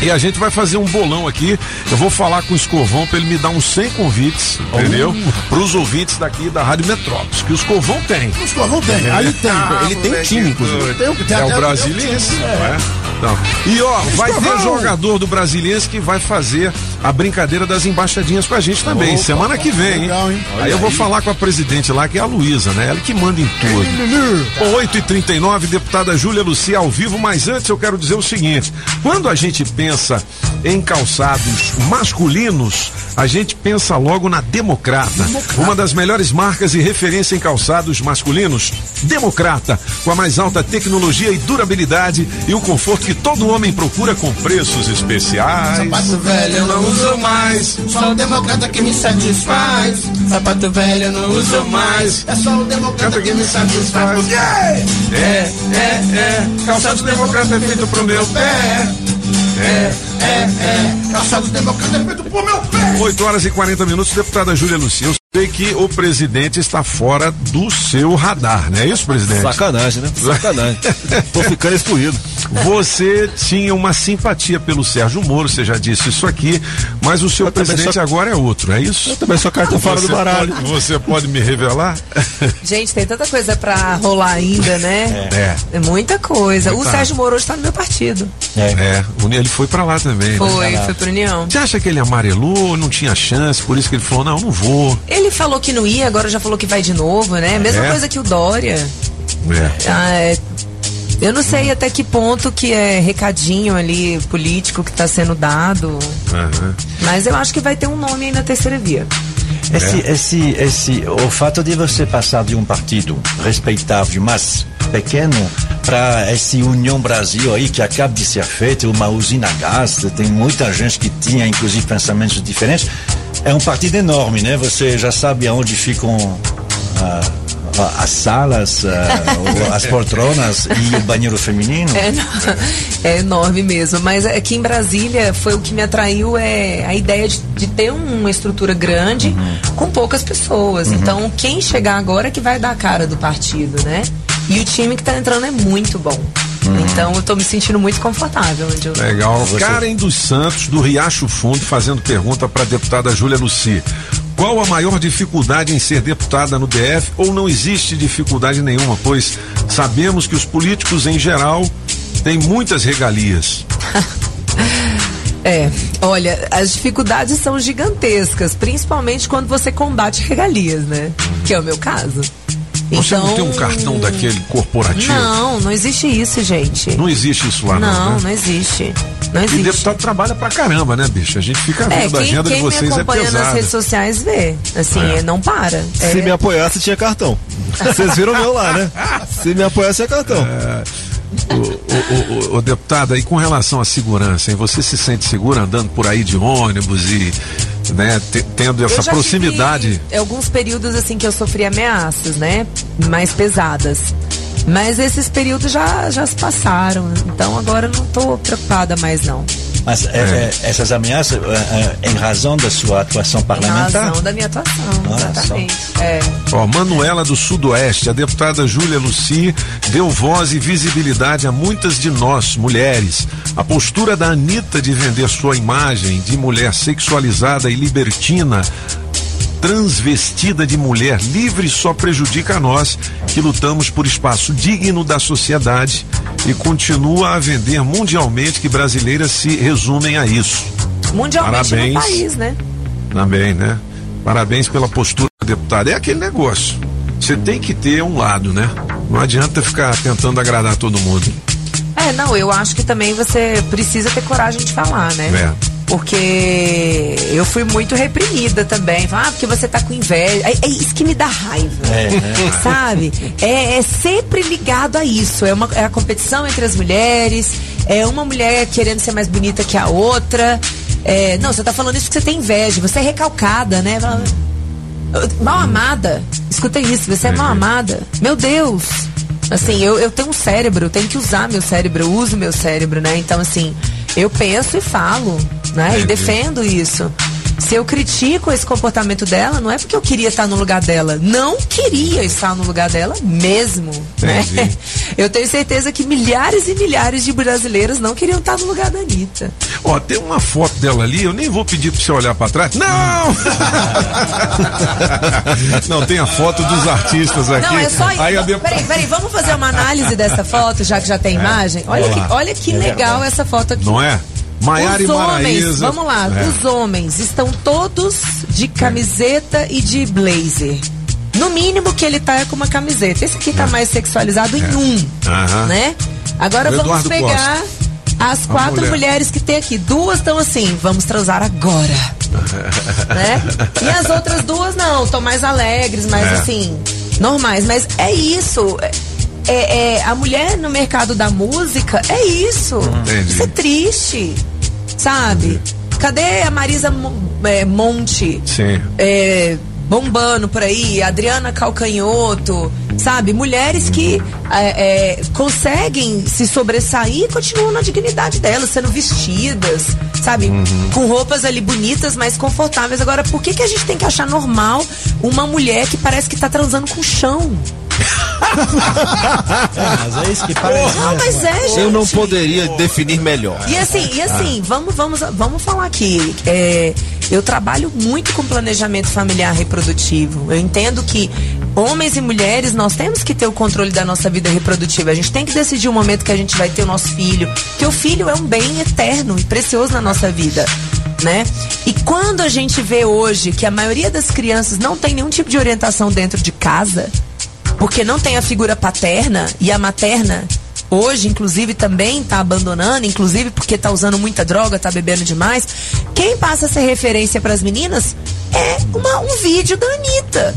E a gente vai fazer um bolão aqui. Eu vou falar com o Escovão pra ele me dar uns 100 convites, entendeu? Pros ouvintes daqui da Rádio Metrópolis, que o Escovão tem. O Escovão tem, aí tem. ele tem time, inclusive. Tem o que tem é o brasiliense, time, não é? Então, e ó, vai ter jogador do brasiliense que vai fazer a brincadeira das embaixadinhas com a gente também, Opa, semana que vem, hein? legal, hein? Aí eu vou falar com a presidente lá, que é a Luísa, né? Ela que manda em tudo. Bom, 8h39, deputada Júlia Lucia ao vivo, mas antes eu quero dizer o seguinte: quando a gente pensa em calçados masculinos, a gente pensa logo na Democrata, uma das melhores marcas e referência em calçados masculinos. Democrata, com a mais alta tecnologia e durabilidade e o conforto que todo homem procura com preços especiais. Sapato velho eu não uso mais, só o democrata que me satisfaz. Sapato velho eu não uso mais, é só o democrata que me satisfaz. Yeah! É, é, é, calçados democrata é feito pro meu pé. É, é, é, calçado democrata é feito pro meu pé. 8 horas e 40 minutos, deputada Júlia Lucia. Sei que o presidente está fora do seu radar, não é isso, presidente? Sacanagem, né? Sacanagem. Tô ficando excluído. Você tinha uma simpatia pelo Sérgio Moro, você já disse isso aqui, mas o seu presidente sou- agora é outro, é isso? Eu também sou carta fora do baralho. Pode, você pode me revelar? Gente, tem tanta coisa pra rolar ainda, né? É. É muita coisa. O Muita. Sérgio Moro hoje tá no meu partido. É, o- ele foi pra lá também. né? Foi, foi pro União. Você acha que ele amarelou, não tinha chance, por isso que ele falou, não, não vou. Ele falou que não ia, agora já falou que vai de novo, né? Mesma É? coisa que o Dória. É. Ah, é, eu não sei até que ponto que é recadinho ali político que tá sendo dado, Aham. mas eu acho que vai ter um nome aí na terceira via. Esse, esse, esse, o fato de você passar de um partido respeitável, mas pequeno, para esse União Brasil aí que acaba de ser feito, uma usina gás, tem muita gente que tinha inclusive pensamentos diferentes. É um partido enorme, né? Você já sabe aonde ficam ah, as salas, ah, as poltronas e o banheiro feminino. É, é enorme mesmo, mas aqui em Brasília foi o que me atraiu é a ideia de, de ter uma estrutura grande Uhum. com poucas pessoas. Então, quem chegar agora é que vai dar a cara do partido, né? E o time que tá entrando é muito bom. Então, eu tô me sentindo muito confortável onde eu Legal. Karen dos Santos, do Riacho Fundo, fazendo pergunta para a deputada Júlia Luci. Qual a maior dificuldade em ser deputada no DF ou não existe dificuldade nenhuma, pois sabemos que os políticos em geral têm muitas regalias. É, olha, as dificuldades são gigantescas, principalmente quando você combate regalias, né? Que é o meu caso. Você não Então- tem um cartão daquele corporativo? Não, não existe isso, gente. Não existe isso lá, não. Não, né? não existe. Não E existe. deputado trabalha pra caramba, né, bicho? A gente fica É, vendo a quem, agenda de quem me vocês é acompanha nas pesada. redes sociais vê. Assim, É. é, não para. Se É- me apoiasse, tinha cartão. Vocês viram o meu lá, né? Se me apoiasse, tinha cartão. É, O, o, o, o deputado, e com relação à segurança, hein, você se sente segura andando por aí de ônibus e né, te- tendo essa Eu já proximidade? alguns períodos assim que eu sofri ameaças, né? Mais pesadas. Mas esses períodos já, já se passaram. Então agora eu não tô preocupada mais, não. Mas é, é, essas ameaças, é, é, em razão da sua atuação Em parlamentar? razão da minha atuação, Olha exatamente. É. Ó, Manuela do Sudoeste, a deputada Júlia Luci deu voz e visibilidade a muitas de nós, mulheres. A postura da Anitta de vender sua imagem de mulher sexualizada e libertina, transvestida de mulher livre, só prejudica a nós que lutamos por espaço digno da sociedade e continua a vender mundialmente que brasileiras se resumem a isso. Mundialmente Parabéns. no país, né? Também, né? Parabéns pela postura, deputado. É aquele negócio. Você tem que ter um lado, né? Não adianta ficar tentando agradar todo mundo. É, não, eu acho que também você precisa ter coragem de falar, né? É. Porque eu fui muito reprimida também. Ah, porque você tá com inveja. É, é isso que me dá raiva. É, né? Sabe? É, é sempre ligado a isso. É, uma, é a competição entre as mulheres. É uma mulher querendo ser mais bonita que a outra. É, não, você tá falando isso porque você tem inveja. Você é recalcada, né? Mal amada. Escuta isso, você é mal amada. Meu Deus. Assim, eu, eu tenho um cérebro, eu tenho que usar meu cérebro, eu uso meu cérebro, né? Então, assim, eu penso e falo, né? E defendo isso. Se eu critico esse comportamento dela, não é porque eu queria estar no lugar dela. Não queria estar no lugar dela mesmo. Né? Eu tenho certeza que milhares e milhares de brasileiros não queriam estar no lugar da Anitta. Ó, tem uma foto dela ali, eu nem vou pedir pra você olhar pra trás. Não! Não, tem a foto dos artistas aqui. Não, é só isso. Aí a Peraí, peraí, vamos fazer uma análise dessa foto, já que já tem imagem? Olha, que, olha que É legal essa foto aqui. Não é? Maiara os homens, vamos lá, É. os homens estão todos de camiseta e de blazer. No mínimo que ele tá é com uma camiseta. Esse aqui tá mais sexualizado em um, É. Aham. né? Agora O vamos Eduardo pegar as A quatro mulher. mulheres que tem aqui. Duas estão assim, vamos transar agora, né? E as outras duas não, estão mais alegres, mais É. assim, normais. Mas é isso. É, é- a mulher no mercado da música é isso. Entendi. Isso é triste, sabe? Cadê a Marisa é, Monte? Sim. é, bombando por aí, Adriana Calcanhoto, sabe? Mulheres que é, é, conseguem se sobressair e continuam na dignidade delas, sendo vestidas, sabe? Com roupas ali bonitas, mas confortáveis. Agora, por que, que a gente tem que achar normal uma mulher que parece que tá transando com o chão? Mas é isso que parece. Não, mas é, gente. Eu não poderia definir melhor. E assim, e assim, vamos, vamos, vamos falar aqui. é, eu trabalho muito com planejamento familiar reprodutivo. Eu entendo que homens e mulheres, nós temos que ter o controle da nossa vida reprodutiva. A gente tem que decidir o momento que a gente vai ter o nosso filho. Porque o filho é um bem eterno e precioso na nossa vida. Né? E quando a gente vê hoje que a maioria das crianças não tem nenhum tipo de orientação dentro de casa, porque não tem a figura paterna e a materna hoje inclusive também está abandonando, inclusive porque está usando muita droga, está bebendo demais. Quem passa a ser referência para as meninas é uma- um vídeo da Anitta.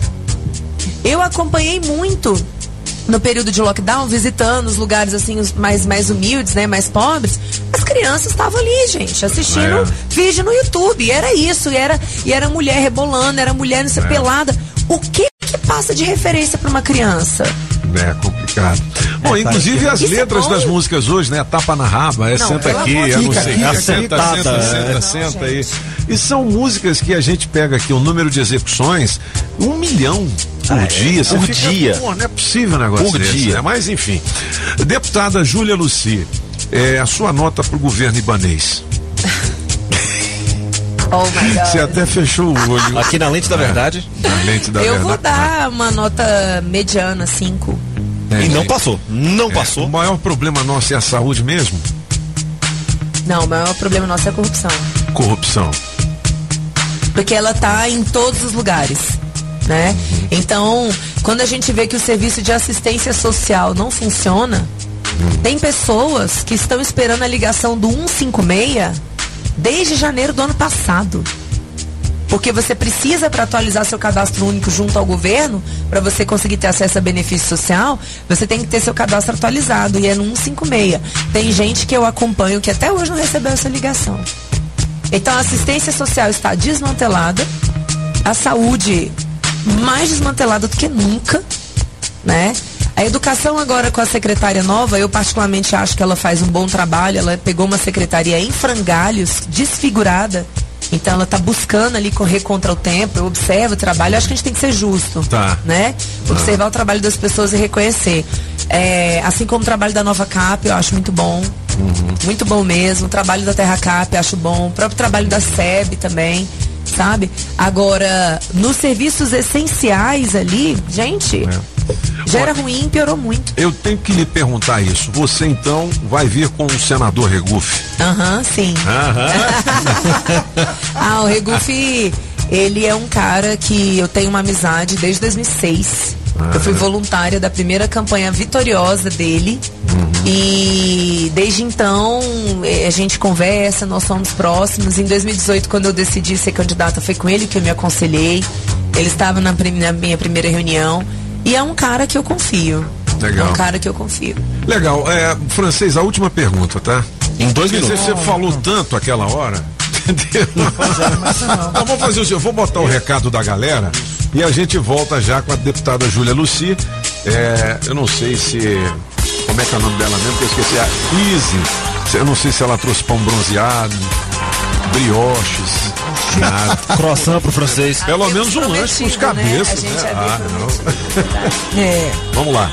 Eu acompanhei muito no período de lockdown, visitando os lugares assim os mais mais humildes, né, mais pobres. As crianças estavam ali, gente, assistindo É. vídeo no YouTube. E era isso, e era e era mulher rebolando, era mulher É. pelada. O que que passa de referência para uma criança? É complicado. Bom, É, inclusive tá. as Isso é letras bom. das músicas hoje, né? Tapa na raba, é Não, senta aqui, é não sei senta, sentada, senta, é. senta, Não, senta aí. E são músicas que a gente pega aqui o número de execuções, um milhão por Ah, é? dia. Você Por fica, dia. Pô, não é possível um negócio Por desse, dia. né? Mas enfim. Deputada Júlia Luci, é, a sua nota pro governo ibanês. Oh my God. Você até fechou o olho. Aqui na lente da verdade. Na lente da Eu verdade. vou dar uma nota mediana, 5. É, E não passou. Não É, passou. O maior problema nosso é a saúde mesmo? Não, o maior problema nosso é a corrupção. Corrupção. Porque ela tá em todos os lugares, né? Então, quando a gente vê que o serviço de assistência social não funciona, tem pessoas que estão esperando a ligação do 156 desde janeiro do ano passado. Porque você precisa, para atualizar seu cadastro único junto ao governo, para você conseguir ter acesso a benefício social, você tem que ter seu cadastro atualizado. E é no 156. Tem gente que eu acompanho que até hoje não recebeu essa ligação. Então a assistência social está desmantelada, a saúde mais desmantelada do que nunca, né? A educação agora com a secretária nova, eu particularmente acho que ela faz um bom trabalho. Ela pegou uma secretaria em frangalhos, desfigurada. Então ela está buscando ali correr contra o tempo. Eu observo o trabalho. Eu acho que a gente tem que ser justo, Tá. né? Observar o trabalho das pessoas e reconhecer. É, assim como o trabalho da Nova Cap, eu acho muito bom. Muito bom mesmo. O trabalho da Terra Cap, eu acho bom. O próprio trabalho da SEB também, sabe? Agora, nos serviços essenciais ali, gente, já era ruim, piorou muito. Eu tenho que lhe perguntar isso. Você então vai vir com o senador Regufe? Aham, sim. Aham. Ah, o Regufe, ele é um cara que eu tenho uma amizade desde 2006. Eu fui voluntária da primeira campanha vitoriosa dele. E desde então eh, a gente conversa, nós somos próximos. Em 2018, quando eu decidi ser candidata, foi com ele que eu me aconselhei. Ele estava na, na minha primeira reunião. E é um cara que eu confio. Legal. É um cara que eu confio. Legal. É, francês, a última pergunta, tá? Em dois minutos. Você falou tanto aquela hora. Entendeu? Então vamos fazer o seguinte, eu vou botar o recado da galera e a gente volta já com a deputada Júlia Luci. É, eu não sei se. Como é que é o nome dela mesmo? Que eu esqueci. A Easy. Eu não sei se ela trouxe pão bronzeado, brioches. Nada. Croissant pro francês. Pelo menos um lanche com os cabeças, né? Ah, não. É. Vamos lá.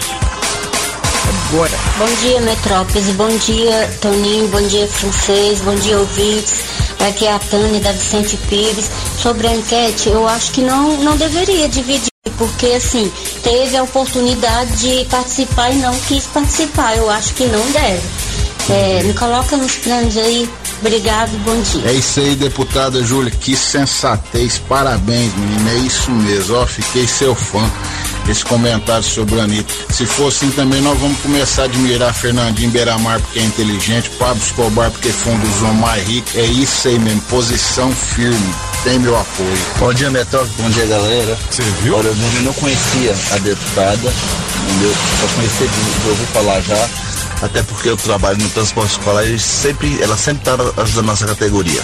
Agora. Bom dia, Metrópolis. Bom dia, Toninho. Bom dia, Francês. Bom dia, ouvintes. Aqui é a Tânia da Vicente Pires. Sobre a enquete, eu acho que não, não deveria dividir, porque assim, teve a oportunidade de participar e não quis participar. Eu acho que não deve. É, me coloca nos planos aí. Obrigado, bom dia. É isso aí, deputada Júlia, que sensatez, parabéns, menina, é isso mesmo, ó, fiquei seu fã, esse comentário sobre a Anitta. Se for assim também, nós vamos começar a admirar Fernandinho Beiramar porque é inteligente, Pablo Escobar porque foi um dos homens mais ricos, é isso aí mesmo, posição firme, tem meu apoio. Bom dia, Metrópole. Bom dia, galera. Você viu? Olha, eu não, eu conhecia a deputada, entendeu? Só conhecia de, de ouvir falar já. Até porque eu trabalho no transporte escolar e sempre, ela sempre está ajudando a nossa categoria.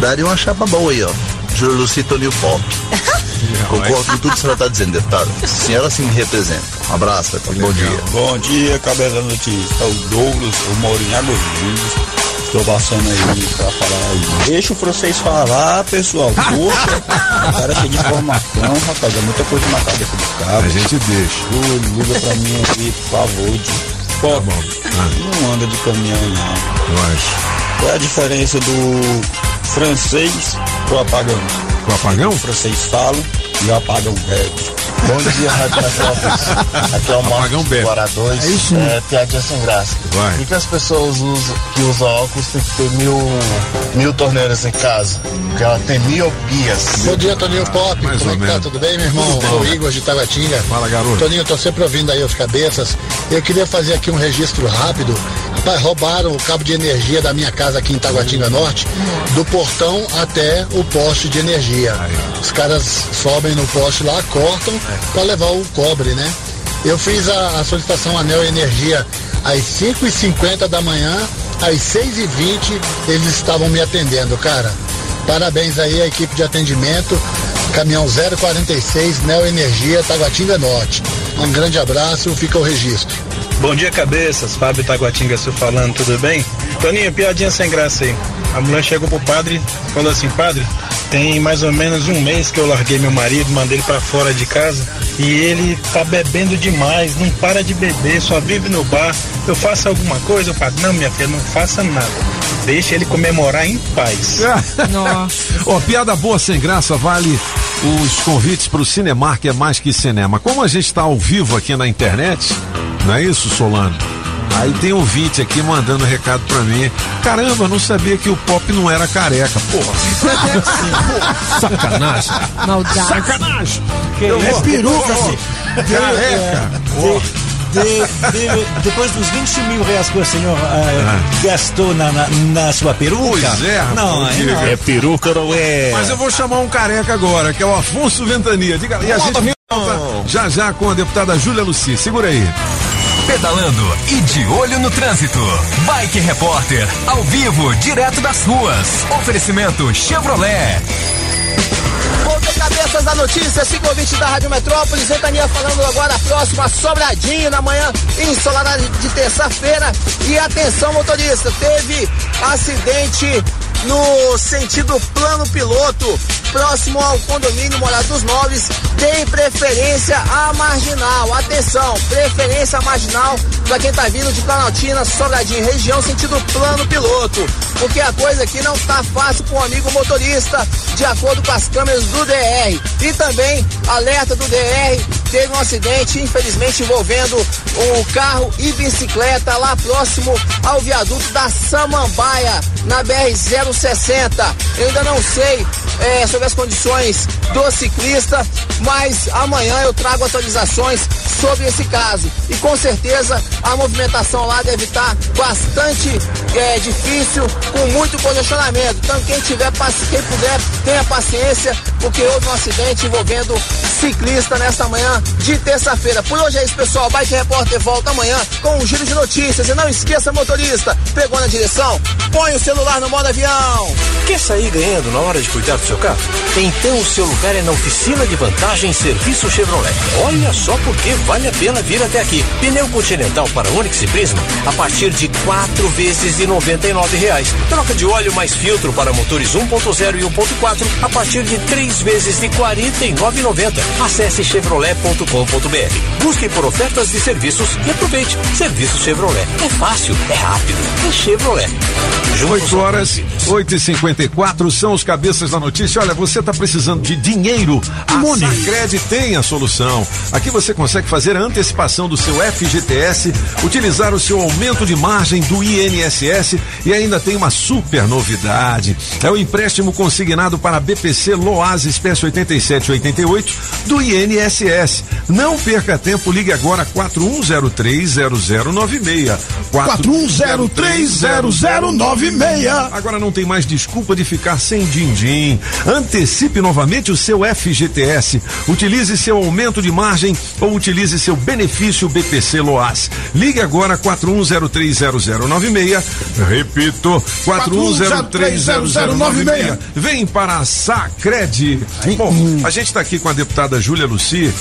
Daria uma chapa boa aí, ó. Júlio Luci Toninho Pop. Concordo com tudo que a senhora está dizendo, deputada. A senhora sim me representa. Um abraço, Metrópole. Bom dia. Bom dia, cabeça notícia. O Douglas, moro em Águas. Estou passando aí pra falar aí. Deixa o francês falar, pessoal. Poxa, o cara cheio de informação, rapaz. É muita coisa na cabeça do cara. A gente deixa. Ô, liga pra mim aqui, por favor. De... Pô, não anda de caminhão, não. Eu acho. Qual é a diferença do francês pro apagão? O apagão? O francês fala e o apagão bebe. Bom dia, Rádio Metrópolis. Aqui é o Marcos do Guará 2. É isso. É, piadinha sem graça. Vai. Por que as pessoas usam, que usam óculos têm que ter mil, mil torneiras em casa? Porque ela tem miopias. Bom dia, Toninho Pop. Mais Como é que tá? Tudo bem, meu irmão? Bom. Sou o Igor de Taguatinga. Fala, garoto. Toninho, tô sempre ouvindo aí os cabeças. Eu queria fazer aqui um registro rápido. Rapaz, roubaram o cabo de energia da minha casa aqui em Taguatinga Norte, do portão até o poste de energia. Os caras sobem no poste lá, cortam para levar o cobre, né? Eu fiz a, a solicitação Anel Energia às 5h50 da manhã, às 6h20 eles estavam me atendendo, cara. Parabéns aí à equipe de atendimento, caminhão 046, Neo Energia, Taguatinga Norte. Um grande abraço, fica o registro. Bom dia, cabeças. Fábio Taguatinga Sul falando, tudo bem? Toninho, piadinha sem graça aí. A mulher chegou pro padre e falou assim: Padre, tem mais ou menos um mês que eu larguei meu marido, mandei ele pra fora de casa e ele tá bebendo demais, não para de beber, só vive no bar. Eu faço alguma coisa? O padre, não, minha filha, não faça nada. Deixa ele comemorar em paz. Nossa. Ó, piada boa sem graça vale os convites para o Cinemark é mais que cinema. Como a gente está ao vivo aqui na internet, não é isso, Solano? Aí tem ouvinte aqui mandando recado pra mim. Caramba, não sabia que o pop não era careca. Porra. Sacanagem. Maldade. Sacanagem. Que Eu é vou- peruca, assim. Careca. De- de- depois dos 20 mil reais que o senhor ah, gastou na, na, na sua peruca. Pois é, não, diga. não. É peruca ou é? Mas eu vou chamar um careca agora, que é o Afonso Ventania. Diga, e a gente volta já já com a deputada Júlia Luci. Segura aí. Pedalando e de olho no trânsito. Bike Repórter, ao vivo, direto das ruas. Oferecimento Chevrolet. Ponta cabeças da notícia, ciclovinte da Rádio Metrópolis, Ventania falando agora próximo a Sobradinho, na manhã ensolarada de terça-feira. E atenção, motorista, teve acidente no sentido plano piloto, próximo ao condomínio Morada dos Noves, tem preferência à marginal. Atenção, preferência marginal para quem tá vindo de Planaltina, Sobradinho, região, sentido plano piloto. Porque a coisa aqui não tá fácil com o amigo motorista, de acordo com as câmeras do DR. E também, alerta do DR, teve um acidente, infelizmente, envolvendo um carro e bicicleta lá próximo ao viaduto da Samambaia, na BR-060. Eu ainda não sei é, sobre as condições do ciclista, mas amanhã eu trago atualizações sobre esse caso. E com certeza a movimentação lá deve estar bastante é, difícil, com muito congestionamento. Então quem tiver, quem puder, tenha paciência, porque houve um acidente envolvendo ciclista nesta manhã de terça-feira. Por hoje é isso, pessoal. Bike Repórter volta amanhã com um giro de notícias. E não esqueça, motorista, pegou na direção, põe o celular no modo avião. Quer sair ganhando na hora de cuidar do seu carro? Então o seu lugar é na oficina de vantagem Serviço Chevrolet. Olha só porque vale a pena vir até aqui. Pneu Continental para Onix e Prisma a partir de quatro vezes de 99 reais. Troca de óleo mais filtro para motores 1.0 e 1.4 a partir de três vezes de R$ 49,90. Acesse chevrolet.com.br. Busque por ofertas de serviços e aproveite. Serviço Chevrolet. É fácil, é rápido, é Chevrolet. 8 horas, 8 e 54 são os cabeças da notícia. Olha, você está precisando de dinheiro? A Sacred tem a solução. Aqui você consegue fazer a antecipação do seu FGTS, utilizar o seu aumento de margem do INSS e ainda tem uma super novidade. É o empréstimo consignado para a BPC Loas Espécie 8788 do INSS. Não perca tempo, ligue agora 41030096. 41030096. Agora não tem mais desculpa de ficar sem din-din. Antecipe novamente o seu FGTS. Utilize seu aumento de margem ou utilize seu benefício BPC Loas. Ligue agora 41030096. Repito, 41030096. Vem para a Sacred. Bom, a gente está aqui com a deputada Júlia Luci.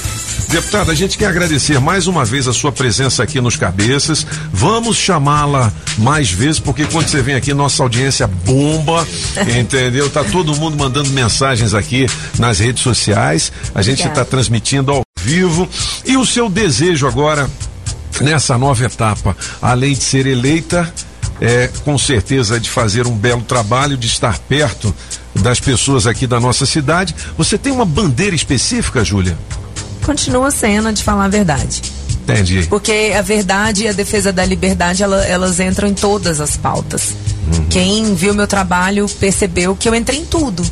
Deputada, a gente quer agradecer mais uma vez a sua presença aqui nos Cabeças. Vamos chamá-la mais vezes, porque quando você vem aqui, nossa audiência bomba, entendeu? Tá todo mundo mandando mensagens aqui nas redes sociais. A gente está transmitindo ao vivo. E o seu desejo agora, nessa nova etapa, além de ser eleita, é com certeza de fazer um belo trabalho, de estar perto das pessoas aqui da nossa cidade. Você tem uma bandeira específica, Júlia? Continua sendo de falar a verdade. Entendi. Porque a verdade e a defesa da liberdade, ela- elas entram em todas as pautas. Quem viu meu trabalho percebeu que eu entrei em tudo.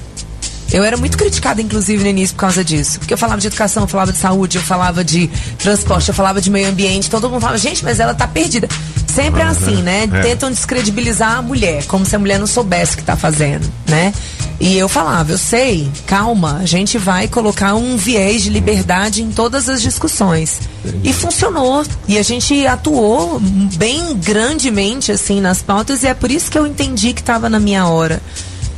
Eu era muito criticada, inclusive, no início por causa disso. Porque eu falava de educação, eu falava de saúde, eu falava de transporte, eu falava de meio ambiente. Todo mundo falava, gente, mas ela tá perdida. Sempre é assim, né? É. Tentam descredibilizar a mulher, como se a mulher não soubesse o que tá fazendo, né? E eu falava, eu sei, calma, a gente vai colocar um viés de liberdade em todas as discussões. E funcionou. E a gente atuou bem grandemente, assim, nas pautas, e é por isso que eu entendi que estava na minha hora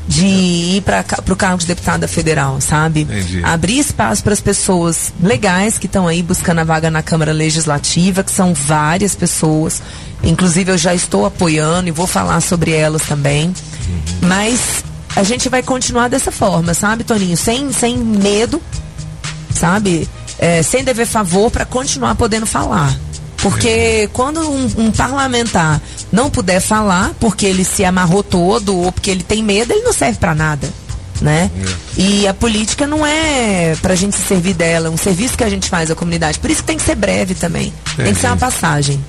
de ir para o cargo de deputada federal, sabe? Entendi. Abrir espaço para as pessoas legais que estão aí buscando a vaga na Câmara Legislativa, que são várias pessoas. Inclusive eu já estou apoiando e vou falar sobre elas também. Mas a gente vai continuar dessa forma, sabe, Toninho? Sem, sem medo, sabe? É, sem dever favor para continuar podendo falar. Porque quando um, um parlamentar não puder falar, porque ele se amarrou todo ou porque ele tem medo, ele não serve para nada, né? E a política não é pra gente se servir dela, é um serviço que a gente faz à comunidade. Por isso que tem que ser breve também. Tem que ser uma passagem.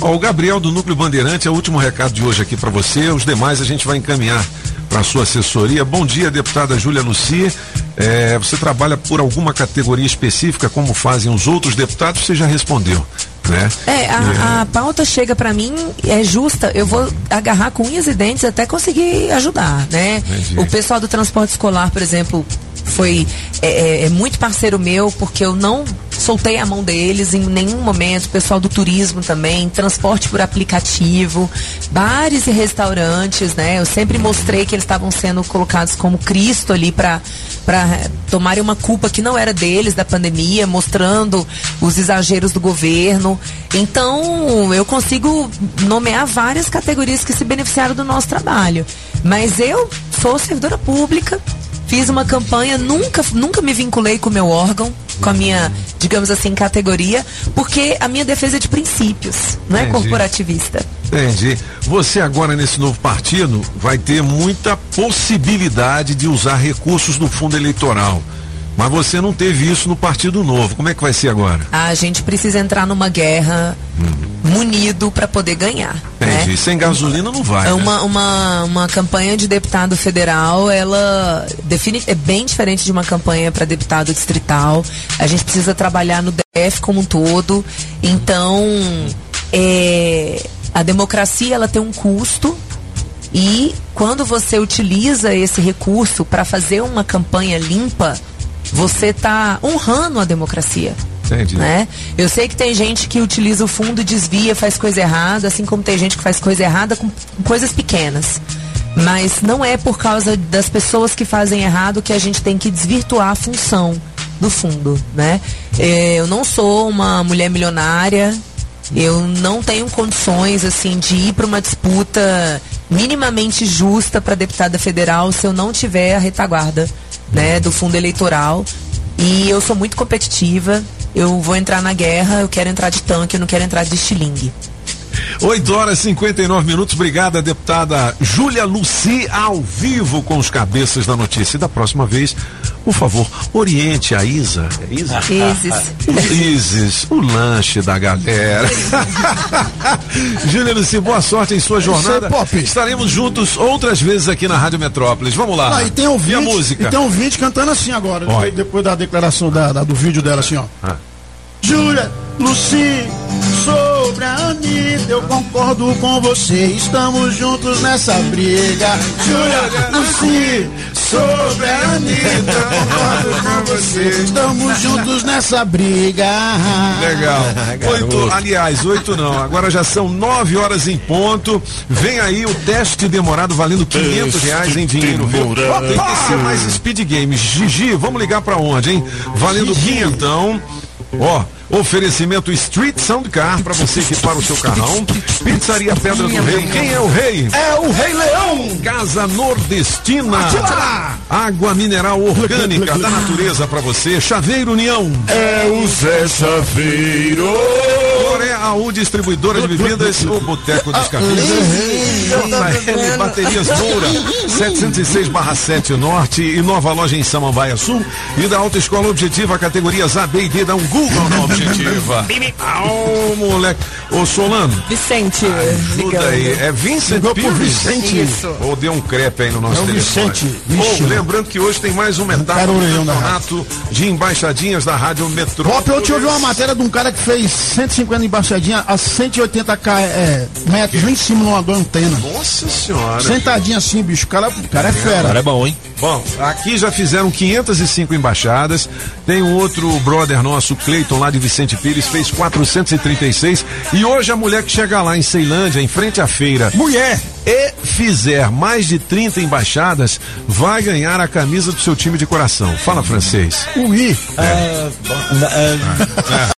Ó, o Gabriel do Núcleo Bandeirante é o último recado de hoje aqui para você. Os demais a gente vai encaminhar para sua assessoria. Bom dia, deputada Júlia Luci. É, você trabalha por alguma categoria específica, como fazem os outros deputados? Você já respondeu. Né? É, a, a pauta chega pra mim, é justa, eu vou agarrar com unhas e dentes até conseguir ajudar, né? Entendi. O pessoal do transporte escolar, por exemplo, foi é, é, é muito parceiro meu, porque eu não soltei a mão deles em nenhum momento, pessoal do turismo também, transporte por aplicativo, bares e restaurantes, né? Eu sempre mostrei que eles estavam sendo colocados como Cristo ali para para tomarem uma culpa que não era deles da pandemia, mostrando os exageros do governo. Então, eu consigo nomear várias categorias que se beneficiaram do nosso trabalho. Mas eu sou servidora pública, Fiz uma campanha, nunca, nunca me vinculei com o meu órgão, com a minha, digamos assim, categoria, porque a minha defesa é de princípios, não é Entendi. corporativista. Entendi. Você agora nesse novo partido vai ter muita possibilidade de usar recursos do fundo eleitoral. Mas você não teve isso no Partido Novo. Como é que vai ser agora? A gente precisa entrar numa guerra munido para poder ganhar. Entendi. Sem gasolina não vai. É né? uma, uma, uma campanha de deputado federal, ela define, é bem diferente de uma campanha para deputado distrital. A gente precisa trabalhar no DF como um todo. Então, é, a democracia ela tem um custo e quando você utiliza esse recurso para fazer uma campanha limpa, você está honrando a democracia. Entendi. Né? Eu sei que tem gente que utiliza o fundo desvia, faz coisa errada, assim como tem gente que faz coisa errada com coisas pequenas. Mas não é por causa das pessoas que fazem errado que a gente tem que desvirtuar a função do fundo, né? Eh, Eu não sou uma mulher milionária, eu não tenho condições assim de ir para uma disputa minimamente justa para deputada federal se eu não tiver a retaguarda, né, do fundo eleitoral. E eu sou muito competitiva. Eu vou entrar na guerra, eu quero entrar de tanque, eu não quero entrar de estilingue. 8 horas e 59 minutos. Obrigada, deputada Júlia Luci, ao vivo com os cabeças da notícia. E da próxima vez, por favor, oriente a Isa. É Isa? Isis. O Isis, o lanche da galera. Júlia Luci, boa sorte em sua jornada. Pop. Estaremos juntos outras vezes aqui na Rádio Metrópolis. Vamos lá. Ah, e tem um E a música? E tem vídeo cantando assim agora, depois, depois da declaração da, da- do vídeo dela, assim, ó. Ah. Júlia, Luci, sobre a Anitta, eu concordo com você, estamos juntos nessa briga. Júlia, Luci, sobre a Anitta, concordo com você, estamos juntos nessa briga. Legal. Oito, aliás, oito não. Agora já são nove horas em ponto. Vem aí o teste demorado valendo 500 reais em dinheiro. viu? Tem que ser mais speed games. Gigi, vamos ligar pra onde, hein? Valendo quinhentão. Ó, oferecimento Street Sound Car pra você equipar o seu carrão. Pizzaria Pedra do Rei. Quem é o rei? É o Rei Leão! Casa Nordestina. Atira! Água mineral orgânica da natureza pra você. Chaveiro União. É o Zé Chaveiro. Coré AU Distribuidora de Bebidas, o Boteco dos Cafés. JL Baterias Moura, 706/7 Norte e nova loja em Samambaia Sul. E da Autoescola Objetiva, categorias A, B e D, dá um Google na Objetiva. Au, moleque. Ô, Solano, Vicente, ajuda ligando. aí. É Vincent Ligou Pires? Vicente. Isso. Ou deu um crepe aí no nosso É o telefone. Vicente. Vixe. lembrando que hoje tem mais uma etapa do campeonato de embaixadinhas da Rádio Metrô. Pop, eu te ouvi uma matéria de um cara que fez 150 embaixadinha a 180 k é, metros lá em cima numa de uma antena. Nossa senhora. Sentadinho assim, bicho. O cara, o cara é fera. Cara, é bom, hein? Bom, aqui já fizeram 505 embaixadas. Tem um outro brother nosso, Cleiton, lá de Vicente Pires, fez 436. E hoje a mulher que chega lá em Ceilândia, em frente à feira, Mulher! e fizer mais de 30 embaixadas, vai ganhar a camisa do seu time de coração. Fala francês. Ui! Ah, bom, ah,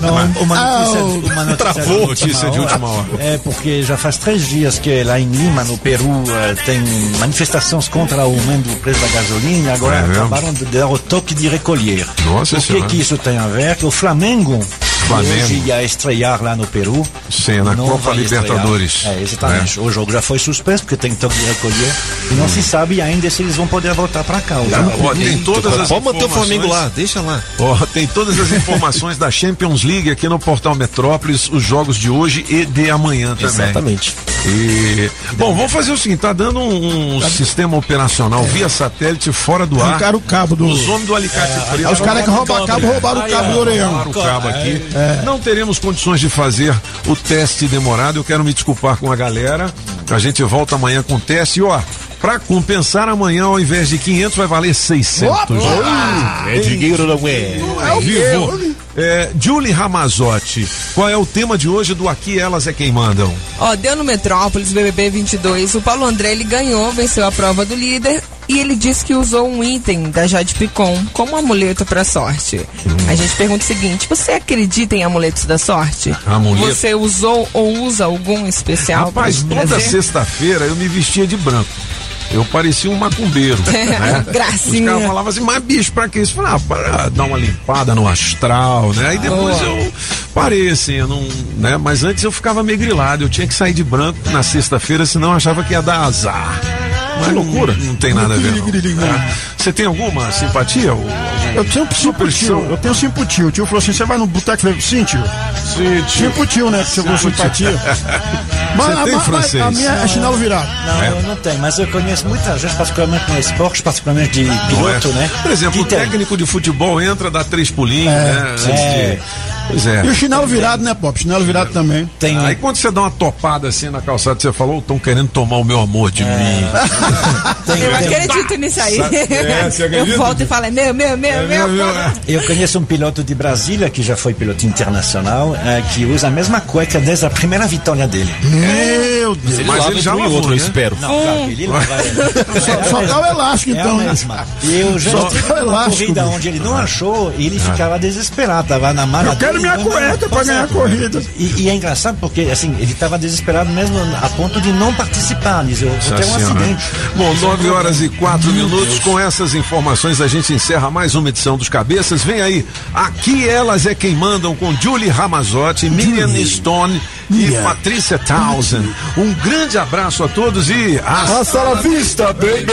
Não, uma notícia, uma notícia, Travou. Notícia de última hora. É porque já faz três dias que lá em Lima, no Peru, eh, tem manifestações contra o aumento do preço da gasolina. Agora É acabaram de dar o toque de recolher. Nossa o que, Senhora. que isso tem a ver? Que o Flamengo, Flamengo. hoje ia estrear lá no Peru. Sim, na Copa estrear. Libertadores. É, exatamente. O jogo já foi suspenso porque tem toque de recolher. E não se sabe ainda se eles vão poder voltar para cá. Jogo- Ó, tem todas as Pode manter o informações. Flamengo lá, deixa lá. Ó, tem todas as informações da Champions League aqui no portal Metrópolis, os jogos de hoje e de amanhã também. Exatamente. E, bom, vamos fazer o seguinte: tá dando um, um sistema operacional via satélite fora do ar. Arrancaram o cabo do. Os homens do alicate preto. Aí os caras que roubam cabo roubaram o cabo do orelhão. Roubaram o cabo aqui. É. Não teremos condições de fazer o teste demorado. Eu quero me desculpar com a galera. A gente volta amanhã com o teste. E ó, pra compensar, amanhã ao invés de 500 vai valer 600. Opa! É dinheiro, não é? É o vivo. É, Julie Ramazotti, qual é o tema de hoje do Aqui Elas é Quem Mandam? Ó, deu no Metrópolis BBB 22. O Paulo André ele ganhou, venceu a prova do líder e ele disse que usou um item da Jade Picon como amuleto pra sorte. A gente pergunta o seguinte: você acredita em amuletos da sorte? Amuleto? Você usou ou usa algum especial? Rapaz, toda sexta-feira eu me vestia de branco. Eu parecia um macumbeiro. né? Gracinha. Os caras falavam assim, mas bicho, pra que isso? Eu falei, ah, para dar uma limpada no astral, né? Aí depois eu parei, assim, eu não. Né? Mas antes eu ficava meio grilado, eu tinha que sair de branco na sexta-feira, senão eu achava que ia dar azar. Mas loucura. Não, tem nada a ver. Não. É. Você tem alguma simpatia? Ou, Eu tenho um simpatia, eu tenho simpatia. O tio falou assim: você vai no boteco? Eu falei, sim, tio. Sim, tio. Simpatia, né? Que você falou Sim, tio. simpatia. Você tem a, francês? A minha é chinelo virado. Não, É. eu não tenho, mas eu conheço muita gente, particularmente no esporte, particularmente de piloto, Não é? né? Por exemplo, o que tem. técnico de futebol entra, dá três pulinhos, É, né? É. Pois é. E o chinelo virado, né, Pop? Chinelo virado também. Tem Aí quando você dá uma topada assim na calçada, você falou, estão querendo tomar o meu amor de mim. Eu acredito nisso aí. É? Eu volto e falo, é meu, meu, meu, meu. Eu conheço um piloto de Brasília que já foi piloto internacional, eh, que usa a mesma cueca desde a primeira vitória dele. Meu Deus. Mas ele já um e lavou, outro, eu né? espero. Não, claro, ele lava. Só, só dá o elástico, É então, né? mesma. E eu já Só estive dá o numa elástico. corrida onde ele não achou e ele ficava desesperado, tava na mala Eu quero minha cueca pra Pois é. ganhar a corrida. E, e é engraçado porque, assim, ele estava desesperado mesmo a ponto de não participar, dizer, eu vou ter um acidente. Bom, 9 horas e 4 minutos. Com essas informações, a gente encerra mais uma edição dos Cabeças. Vem aí, aqui elas é quem mandam com Julie Ramazotti, Miriam Stone e Patrícia Townsend. Um grande abraço a todos e Hasta la vista, baby!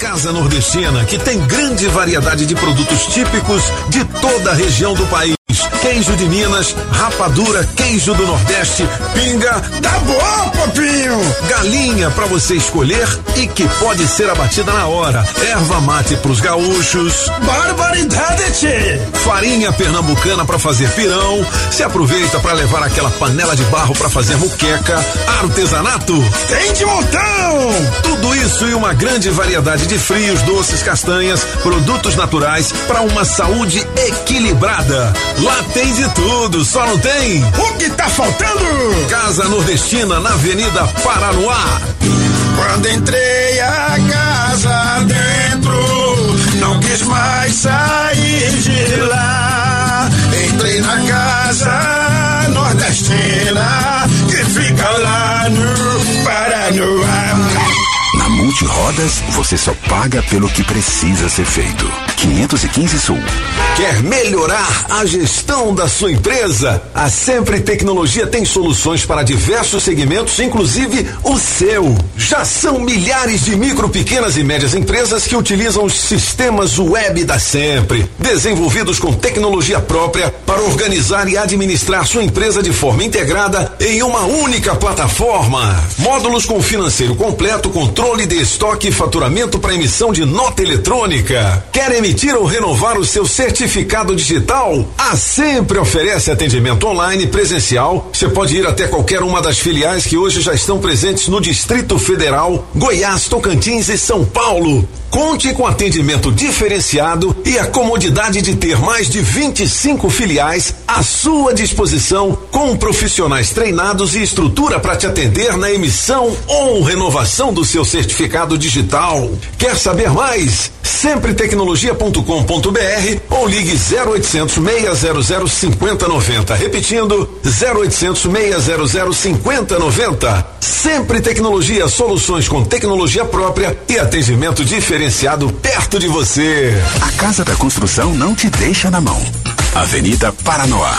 Casa Nordestina, que tem grande variedade de produtos típicos de toda a região do país. Queijo de Minas, rapadura, queijo do Nordeste, pinga, Tá bom, Popinho! galinha para você escolher e que pode ser abatida na hora. Erva mate pros gaúchos, Barbaridade, tchê! farinha pernambucana para fazer pirão. Se aproveita para levar aquela panela de barro para fazer muqueca, artesanato. Tem de montão! Tudo isso e uma grande variedade de frios, doces, castanhas, produtos naturais para uma saúde equilibrada. Lá tem de tudo, só não tem. O que tá faltando? Casa Nordestina na Avenida Paranoá. Quando entrei a casa dentro, não quis mais sair de lá. Entrei na casa nordestina, que fica lá no Paranoá. Na Multirodas, você só paga pelo que precisa ser feito. 515 Sul. Quer melhorar a gestão da sua empresa? A Sempre Tecnologia tem soluções para diversos segmentos, inclusive o seu. Já são milhares de micro, pequenas e médias empresas que utilizam os sistemas web da Sempre, desenvolvidos com tecnologia própria para organizar e administrar sua empresa de forma integrada em uma única plataforma. Módulos com financeiro completo, controle de estoque e faturamento para emissão de nota eletrônica. Quer emitir ou renovar o seu certificado digital? A Sempre oferece atendimento online presencial. Você pode ir até qualquer uma das filiais que hoje já estão presentes no Distrito Federal, Goiás, Tocantins e São Paulo. Conte com atendimento diferenciado e a comodidade de ter mais de 25 filiais à sua disposição, com profissionais treinados e estrutura para te atender na emissão ou renovação do seu certificado digital. Quer saber mais? Sempretecnologia.com.br ou ligue 0800 600 5090. Repetindo, 0800 600 5090. Sempre Tecnologia, soluções com tecnologia própria e atendimento diferenciado perto de você. A Casa da Construção não te deixa na mão. Avenida Paranoá.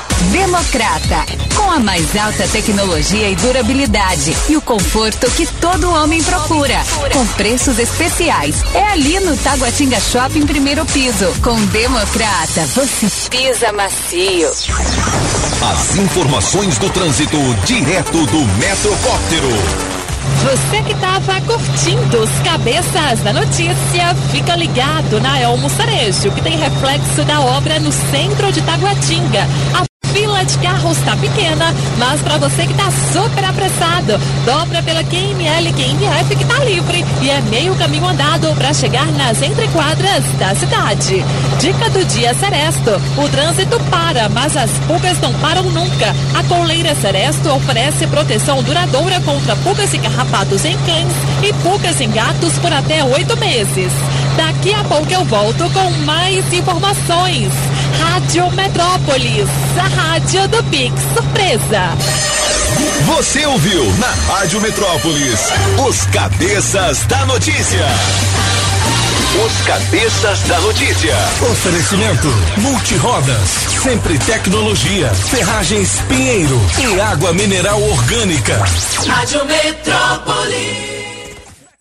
Democrata, com a mais alta tecnologia e durabilidade e o conforto que todo homem procura, com preços especiais. É ali no Taguatinga Shopping primeiro piso. Com Democrata, você pisa macio. As informações do trânsito direto do Metrocóptero. Você que estava curtindo os cabeças da notícia, fica ligado na Elmo Cerejo, que tem reflexo da obra no centro de Taguatinga. Fila de carros está pequena, mas para você que está super apressado, dobra pela QML QMF que está livre e é meio caminho andado para chegar nas entrequadras da cidade. Dica do dia Seresto: o trânsito para, mas as pulgas não param nunca. A coleira Seresto oferece proteção duradoura contra pulgas e carrapatos em cães e pulgas em gatos por até oito meses. Daqui a pouco eu volto com mais informações. Rádio Metrópolis, a rádio do Pix Surpresa. Você ouviu na Rádio Metrópolis os cabeças da notícia. Os cabeças da notícia. Oferecimento Multirodas, sempre tecnologia, ferragens Pinheiro e água mineral orgânica. Rádio Metrópolis.